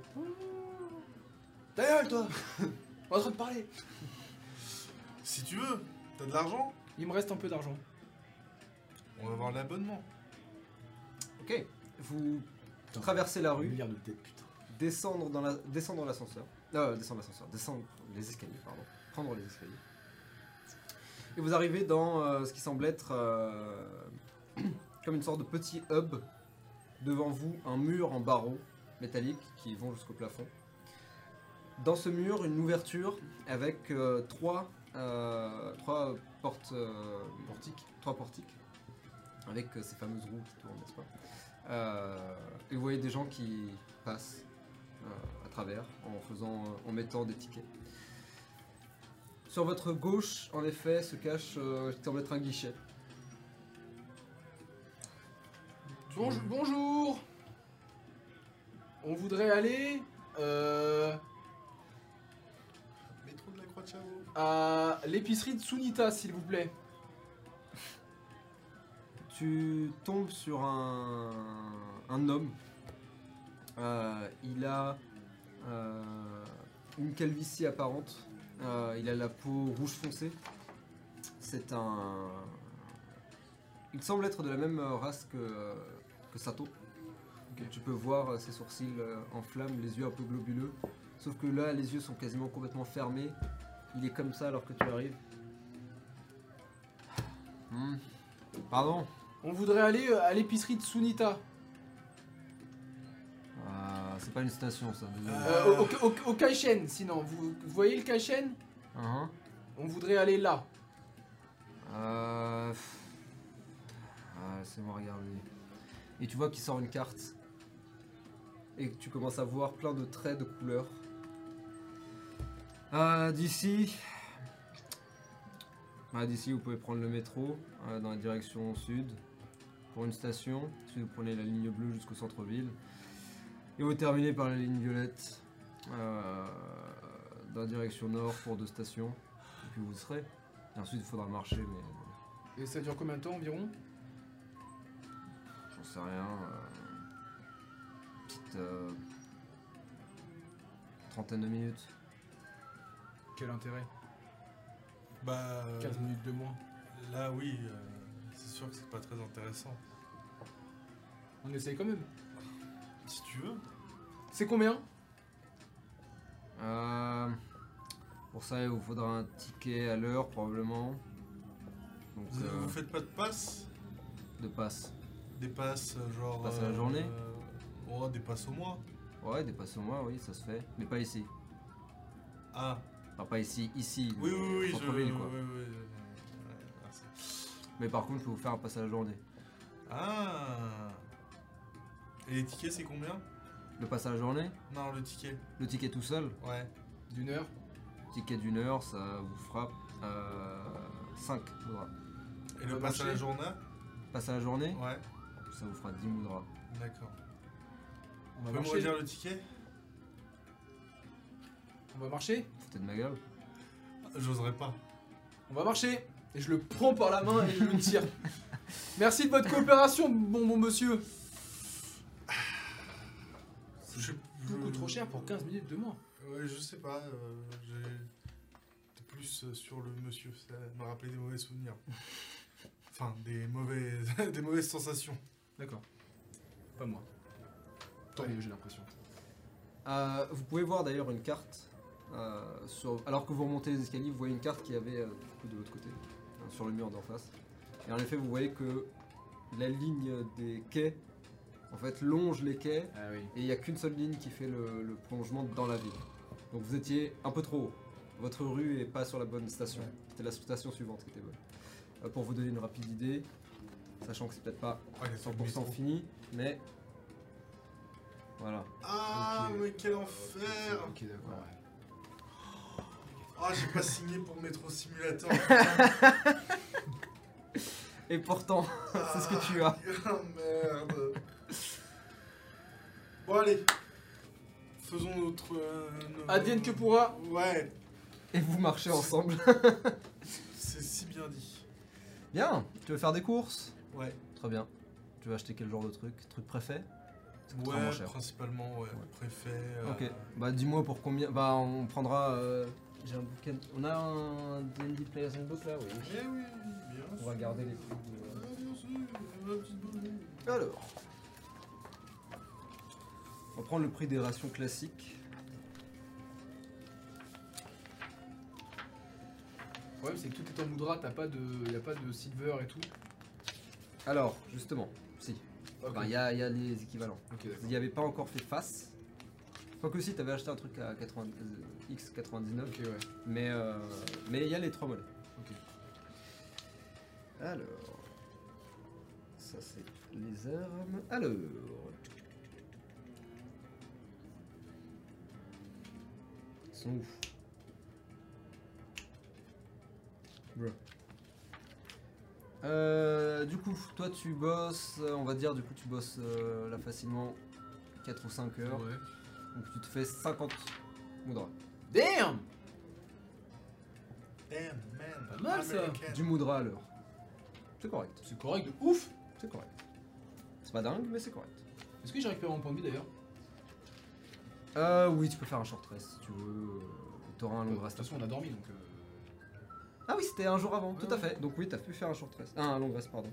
Ta gueule, toi On est en train de parler. Si tu veux, t'as de l'argent, Il me reste un peu d'argent. on va avoir l'abonnement. Ok, vous traversez la rue, milliard de têtes, putain. Descendre dans la, descendre l'ascenseur, euh, descendre l'ascenseur, descendre les escaliers, pardon, prendre les escaliers. Et vous arrivez dans euh, ce qui semble être euh, comme une sorte de petit hub. Devant vous, un mur en barreaux métalliques qui vont jusqu'au plafond. Dans ce mur, une ouverture avec euh, trois, trois portes, portiques, trois portiques. avec ces fameuses roues qui tournent, n'est-ce pas? Et vous voyez des gens qui passent à travers en faisant, euh, en mettant des tickets. Sur votre gauche, en effet, se cache, euh, qui semble être un guichet. Bonj- bonjour On voudrait aller euh, Métro de la Croix de Chavaux. à l'épicerie de Sunita, s'il vous plaît. Tu tombes sur un, un homme. Euh, il a euh, une calvitie apparente. Euh, il a la peau rouge foncé. C'est un. Il semble être de la même race que, que Sato. Tu peux voir ses sourcils en flammes, les yeux un peu globuleux. Sauf que là, les yeux sont quasiment complètement fermés. Il est comme ça alors que tu arrives. Hmm. Pardon On voudrait aller à l'épicerie de Sunita. C'est pas une station ça. désolé. Euh, au, au, Kaishen, sinon. Vous, vous voyez le Kaishen? Hein On voudrait aller là. Euh... Ah, laissez-moi regarder. Et tu vois qu'il sort une carte. Et que tu commences à voir plein de traits de couleurs. Euh, d'ici. Ah, d'ici, vous pouvez prendre le métro euh, dans la direction sud pour une station. Ensuite, vous prenez la ligne bleue jusqu'au centre-ville. Et vous terminez par la ligne violette euh, dans la direction nord pour deux stations. Et puis vous serez. Et ensuite, il faudra marcher, mais Et ça dure combien de temps environ? J'en sais rien. euh, petite euh, trentaine de minutes. Quel intérêt? Bah. euh, 15 minutes de moins. Là, oui, euh, c'est sûr que c'est pas très intéressant. On essaye quand même. Si tu veux. C'est combien? Euh, pour ça, il vous faudra un ticket à l'heure, probablement. Donc, Vous, euh, vous faites pas de passe? de passe. Des passes, euh, genre. Passes à la journée euh, Oh, des passes au mois. Ouais, des passes au mois, oui, ça se fait. Mais pas ici. Ah, Enfin, pas ici, ici. oui, oui, oui, je. centre-ville, quoi. oui, oui, oui, ouais. Mais par contre, je peux vous faire un passe à la journée. Ah Et les tickets, c'est combien? Le passe à la journée, Non, le ticket. le ticket tout seul, Ouais. D'une heure? Ticket d'une heure, ça vous fera euh, 5 moudras. Et le passe à la journée? Passe à la journée, Ouais, ça vous fera 10 moudras. d'accord. On va Vous pouvez me marcher redire le ticket? On va marcher? Foutez de ma gueule. J'oserais pas. On va marcher Et je le prends par la main et je le tire. Merci de votre coopération, bon bon monsieur. Je- Beaucoup je- trop cher pour 15 minutes de moins. Ouais, je sais pas. euh, J'ai plus euh, sur le monsieur. Ça me rappelait des mauvais souvenirs. Enfin, des, mauvais... des mauvaises sensations. D'accord. Pas moi. Tant mieux, j'ai l'impression. Euh, vous pouvez voir d'ailleurs une carte. euh, sur- alors que vous remontez les escaliers, vous voyez une carte qui avait euh, du coup de l'autre côté, hein, sur le mur d'en face. Et en effet, vous voyez que la ligne des quais, en fait, longe les quais, Ah oui. et il n'y a qu'une seule ligne qui fait le, le prolongement dans la ville. Donc vous étiez un peu trop haut. Votre rue est pas sur la bonne station. C'était la station suivante qui était bonne. Euh, pour vous donner une rapide idée, sachant que c'est peut-être pas Ouais, il y a pas de 100% métro. fini, mais voilà. Ah, mais quel enfer Ok, d'accord. ouais. Ah, j'ai pas signé pour Metro Simulator. Et pourtant, c'est ce que tu as. Ah, merde. Bon, allez. Faisons notre... euh, nos- Advienne que pourra. Ouais, Et vous marchez ensemble. c'est si bien dit. Bien, tu veux faire des courses? Ouais. Très bien. Tu veux acheter quel genre de truc? Truc préfet? Ouais, cher. principalement, ouais. Préfet. euh, Ok, bah dis-moi pour combien. Bah on prendra. euh, J'ai un bouquin. On a un D&D Players Handbook là, oui. Eh oui, bien On va garder les prix. de- Ah, bien sûr, la petite bonne. Alors. On va prendre le prix des rations classiques. Le problème, c'est que tout est en moudra, t'as pas de. Y a pas de silver et tout. Alors, justement, si. Il y, a il y a les équivalents. Ok, d'accord. Il n'y avait pas encore fait face. Quoique si, t'avais acheté un truc à 80, euh, X99. Ok, ouais. Mais euh, mais il y a les trois. Ok. Alors, ça c'est les armes. Alors. Sont Bro. Euh, du coup, toi tu bosses, euh, on va dire, du coup tu bosses euh, là facilement 4 ou 5 heures. Ouais. Donc tu te fais 50 moudras. Damn Damn, man. Pas mal, ça. Du moudra à l'heure. C'est correct, C'est correct de ouf c'est correct. C'est pas dingue, mais c'est correct. Est-ce que j'ai récupéré mon point de vie d'ailleurs? Euh, oui, tu peux faire un short rest si tu veux. euh, T'auras un long De toute rest. façon, on a dormi donc. euh, Ah oui, c'était un jour avant, tout à fait. Donc oui, t'as pu faire un short rest. Ah, un long rest, pardon.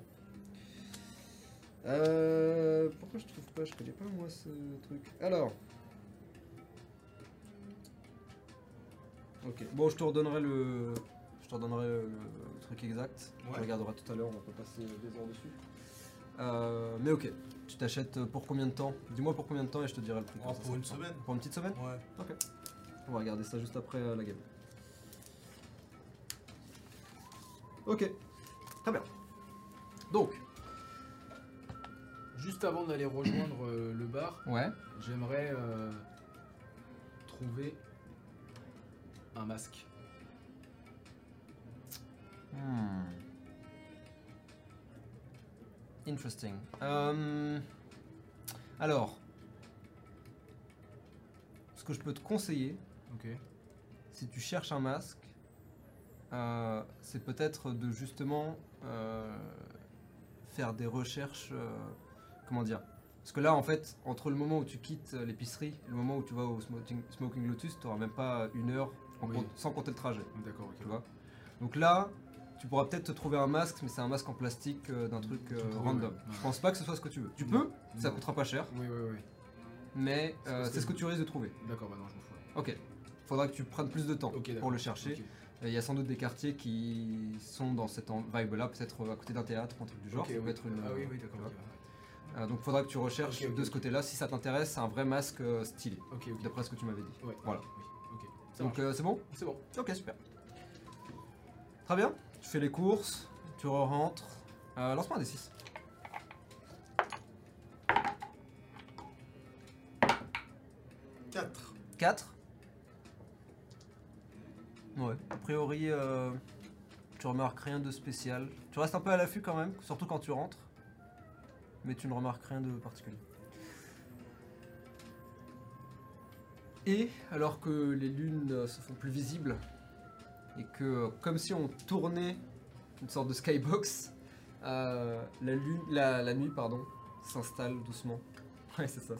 Euh, pourquoi je trouve pas Je connais pas moi ce truc. Alors. Ok, bon, je te redonnerai le. Je te redonnerai le, le truc exact. Ouais. Tu regarderas tout à l'heure, on va pas passer des heures dessus. Euh, mais ok, tu t'achètes pour combien de temps? Dis-moi pour combien de temps et je te dirai le prix. Oh, pour une semaine. Pour une petite semaine? Ouais. Ok. On va regarder ça juste après euh, la game. Ok. Très bien. Donc. Juste avant d'aller rejoindre euh, le bar, Ouais. j'aimerais euh, trouver un masque. Hmm. Interesting. Euh, alors. Ce que je peux te conseiller, si tu cherches un masque, euh, c'est peut-être de justement euh, faire des recherches. comment dire? Parce que là, en fait, entre le moment où tu quittes l'épicerie et le moment où tu vas au Smoking, Smoking Lotus, tu n'auras même pas une heure en Oui. compte- sans compter le trajet. D'accord, ok. Tu vois? Donc là, tu pourras peut-être te trouver un masque, mais c'est un masque en plastique euh, d'un truc euh, random. ouais. Je pense pas que ce soit ce que tu veux. Tu Non. peux, ça coûtera pas cher, Oui, oui, oui. mais C'est euh, c'est ce que tu risques de trouver. D'accord, bah non, je m'en fous. Ok. Faudra que tu prennes plus de temps pour le chercher. Il y a sans doute des quartiers qui sont dans cette vibe-là, peut-être à côté d'un théâtre, un truc du genre. Ok, ça peut oui. être une, Ah oui, oui, d'accord. Euh, donc faudra que tu recherches de ce côté-là. Si ça t'intéresse, c'est un vrai masque euh, stylé, d'après ce que tu m'avais dit. Ouais, Voilà. Oui, Donc euh, c'est bon? C'est bon. Ok, super. Très bien. Tu fais les courses, tu rentres. Euh, Lance-moi un des 6. 4. 4 Ouais, a priori, euh, tu remarques rien de spécial. Tu restes un peu à l'affût quand même, surtout quand tu rentres. Mais tu ne remarques rien de particulier. Et alors que les lunes se font plus visibles, et que euh, comme si on tournait une sorte de skybox, euh, la, nuit pardon, s'installe doucement. Ouais, c'est ça.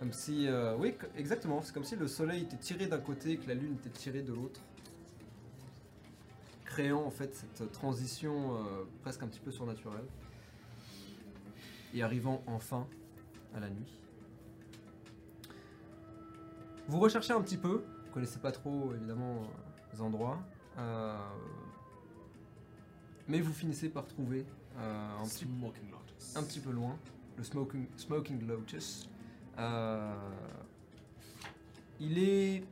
Comme si, euh, oui, exactement. C'est comme si le soleil était tiré d'un côté et que la lune était tirée de l'autre, créant en fait cette transition presque un petit peu surnaturelle, et arrivant enfin à la nuit. Vous recherchez un petit peu, vous connaissez pas trop évidemment euh, les endroits, euh, mais vous finissez par trouver euh, un petit un peu loin, le Smoking, smoking Lotus. Il est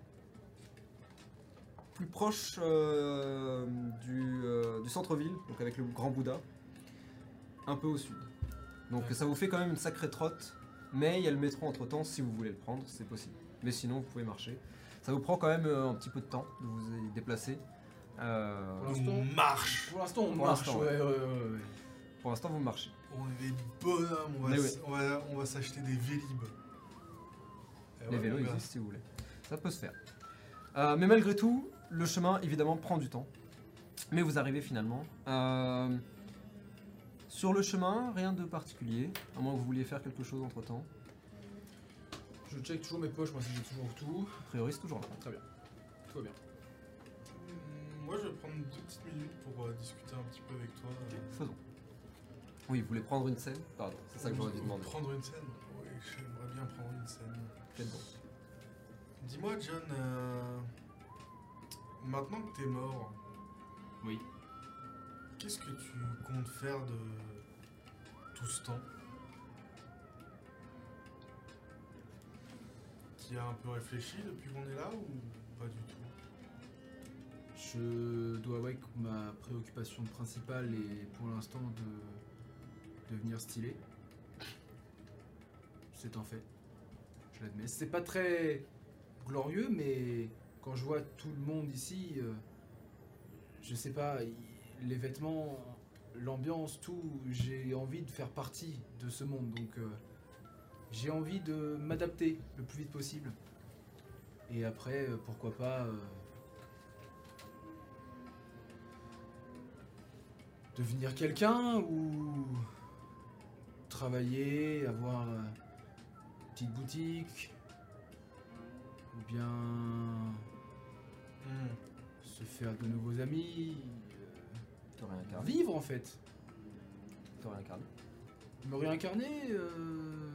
plus proche euh, du, euh, du centre-ville, donc avec le grand Bouddha, un peu au sud. Donc Ouais. ça vous fait quand même une sacrée trotte, mais il y a le métro entre temps, si vous voulez le prendre, c'est possible. Mais sinon, vous pouvez marcher. Ça vous prend quand même euh, un petit peu de temps de vous y déplacer. Euh, Pour l'instant- On marche. Pour l'instant, on Pour marche. l'instant, ouais, ouais, ouais, ouais. pour l'instant, vous marchez. On est des bonhommes. On va, Mais s- oui. on va, on va s'acheter des Vélib. Eh Les ouais, vélos mon gars. existent si vous voulez. Ça peut se faire. Euh, mais malgré tout, le chemin évidemment prend du temps. Mais vous arrivez finalement. Euh, sur le chemin, rien de particulier. À moins que vous vouliez faire quelque chose entre temps. Je check toujours mes poches, moi, si j'ai toujours tout. A priori, c'est toujours là. Très bien. Tout va bien. Hum, Moi, je vais prendre deux petites minutes pour euh, discuter un petit peu avec toi. euh, Faisons. Oui, vous voulez prendre une scène? Pardon, c'est ça que j'aurais dû demander. Prendre une scène? Oui, j'aimerais bien prendre une scène. Faites bon. Dis-moi, John, euh, maintenant que t'es mort, Oui. qu'est-ce que tu comptes faire de tout ce temps? As un peu réfléchi depuis qu'on est là ou pas du tout? Je dois avouer que ma préoccupation principale est pour l'instant de devenir stylé. C'est un fait. Je l'admets. C'est pas très glorieux, mais quand je vois tout le monde ici, euh, je sais pas, les vêtements, l'ambiance, tout, j'ai envie de faire partie de ce monde. Donc euh, j'ai envie de m'adapter le plus vite possible. Et après, euh, pourquoi pas euh, devenir quelqu'un ou travailler, avoir euh, une petite boutique, ou bien Hmm. se faire de nouveaux amis, Te euh, réincarner. vivre en fait. Te réincarner. Me réincarner, euh,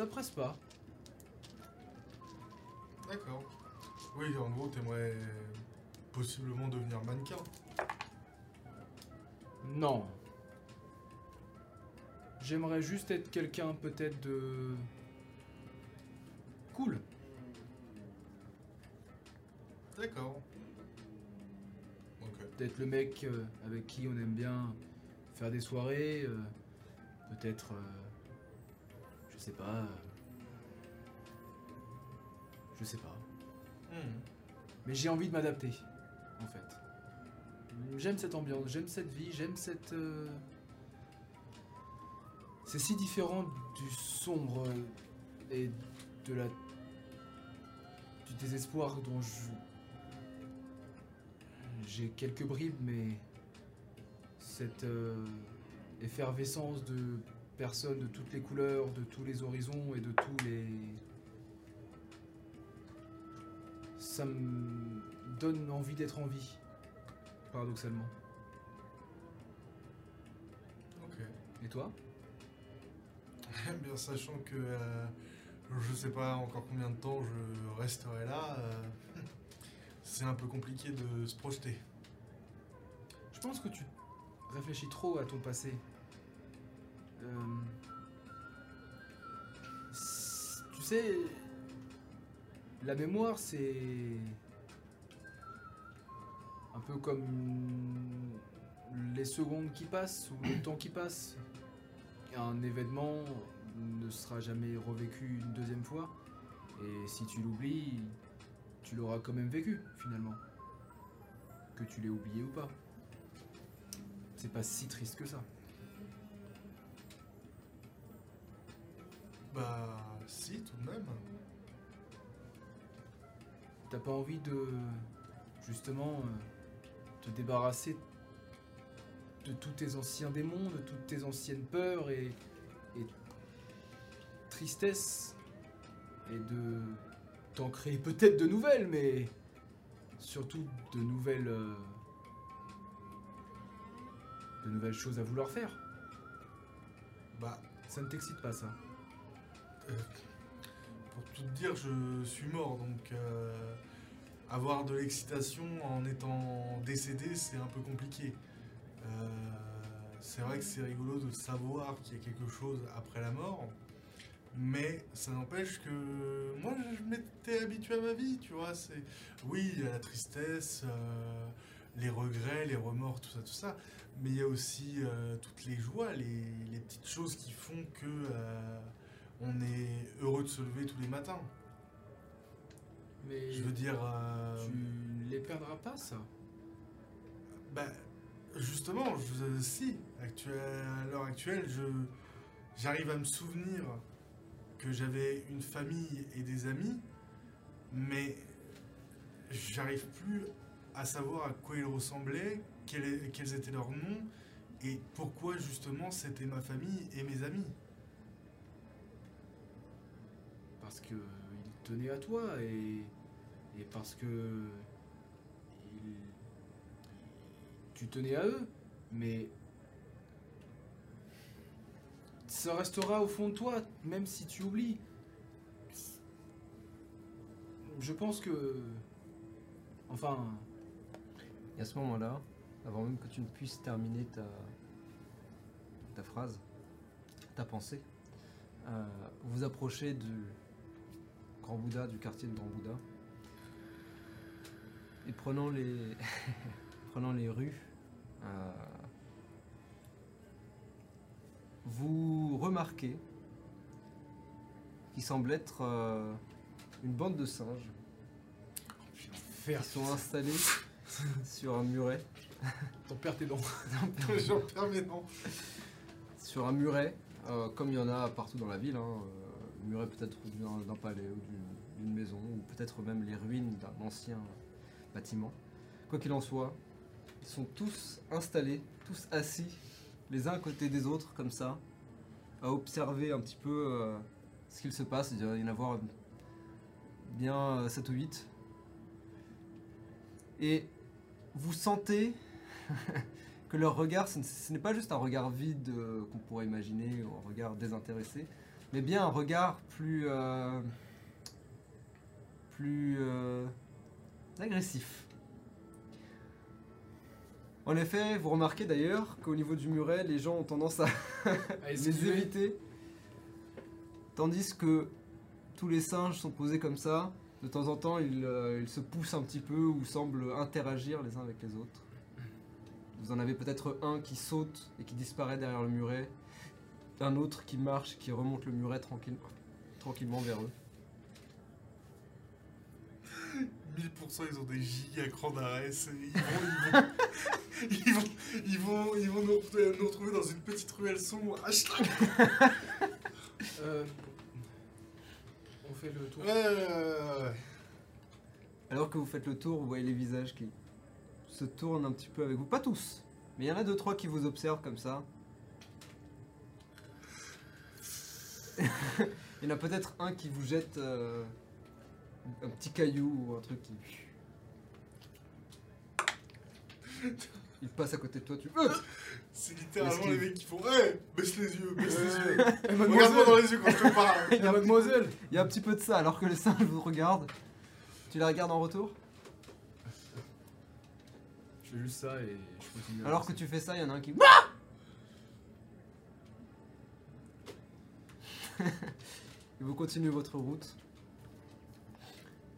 ça presse pas. D'accord. Oui, en gros, t'aimerais possiblement devenir mannequin. Non. J'aimerais juste être quelqu'un peut-être de cool. D'accord. Ok. Peut-être le mec euh, avec qui on aime bien faire des soirées. euh, peut-être, euh, sais pas. euh, je sais pas. Hmm. Mais j'ai envie de m'adapter, en fait. J'aime cette ambiance, j'aime cette vie, j'aime cette. euh, C'est si différent du sombre et de la. du désespoir dont je. J'ai quelques bribes, mais. Cette euh, effervescence de personnes de toutes les couleurs, de tous les horizons et de tous les ça me donne envie d'être en vie, paradoxalement. Ok. Et toi? Bien sachant que euh, je sais pas encore combien de temps je resterai là, euh, c'est un peu compliqué de se projeter. Je pense que tu réfléchis trop à ton passé. Euh, Tu sais, la mémoire, c'est un peu comme les secondes qui passent ou le temps qui passe. Un événement ne sera jamais revécu une deuxième fois. Et si tu l'oublies, tu l'auras quand même vécu, finalement. Que tu l'aies oublié ou pas. C'est pas si triste que ça. Bah si, tout de même. T'as pas envie de justement euh, te débarrasser de tous tes anciens démons, de toutes tes anciennes peurs et, et tristesses et de t'en créer peut-être de nouvelles, mais surtout de nouvelles euh, de nouvelles choses à vouloir faire. Bah, Ça ne t'excite pas ça pour tout dire, je suis mort, donc euh, avoir de l'excitation en étant décédé, c'est un peu compliqué. Euh, c'est vrai que c'est rigolo de savoir qu'il y a quelque chose après la mort, mais ça n'empêche que moi, je m'étais habitué à ma vie, tu vois. C'est oui, il y a la tristesse, euh, les regrets, les remords, tout ça, tout ça, mais il y a aussi euh, toutes les joies, les, petites choses qui font que euh, on est heureux de se lever tous les matins. Mais Je veux dire, euh, tu ne les perdras pas ça. bah, justement, je, si, actuel- à l'heure actuelle, je, j'arrive à me souvenir que j'avais une famille et des amis, mais j'arrive plus à savoir à quoi ils ressemblaient, quel est- quels étaient leurs noms, et pourquoi justement c'était ma famille et mes amis. Parce que il tenait à toi et, et parce que il- tu tenais à eux. Mais ça restera au fond de toi, même si tu oublies. Je pense que... Enfin, Et à ce moment-là, avant même que tu ne puisses terminer ta, ta phrase, ta pensée, euh, vous vous approchez du Grand Bouddha, du quartier de Grand Bouddha. Et prenant les, prenant les rues, euh, vous remarquez qui semble être euh, une bande de singes qui sont installés sur un muret. T'en perds tes dents. J'en perds mes dents. sur un muret, euh, comme il y en a partout dans la ville, hein, euh, muret peut-être d'un palais ou d'une- maison, ou peut-être même les ruines d'un ancien bâtiment. Quoi qu'il en soit, ils sont tous installés, tous assis, les uns à côté des autres, comme ça, à observer un petit peu euh, ce qu'il se passe. Il y en avoir bien 7 ou 8. Et vous sentez que leur regard, ce n'est pas juste un regard vide euh, qu'on pourrait imaginer, ou un regard désintéressé, mais bien un regard plus. euh, plus. euh, agressif. En effet, vous remarquez d'ailleurs qu'au niveau du muret, les gens ont tendance à À les éviter, tandis que tous les singes sont posés comme ça. De temps en temps, ils, euh, ils se poussent un petit peu ou semblent interagir les uns avec les autres. Vous en avez peut-être un qui saute et qui disparaît derrière le muret, un autre qui marche, qui remonte le muret tranquille- tranquillement vers eux. 1000% ils ont des giga crans d'arrêt. Ils vont, ils, vont, ils, vont, ils, vont, ils vont nous, retrouver, nous retrouver dans une petite ruelle sombre. Hashtag Euh, on fait le tour. Ouais, ouais, ouais, ouais. Alors que vous faites le tour, vous voyez les visages qui se tournent un petit peu avec vous. Pas tous, mais il y en a deux trois qui vous observent comme ça. il y en a peut-être un qui vous jette euh, un petit caillou ou un truc qui. Il passe à côté de toi, tu. Euh C'est littéralement les mecs qui font Hey, baisse les yeux, baisse les yeux. Regarde-moi dans mademoiselle, les yeux quand je te parle. Il y a un petit peu- mademoiselle. Il y a un petit peu de ça, alors que les singes vous regardent. Tu les regardes en retour? Je fais juste ça et je continue. Alors que tu fais ça, il y en a un qui. Et vous continuez votre route.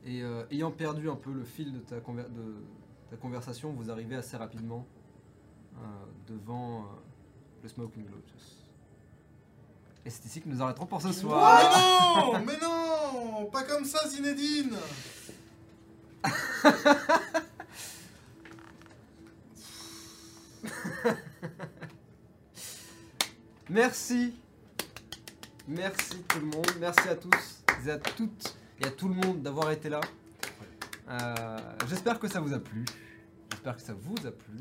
Et euh, ayant perdu un peu le fil de ta, conver- de ta conversation, vous arrivez assez rapidement euh, devant euh, le Smoking Lotus. Et c'est ici que nous arrêterons pour ce soir. Mais non, mais non, pas comme ça, Zinedine. Merci. Merci tout le monde. Merci à tous et à toutes et à tout le monde d'avoir été là. Euh, J'espère que ça vous a plu. J'espère que ça vous a plu.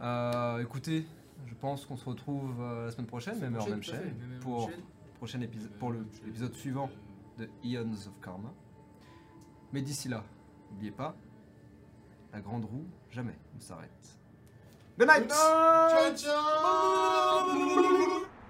Euh, écoutez, je pense qu'on se retrouve euh, la semaine prochaine, même heure, même chaîne, pour, prochain épisode, pour l'épisode suivant de Eons of Karma. Mais d'ici là, n'oubliez pas, la grande roue jamais ne s'arrête. Good night! Ciao, ciao